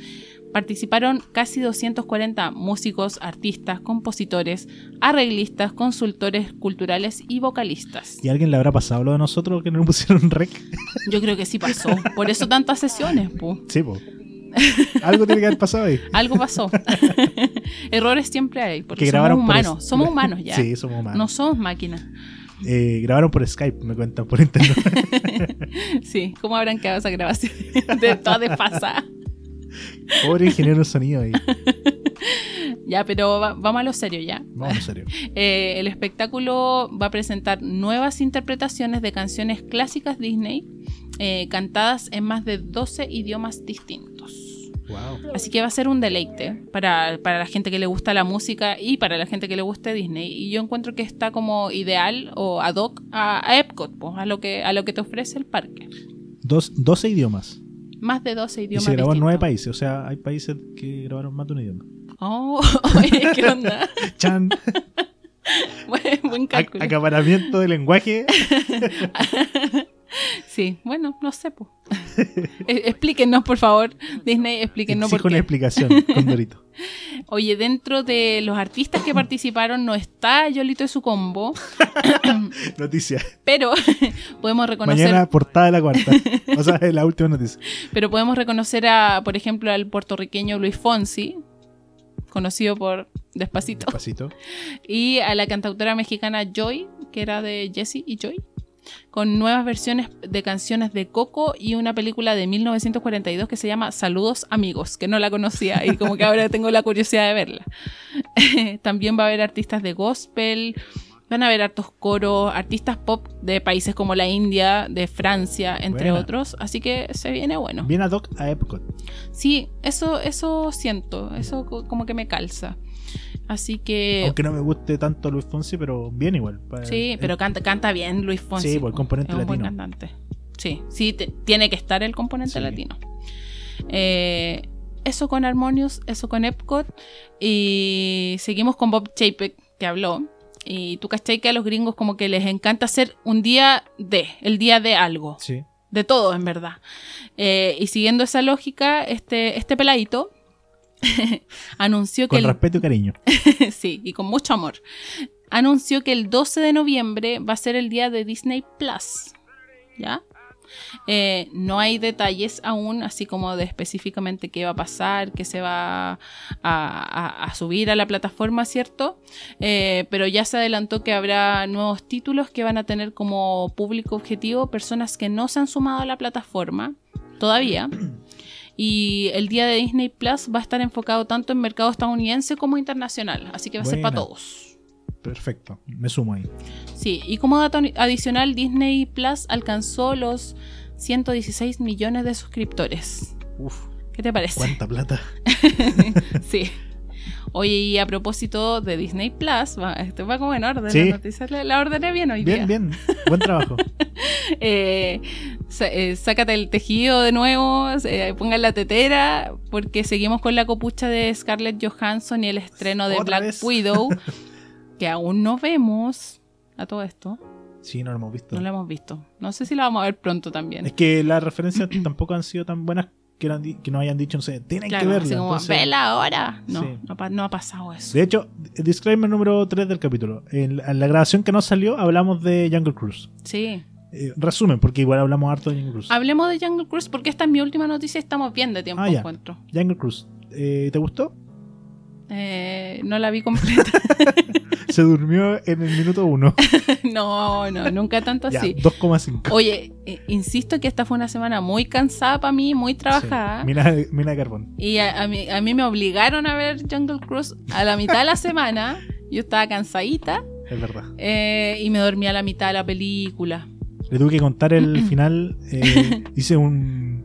Speaker 3: Participaron casi 240 músicos, artistas, compositores, arreglistas, consultores culturales y vocalistas.
Speaker 2: ¿Y alguien le habrá pasado lo de nosotros que no nos pusieron rec?
Speaker 3: Yo creo que sí pasó. Por eso tantas sesiones, pu.
Speaker 2: Sí, po. Algo tiene que haber pasado ahí.
Speaker 3: Algo pasó. Errores siempre hay, porque
Speaker 2: Que
Speaker 3: somos
Speaker 2: por
Speaker 3: humanos.
Speaker 2: es-
Speaker 3: Somos humanos ya.
Speaker 2: Sí, somos humanos.
Speaker 3: No somos máquinas.
Speaker 2: Eh, grabaron por Skype, me cuentan, por internet.
Speaker 3: Sí, ¿cómo habrán quedado esas grabaciones? De toda desfasada.
Speaker 2: Pobre ingeniero de sonido ahí.
Speaker 3: Ya, pero va- vamos a lo serio ya.
Speaker 2: Vamos, serio.
Speaker 3: Eh, el espectáculo va a presentar nuevas interpretaciones de canciones clásicas Disney eh, cantadas en más de 12 idiomas distintos.
Speaker 2: Wow.
Speaker 3: Así que va a ser un deleite para, para la gente que le gusta la música y para la gente que le guste Disney. Y yo encuentro que está como ideal o ad hoc a, a Epcot, pues, a, lo que, a lo que te ofrece el parque.
Speaker 2: Dos, 12 idiomas.
Speaker 3: Más de 12
Speaker 2: Y
Speaker 3: idiomas
Speaker 2: se grabó en nueve países. O sea, hay países que grabaron más de un idioma.
Speaker 3: Oh, oye, ¿qué onda?
Speaker 2: Chan.
Speaker 3: Buen, buen
Speaker 2: Ac-
Speaker 3: cálculo.
Speaker 2: acaparamiento de lenguaje.
Speaker 3: Sí, bueno, no sé. po. Eh, Explíquenos, por favor, Disney, explíquenos por
Speaker 2: Exijo una
Speaker 3: qué.
Speaker 2: explicación, Condorito.
Speaker 3: Oye, dentro de los artistas que participaron no está Yolito de su combo,
Speaker 2: Noticia.
Speaker 3: pero podemos reconocer,
Speaker 2: Mañana portada de la cuarta. O sea, es la última noticia.
Speaker 3: pero podemos reconocer a, por ejemplo, al puertorriqueño Luis Fonsi, conocido por Despacito,
Speaker 2: Pasito.
Speaker 3: y a la cantautora mexicana Joy, que era de Jessie y Joy, con nuevas versiones de canciones de Coco y una película de 1942 que se llama Saludos Amigos, que no la conocía y como que ahora tengo la curiosidad de verla. También va a haber artistas de gospel, van a haber hartos coros, artistas pop de países como la India, de Francia, entre
Speaker 2: Buena.
Speaker 3: otros, así que se viene bueno.
Speaker 2: Bien ad hoc a Epcot.
Speaker 3: Sí, eso, eso siento, eso co- como que me calza. Así que...
Speaker 2: Aunque no me guste tanto Luis Fonsi, pero bien igual.
Speaker 3: Sí,
Speaker 2: el-
Speaker 3: pero canta, canta bien Luis Fonsi.
Speaker 2: Sí, por el componente
Speaker 3: es un buen
Speaker 2: latino.
Speaker 3: cantante. Sí, sí, te- tiene que estar el componente
Speaker 2: Sí.
Speaker 3: latino. Eh, eso con Harmonious, eso con Epcot. Y seguimos con Bob Chapek, que habló. Y tú cachai que a los gringos como que les encanta hacer un día de, el día de algo.
Speaker 2: Sí.
Speaker 3: De todo, en verdad. Eh, y siguiendo esa lógica, este, este peladito anunció que
Speaker 2: Con
Speaker 3: el
Speaker 2: respeto y cariño.
Speaker 3: sí, y con mucho amor. Anunció que el 12 de noviembre va a ser el día de Disney Plus. ¿Ya? Eh, no hay detalles aún, así como de específicamente qué va a pasar, qué se va a, a- a subir a la plataforma, ¿cierto? Eh, pero ya se adelantó que habrá nuevos títulos que van a tener como público objetivo personas que no se han sumado a la plataforma todavía. Y el día de Disney Plus va a estar enfocado tanto en mercado estadounidense como internacional, así que va a ser para todos.
Speaker 2: Perfecto. Me sumo ahí.
Speaker 3: Sí, y como dato adicional, Disney Plus alcanzó los 116 millones de suscriptores.
Speaker 2: Uf,
Speaker 3: ¿Qué te parece?
Speaker 2: cuánta plata.
Speaker 3: Sí. Oye, y a propósito de Disney Plus, va, esto va como en orden,
Speaker 2: Sí.
Speaker 3: la noticia la, la ordené bien hoy día.
Speaker 2: Bien, bien. Buen trabajo.
Speaker 3: Eh, eh, sácate el tejido de nuevo, eh, pongan la tetera, porque seguimos con la copucha de Scarlett Johansson y el estreno de
Speaker 2: ¿Otra
Speaker 3: Black
Speaker 2: vez?
Speaker 3: Widow, que aún no vemos a todo esto.
Speaker 2: Sí, no lo hemos visto.
Speaker 3: No lo hemos visto. No sé si la vamos a ver pronto también.
Speaker 2: Es que las referencias tampoco han sido tan buenas que, eran que nos hayan dicho, no sé, tienen
Speaker 3: Claro,
Speaker 2: que verla.
Speaker 3: así como,
Speaker 2: entonces-
Speaker 3: vela ahora. No,
Speaker 2: Sí.
Speaker 3: no, no ha pasado eso.
Speaker 2: De hecho, disclaimer número 3 del capítulo. En la, en la grabación que no salió hablamos de Jungle Cruise.
Speaker 3: Sí.
Speaker 2: Eh, resumen, porque igual hablamos harto de Jungle Cruise.
Speaker 3: Hablemos de Jungle Cruise porque esta es mi última noticia y estamos bien de tiempo
Speaker 2: Ah, ya.
Speaker 3: encuentro.
Speaker 2: Jungle Cruise. Eh, ¿Te gustó?
Speaker 3: Eh, no la vi completa.
Speaker 2: Se durmió en el minuto 1.
Speaker 3: no, no, nunca tanto así.
Speaker 2: 2,5.
Speaker 3: Oye, eh, insisto que esta fue una semana muy cansada para mí, muy trabajada.
Speaker 2: Sí, Mina, mina de carbón.
Speaker 3: Y a, a mí, a mí me obligaron a ver Jungle Cruise a la mitad de la semana. Yo estaba cansadita
Speaker 2: Es verdad.
Speaker 3: eh, y me dormí a la mitad de la película.
Speaker 2: Le tuve que contar el final. eh, hice un,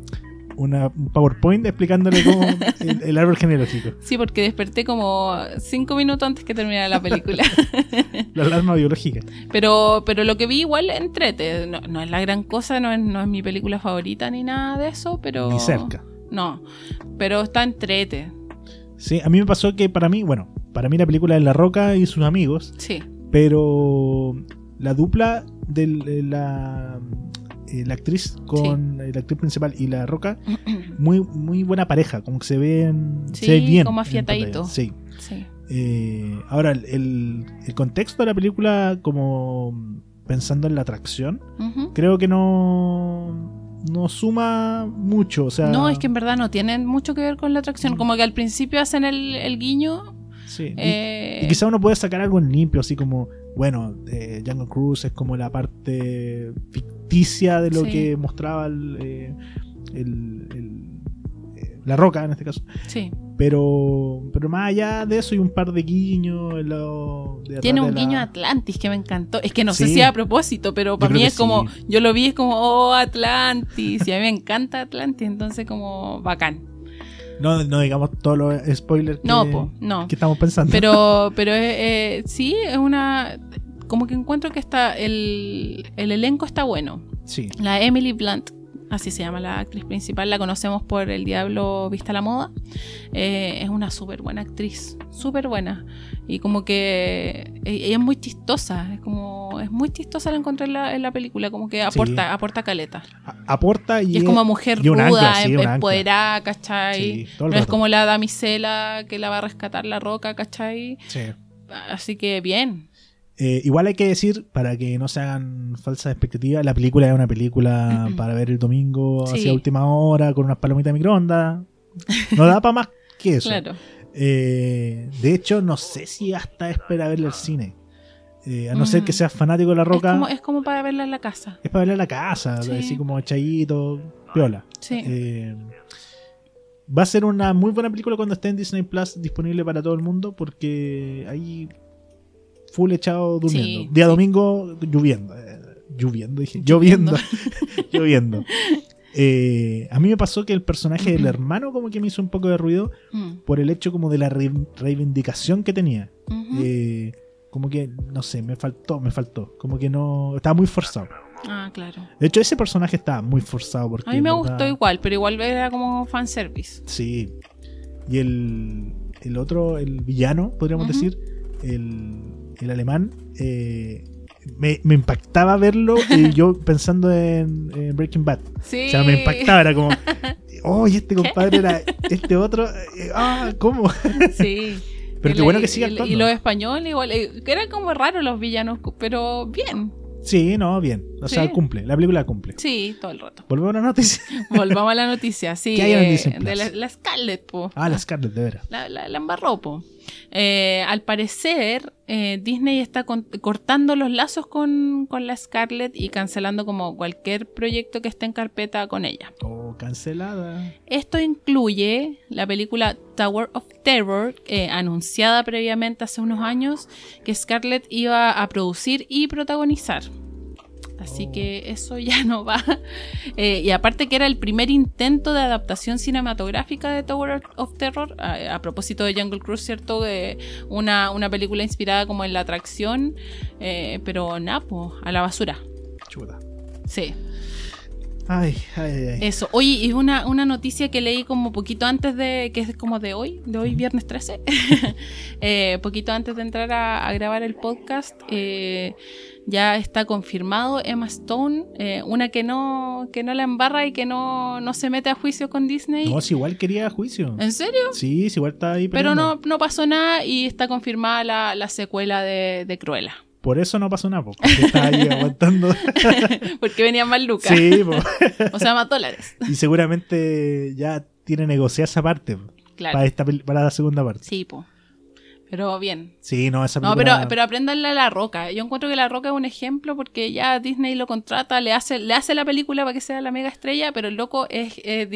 Speaker 2: una, un PowerPoint explicándole cómo el, el árbol genealógico.
Speaker 3: Sí, porque desperté como cinco minutos antes que terminara la película.
Speaker 2: La alarma biológica.
Speaker 3: pero, pero lo que vi igual entrete. No, no es la gran cosa, no es, no es mi película favorita ni nada de eso, pero...
Speaker 2: Ni cerca.
Speaker 3: No, pero está entrete.
Speaker 2: Sí, a mí me pasó que para mí, bueno, para mí la película es La Roca y sus amigos,
Speaker 3: Sí.
Speaker 2: pero la dupla de la, eh, la actriz con eh, la actriz principal y La Roca, muy, muy buena pareja, como que se ven
Speaker 3: Sí,
Speaker 2: se ve bien.
Speaker 3: como afiatadito.
Speaker 2: Sí.
Speaker 3: sí.
Speaker 2: Eh, ahora, el, el contexto de la película, como pensando en la atracción, creo que no, no suma mucho. O sea,
Speaker 3: No, es que en verdad no tienen mucho que ver con la atracción. Como que al principio hacen el, el guiño.
Speaker 2: sí. Y-
Speaker 3: eh,
Speaker 2: Y quizá uno puede sacar algo en limpio, así como, bueno, eh, Jungle Cruise es como la parte ficticia de lo
Speaker 3: Sí.
Speaker 2: que mostraba el, eh, el- el- eh, la roca en este caso.
Speaker 3: sí.
Speaker 2: Pero, pero más allá de eso, hay un par de guiños. en lo- de
Speaker 3: Tiene un guiño a Atlantis que me encantó. Es que no sé si a propósito, pero para mí es como. Yo lo vi, es como, oh, Atlantis. Y a mí me encanta Atlantis, entonces, como, bacán.
Speaker 2: No, no digamos todos los spoilers que,
Speaker 3: No, po, no.
Speaker 2: que estamos pensando.
Speaker 3: Pero, pero eh, eh, sí, es una. Como que encuentro que está. El, el elenco está bueno.
Speaker 2: sí,
Speaker 3: La Emily Blunt, así se llama la actriz principal, la conocemos por El Diablo Vista a la Moda. Eh, es una súper buena actriz, súper buena. Y como que e- ella es muy chistosa, es como es muy chistosa la encontré en la, en la película, como que aporta, aporta caleta.
Speaker 2: a- aporta y,
Speaker 3: Y es como mujer
Speaker 2: y
Speaker 3: ruda,
Speaker 2: ancla, sí,
Speaker 3: em- empoderada, ¿cachai?
Speaker 2: Sí,
Speaker 3: no es como la damisela que la va a rescatar la roca, ¿cachai?
Speaker 2: Sí.
Speaker 3: Así que bien.
Speaker 2: Eh, igual hay que decir, para que no se hagan falsas expectativas, la película es una película para ver el domingo
Speaker 3: Sí.
Speaker 2: hacia última hora con unas palomitas de microondas. No da para más que eso.
Speaker 3: Claro.
Speaker 2: Eh, de hecho, no sé si hasta espera verla al cine. Eh, a no
Speaker 3: Mm.
Speaker 2: ser que seas fanático de La
Speaker 3: Es
Speaker 2: Roca,
Speaker 3: como,
Speaker 2: es,
Speaker 3: es como para verla en la casa.
Speaker 2: para verla en la casa,
Speaker 3: Sí.
Speaker 2: así como echadito, piola.
Speaker 3: Sí.
Speaker 2: Eh, va a ser una muy buena película cuando esté en Disney Plus disponible para todo el mundo porque ahí full echado durmiendo.
Speaker 3: Sí,
Speaker 2: Día
Speaker 3: sí.
Speaker 2: domingo lloviendo. eh, lloviendo, dije. Lloviendo. lloviendo. Eh, a mí me pasó que el personaje del hermano como que me hizo un poco de ruido
Speaker 3: Mm.
Speaker 2: por el hecho como de la re- reivindicación que tenía. Eh, como que, no sé, me faltó, me faltó. Como que no... Estaba muy forzado.
Speaker 3: Ah, claro.
Speaker 2: De hecho, ese personaje estaba muy forzado porque...
Speaker 3: A mí me gustó igual, pero igual era como fanservice.
Speaker 2: Sí. Y el, el otro, el villano, podríamos decir, el, el alemán, eh, me, me impactaba verlo y yo pensando en, en Breaking Bad.
Speaker 3: Sí.
Speaker 2: O sea, me impactaba, era como, oh, y este compadre era este otro, eh, ah, ¿cómo?
Speaker 3: Sí.
Speaker 2: Pero qué bueno que siga actuando.
Speaker 3: Y los españoles igual. eh, que eran como raros los villanos, pero bien.
Speaker 2: Sí, no, bien. O sea, cumple, la película cumple.
Speaker 3: Sí, todo el rato.
Speaker 2: Volvemos a la noticia.
Speaker 3: Volvamos a la noticia, sí.
Speaker 2: ¿Qué hay en
Speaker 3: eh,
Speaker 2: Disney Plus?
Speaker 3: de la, la Scarlett, po.
Speaker 2: Ah, la Scarlett, de veras.
Speaker 3: La, la, la embarró, po. Eh, al parecer, eh, Disney está con- cortando los lazos con, con la Scarlett y cancelando como cualquier proyecto que esté en carpeta con ella.
Speaker 2: Oh, cancelada.
Speaker 3: Esto incluye la película Tower of Terror, eh, anunciada previamente hace unos años, que Scarlett iba a producir y protagonizar. Así
Speaker 2: Oh.
Speaker 3: que eso ya no va. Eh, y aparte que era el primer intento de adaptación cinematográfica de Tower of Terror, a, a propósito de Jungle Cruise, ¿cierto? Una, una película inspirada como en la atracción, eh, pero napo, a la basura.
Speaker 2: Chuta.
Speaker 3: Sí.
Speaker 2: Ay, ay, ay.
Speaker 3: Eso. Oye, y una, una noticia que leí como poquito antes de, que es como de hoy, de hoy viernes 13, eh, poquito antes de entrar a, a grabar el podcast, eh, ya está confirmado Emma Stone, eh, una que no, que no la embarra y que no, no se mete a juicio con Disney.
Speaker 2: No, si igual quería juicio.
Speaker 3: ¿En serio?
Speaker 2: Sí, si igual está ahí
Speaker 3: Pero no, no pasó nada y está confirmada la, la secuela de, de Cruella.
Speaker 2: Por eso no pasó nada, po, porque está ahí aguantando.
Speaker 3: Porque venían más lucas.
Speaker 2: sí.
Speaker 3: O sea, más dólares.
Speaker 2: y seguramente ya tiene negociada esa parte.
Speaker 3: Claro.
Speaker 2: para, esta, para la segunda parte.
Speaker 3: Sí, po. Pero bien.
Speaker 2: Sí, no, esa
Speaker 3: No,
Speaker 2: película...
Speaker 3: pero, pero apréndanle a La Roca. Yo encuentro que La Roca es un ejemplo porque ya Disney lo contrata, le hace, le hace la película para que sea la mega estrella, pero el loco es, eh,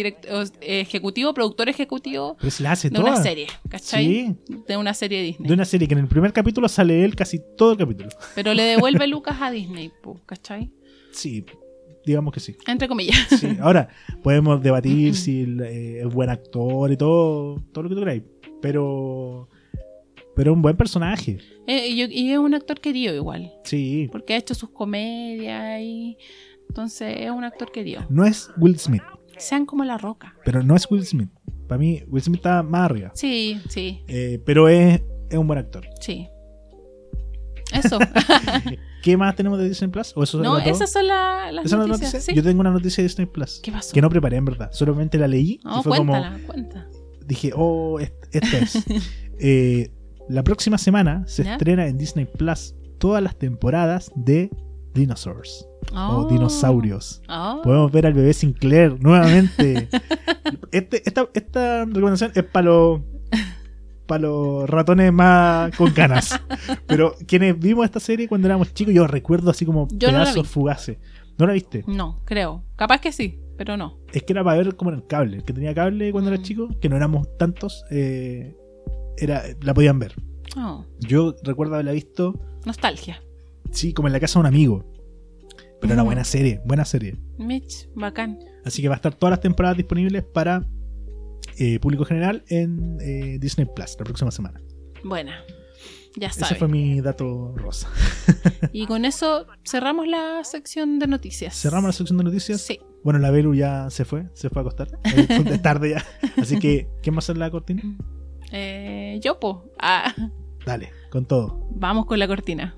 Speaker 3: ejecutivo, productor ejecutivo
Speaker 2: Pero se la hace
Speaker 3: de
Speaker 2: toda.
Speaker 3: una serie, ¿cachai?
Speaker 2: Sí,
Speaker 3: De una serie Disney.
Speaker 2: de una serie que en el primer capítulo sale él casi todo el capítulo.
Speaker 3: Pero le devuelve Lucas a Disney, ¿cachai?
Speaker 2: Sí, digamos que sí.
Speaker 3: Entre comillas.
Speaker 2: Sí, Ahora, podemos debatir si eh, es buen actor y todo, todo lo que tú queráis. Pero. Pero es un buen personaje.
Speaker 3: Eh, y, es un actor querido igual,
Speaker 2: Sí.
Speaker 3: porque ha hecho sus comedias y... Entonces es un actor querido.
Speaker 2: No es Will Smith,
Speaker 3: Sean como La Roca.
Speaker 2: pero no es Will Smith. Para mí, Will Smith está más arriba.
Speaker 3: Sí, sí,
Speaker 2: Eh, pero es, es un buen actor.
Speaker 3: sí. Eso.
Speaker 2: ¿Qué más tenemos de Disney Plus? ¿O eso
Speaker 3: no, esas son la- las
Speaker 2: ¿Esa
Speaker 3: noticias.
Speaker 2: noticia?
Speaker 3: sí.
Speaker 2: Yo tengo una noticia de Disney Plus.
Speaker 3: ¿Qué pasó?
Speaker 2: Que no preparé, en verdad. Solamente la leí.
Speaker 3: No,
Speaker 2: y fue como.
Speaker 3: cuéntala, cuenta.
Speaker 2: dije, oh, est- esto es. Eh, la próxima semana se
Speaker 3: ¿Ya?
Speaker 2: estrena en Disney Plus todas las temporadas de Dinosaurs
Speaker 3: Oh.
Speaker 2: o Dinosaurios.
Speaker 3: Oh.
Speaker 2: Podemos ver al bebé Sinclair nuevamente. Este- esta, esta recomendación es para los para los ratones más con canas. Pero quienes vimos esta serie cuando éramos chicos, yo recuerdo así como
Speaker 3: Yo no
Speaker 2: pedazos
Speaker 3: vi.
Speaker 2: fugaces. ¿No la viste?
Speaker 3: No, creo. Capaz que sí, pero no.
Speaker 2: Es que era para ver como en el cable. El que tenía cable cuando era
Speaker 3: Mm.
Speaker 2: chico, que no éramos tantos, eh, era, la podían ver.
Speaker 3: Oh,
Speaker 2: Yo recuerdo haberla visto,
Speaker 3: nostalgia.
Speaker 2: sí, como en la casa de un amigo. Pero era buena serie, buena serie.
Speaker 3: Mitch, bacán.
Speaker 2: Así que va a estar todas las temporadas disponibles para eh, público general en eh, Disney Plus la próxima semana.
Speaker 3: Buena. Ya
Speaker 2: Ese
Speaker 3: sabes.
Speaker 2: fue mi dato rosa.
Speaker 3: Y con eso cerramos la sección de noticias.
Speaker 2: Cerramos la sección de noticias.
Speaker 3: Sí.
Speaker 2: Bueno, la Belu ya se fue, se fue a acostar. Es tarde ya. Así que, ¿quién va a hacer la cortina?
Speaker 3: Eh, yo, po. Ah,
Speaker 2: Dale, con todo.
Speaker 3: vamos con la cortina.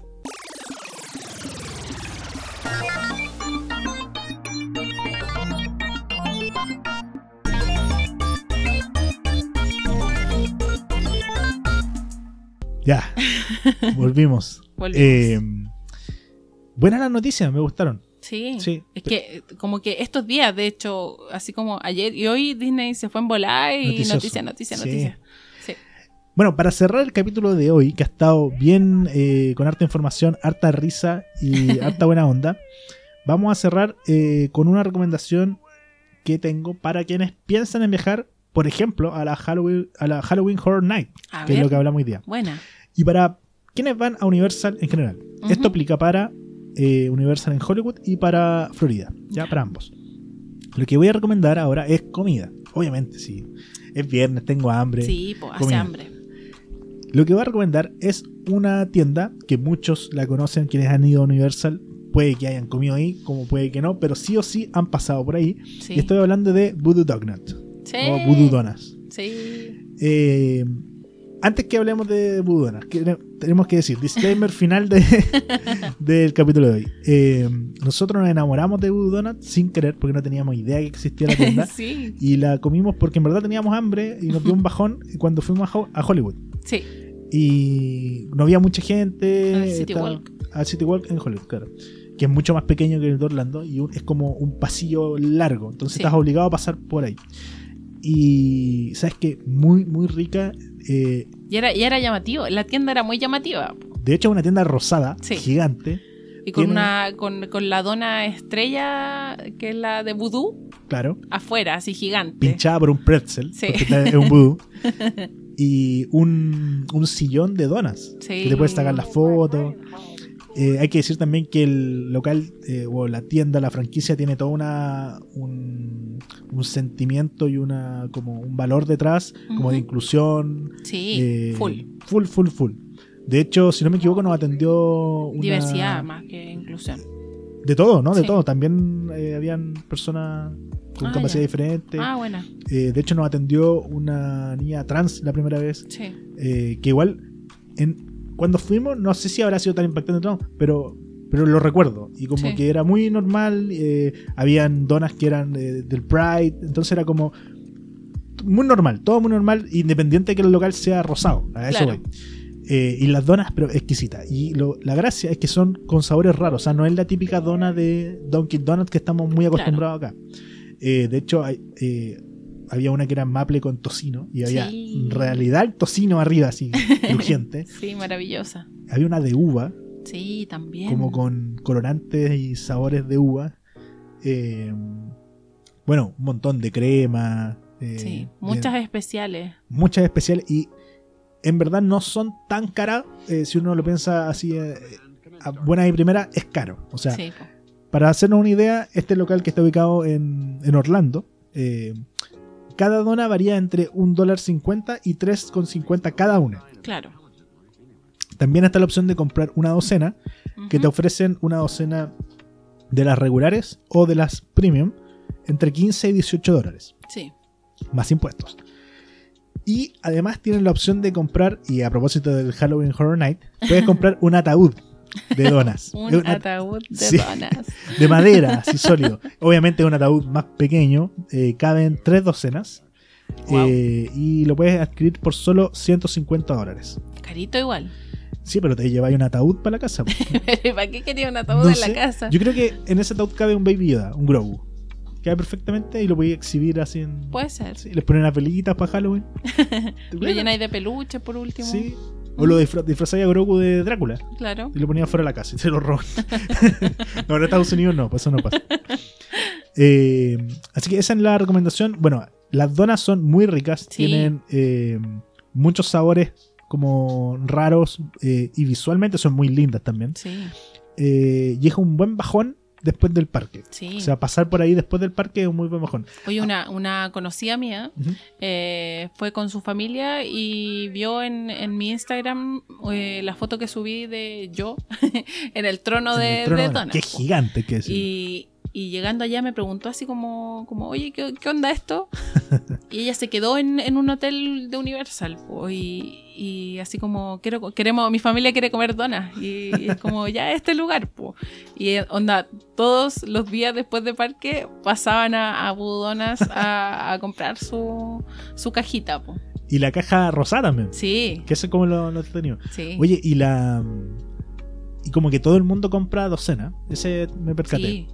Speaker 2: Ya, volvimos.
Speaker 3: Volvimos.
Speaker 2: Eh, buenas las noticias, me gustaron.
Speaker 3: Sí.
Speaker 2: Sí.
Speaker 3: Es que como que estos días, de hecho, así como ayer y hoy Disney se fue en volar y
Speaker 2: Noticioso.
Speaker 3: noticia, noticia,
Speaker 2: Sí.
Speaker 3: noticia. Sí.
Speaker 2: Bueno, para cerrar el capítulo de hoy, que ha estado bien eh, con harta información, harta risa y harta buena onda, vamos a cerrar eh, con una recomendación que tengo para quienes piensan en viajar, por ejemplo, a la Halloween, a la Halloween Horror Night,
Speaker 3: A
Speaker 2: que es lo que hablamos hoy día.
Speaker 3: Buena.
Speaker 2: Y para quienes van a Universal en general. Esto aplica para eh, Universal en Hollywood y para Florida, ya
Speaker 3: Ya.
Speaker 2: para ambos. Lo que voy a recomendar ahora es comida. Obviamente, sí. Es viernes, tengo hambre.
Speaker 3: Sí, po, hace
Speaker 2: comida.
Speaker 3: hambre.
Speaker 2: Lo que voy a recomendar es una tienda que muchos la conocen, quienes han ido a Universal. Puede que hayan comido ahí, como puede que no, pero sí o sí han pasado por ahí.
Speaker 3: Sí.
Speaker 2: Y estoy hablando de Voodoo Donut
Speaker 3: Sí.
Speaker 2: o Voodoo Donuts.
Speaker 3: Sí.
Speaker 2: Eh, antes que hablemos de Voodoo Donuts, que- tenemos que decir, disclaimer final de, del capítulo de hoy. Eh, nosotros nos enamoramos de Voodoo Donuts sin querer, porque no teníamos idea que existía la tienda.
Speaker 3: sí.
Speaker 2: y la comimos porque en verdad teníamos hambre y nos dio un bajón cuando fuimos a Ho- a Hollywood.
Speaker 3: Sí.
Speaker 2: Y no había mucha gente.
Speaker 3: Al City Walk.
Speaker 2: Al City Walk en Hollywood, claro. Que es mucho más pequeño que el de Orlando y un- es como un pasillo largo. Entonces
Speaker 3: Sí.
Speaker 2: estás obligado a pasar por ahí. Y sabes que muy, muy rica. eh,
Speaker 3: Y era, y era llamativo. La tienda era muy llamativa.
Speaker 2: de hecho, es una tienda rosada,
Speaker 3: Sí.
Speaker 2: gigante.
Speaker 3: Y con
Speaker 2: Tiene-
Speaker 3: una con, con la dona estrella, que es la de vudú,
Speaker 2: Claro.
Speaker 3: afuera, así gigante.
Speaker 2: Pinchada por un pretzel.
Speaker 3: Sí.
Speaker 2: Porque es un vudú. y un, un sillón de donas.
Speaker 3: Sí.
Speaker 2: Que te puedes sacar las fotos. Eh, hay que decir también que el local eh, o la tienda, la franquicia tiene todo una, un, un sentimiento y una como un valor detrás, como de inclusión.
Speaker 3: Sí,
Speaker 2: eh,
Speaker 3: full.
Speaker 2: Full, full, full. De hecho, si no me equivoco, nos atendió una-
Speaker 3: Diversidad más que inclusión.
Speaker 2: De todo, ¿no? De
Speaker 3: Sí.
Speaker 2: todo. También eh, habían personas con
Speaker 3: Ah,
Speaker 2: capacidad
Speaker 3: ya.
Speaker 2: diferente.
Speaker 3: Ah, buena.
Speaker 2: Eh, de hecho, nos atendió una niña trans la primera vez.
Speaker 3: Sí.
Speaker 2: eh, que igual en, cuando fuimos no sé si habrá sido tan impactante o no pero pero lo recuerdo y como
Speaker 3: Sí.
Speaker 2: que era muy normal eh, habían donas que eran eh, del Pride entonces era como muy normal todo muy normal independiente de que el local sea rosado a eso
Speaker 3: Claro.
Speaker 2: voy Eh, y las donas pero exquisitas y lo- la gracia es que son con sabores raros o sea no es la típica dona de Dunkin' Donuts que estamos muy acostumbrados acá Eh, de hecho hay, había una que era maple con tocino y había
Speaker 3: Sí.
Speaker 2: en realidad el tocino arriba, así, crujiente.
Speaker 3: Sí, maravillosa.
Speaker 2: había una de uva,
Speaker 3: Sí, también.
Speaker 2: como con colorantes y sabores de uva. Eh, bueno, un montón de crema. eh,
Speaker 3: Sí, muchas
Speaker 2: bien-
Speaker 3: especiales.
Speaker 2: muchas especiales y en verdad no son tan caras eh, si uno lo piensa así a buena y primera es caro o sea
Speaker 3: sí,
Speaker 2: para hacernos una idea este local que está ubicado en, en Orlando cada dona varía entre un dólar cincuenta y 3,50 cada una
Speaker 3: claro.
Speaker 2: También está la opción de comprar una docena que te ofrecen una docena de las regulares o de las premium entre 15 y 18 dólares
Speaker 3: Sí.
Speaker 2: más impuestos. Y además tienen la opción de comprar, y a propósito del Halloween Horror Night, puedes comprar un ataúd de donas.
Speaker 3: Un
Speaker 2: una-
Speaker 3: ataúd de
Speaker 2: Sí.
Speaker 3: donas.
Speaker 2: de madera, así sólido. Obviamente es un ataúd más pequeño, eh, caben tres docenas.
Speaker 3: Wow.
Speaker 2: eh, y lo puedes adquirir por solo 150 dólares.
Speaker 3: Carito igual.
Speaker 2: Sí, pero te lleváis un ataúd para la casa.
Speaker 3: ¿Para qué quería un ataúd
Speaker 2: No
Speaker 3: en
Speaker 2: sé.
Speaker 3: la casa?
Speaker 2: Yo creo que en ese ataúd cabe un Baby Yoda, un Grogu. Cabe perfectamente y lo podéis exhibir así en.
Speaker 3: Puede ser.
Speaker 2: Sí, les ponen unas velitas para Halloween.
Speaker 3: Lo llenáis de peluche por último.
Speaker 2: Sí. O lo disfra- disfrazáis a Grogu de Drácula
Speaker 3: Claro.
Speaker 2: y lo ponías fuera de la casa y se lo roban. no, en Estados Unidos no, pues eso no pasa. Eh, así que esa es la recomendación. Bueno, las donas son muy ricas,
Speaker 3: Sí.
Speaker 2: tienen eh, muchos sabores como raros eh, y visualmente son muy lindas también.
Speaker 3: Sí.
Speaker 2: Eh, y es un buen bajón después del parque.
Speaker 3: Sí.
Speaker 2: O sea, pasar por ahí después del parque es un muy buen bajón.
Speaker 3: Oye, una, una conocida mía eh, fue con su familia y vio en, en mi Instagram eh, la foto que subí de yo en el trono
Speaker 2: En
Speaker 3: de,
Speaker 2: el trono
Speaker 3: de donas,
Speaker 2: Qué gigante que es.
Speaker 3: Y, y llegando allá me preguntó así como, como oye, ¿qué, qué onda esto? y ella se quedó en, en un hotel de Universal. po, y, y así como, quiero, queremos, mi familia quiere comer donas. Y, y es como, ya este lugar. po. Y eh, onda, todos los días después de parque pasaban a, a Budonas a, a comprar su, su cajita. po.
Speaker 2: Y la caja rosada también.
Speaker 3: Sí,
Speaker 2: Que eso es como lo, lo entretenido.
Speaker 3: sí.
Speaker 2: Oye, y la. Y como que todo el mundo compra docena. Ese me percaté.
Speaker 3: sí,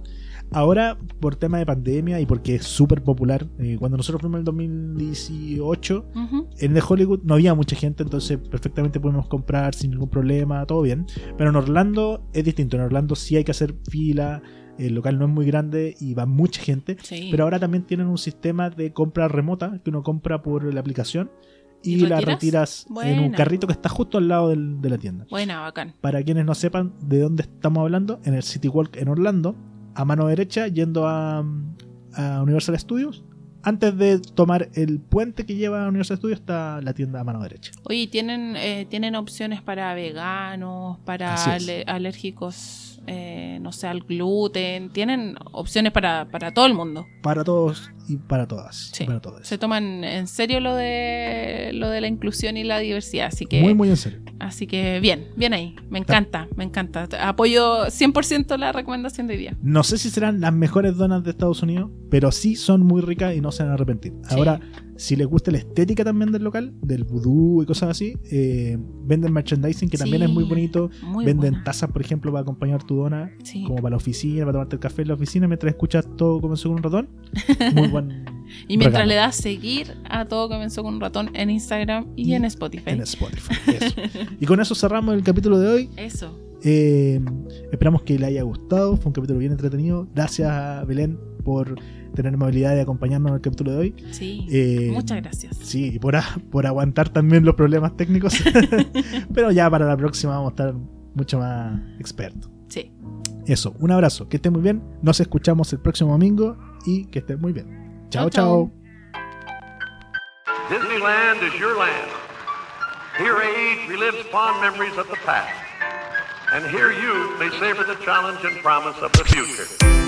Speaker 2: Ahora, por tema de pandemia y porque es súper popular, eh, cuando nosotros fuimos en el 2018,
Speaker 3: ujú,
Speaker 2: en The Hollywood no había mucha gente, entonces perfectamente podemos comprar sin ningún problema, todo bien. Pero en Orlando es distinto. En Orlando sí hay que hacer fila, el local no es muy grande y va mucha gente.
Speaker 3: sí.
Speaker 2: Pero ahora también tienen un sistema de compra remota que uno compra por la aplicación y,
Speaker 3: ¿Y
Speaker 2: la
Speaker 3: retiras?
Speaker 2: en un carrito que está justo al lado del- de la tienda.
Speaker 3: Buena, bacán.
Speaker 2: Para quienes no sepan de dónde estamos hablando, en el City Walk en Orlando, a mano derecha, yendo a, a Universal Studios. Antes de tomar el puente que lleva a Universal Studios está la tienda a mano derecha.
Speaker 3: Oye, ¿y ¿tienen, eh, tienen opciones para veganos, para ale- alérgicos, eh, no sé, al gluten? Tienen opciones para, para todo el mundo.
Speaker 2: Para todos y para todas.
Speaker 3: Sí.
Speaker 2: y para todas.
Speaker 3: Se toman en serio lo de lo de la inclusión y la diversidad, así que
Speaker 2: Muy, muy en serio.
Speaker 3: así que bien, bien ahí. Me encanta, me encanta. Apoyo 100% la recomendación de hoy día.
Speaker 2: No sé si serán las mejores donas de Estados Unidos, pero sí son muy ricas y no se van a arrepentir.
Speaker 3: Sí.
Speaker 2: Ahora, si les gusta la estética también del local, del vudú y cosas así, eh, venden merchandising que también es muy bonito.
Speaker 3: Muy
Speaker 2: venden
Speaker 3: buena.
Speaker 2: tazas, por ejemplo, para acompañar tu dona,
Speaker 3: Sí.
Speaker 2: como para la oficina, para tomarte el café en la oficina mientras escuchas todo comenzó con un ratón. Muy buen
Speaker 3: Y mientras
Speaker 2: regalo
Speaker 3: le das seguir a todo comenzó con un ratón en Instagram y,
Speaker 2: Y
Speaker 3: en Spotify.
Speaker 2: en Spotify. Eso. y con eso cerramos el capítulo de hoy.
Speaker 3: Eso.
Speaker 2: Eh, esperamos que le haya gustado. Fue un capítulo bien entretenido. Gracias a Belén por tener amabilidad de acompañarnos en el capítulo de hoy.
Speaker 3: Sí.
Speaker 2: Eh,
Speaker 3: Muchas gracias.
Speaker 2: Sí, y por, por aguantar también los problemas técnicos. Pero ya para la próxima vamos a estar mucho más expertos.
Speaker 3: Sí.
Speaker 2: Eso, un abrazo, que estén muy bien. Nos escuchamos el próximo domingo y que estén muy bien. Chao.
Speaker 3: chao.
Speaker 1: Disneyland is your land. Here age relives fond memories of the past. And here youth may savor the challenge and promise of the future.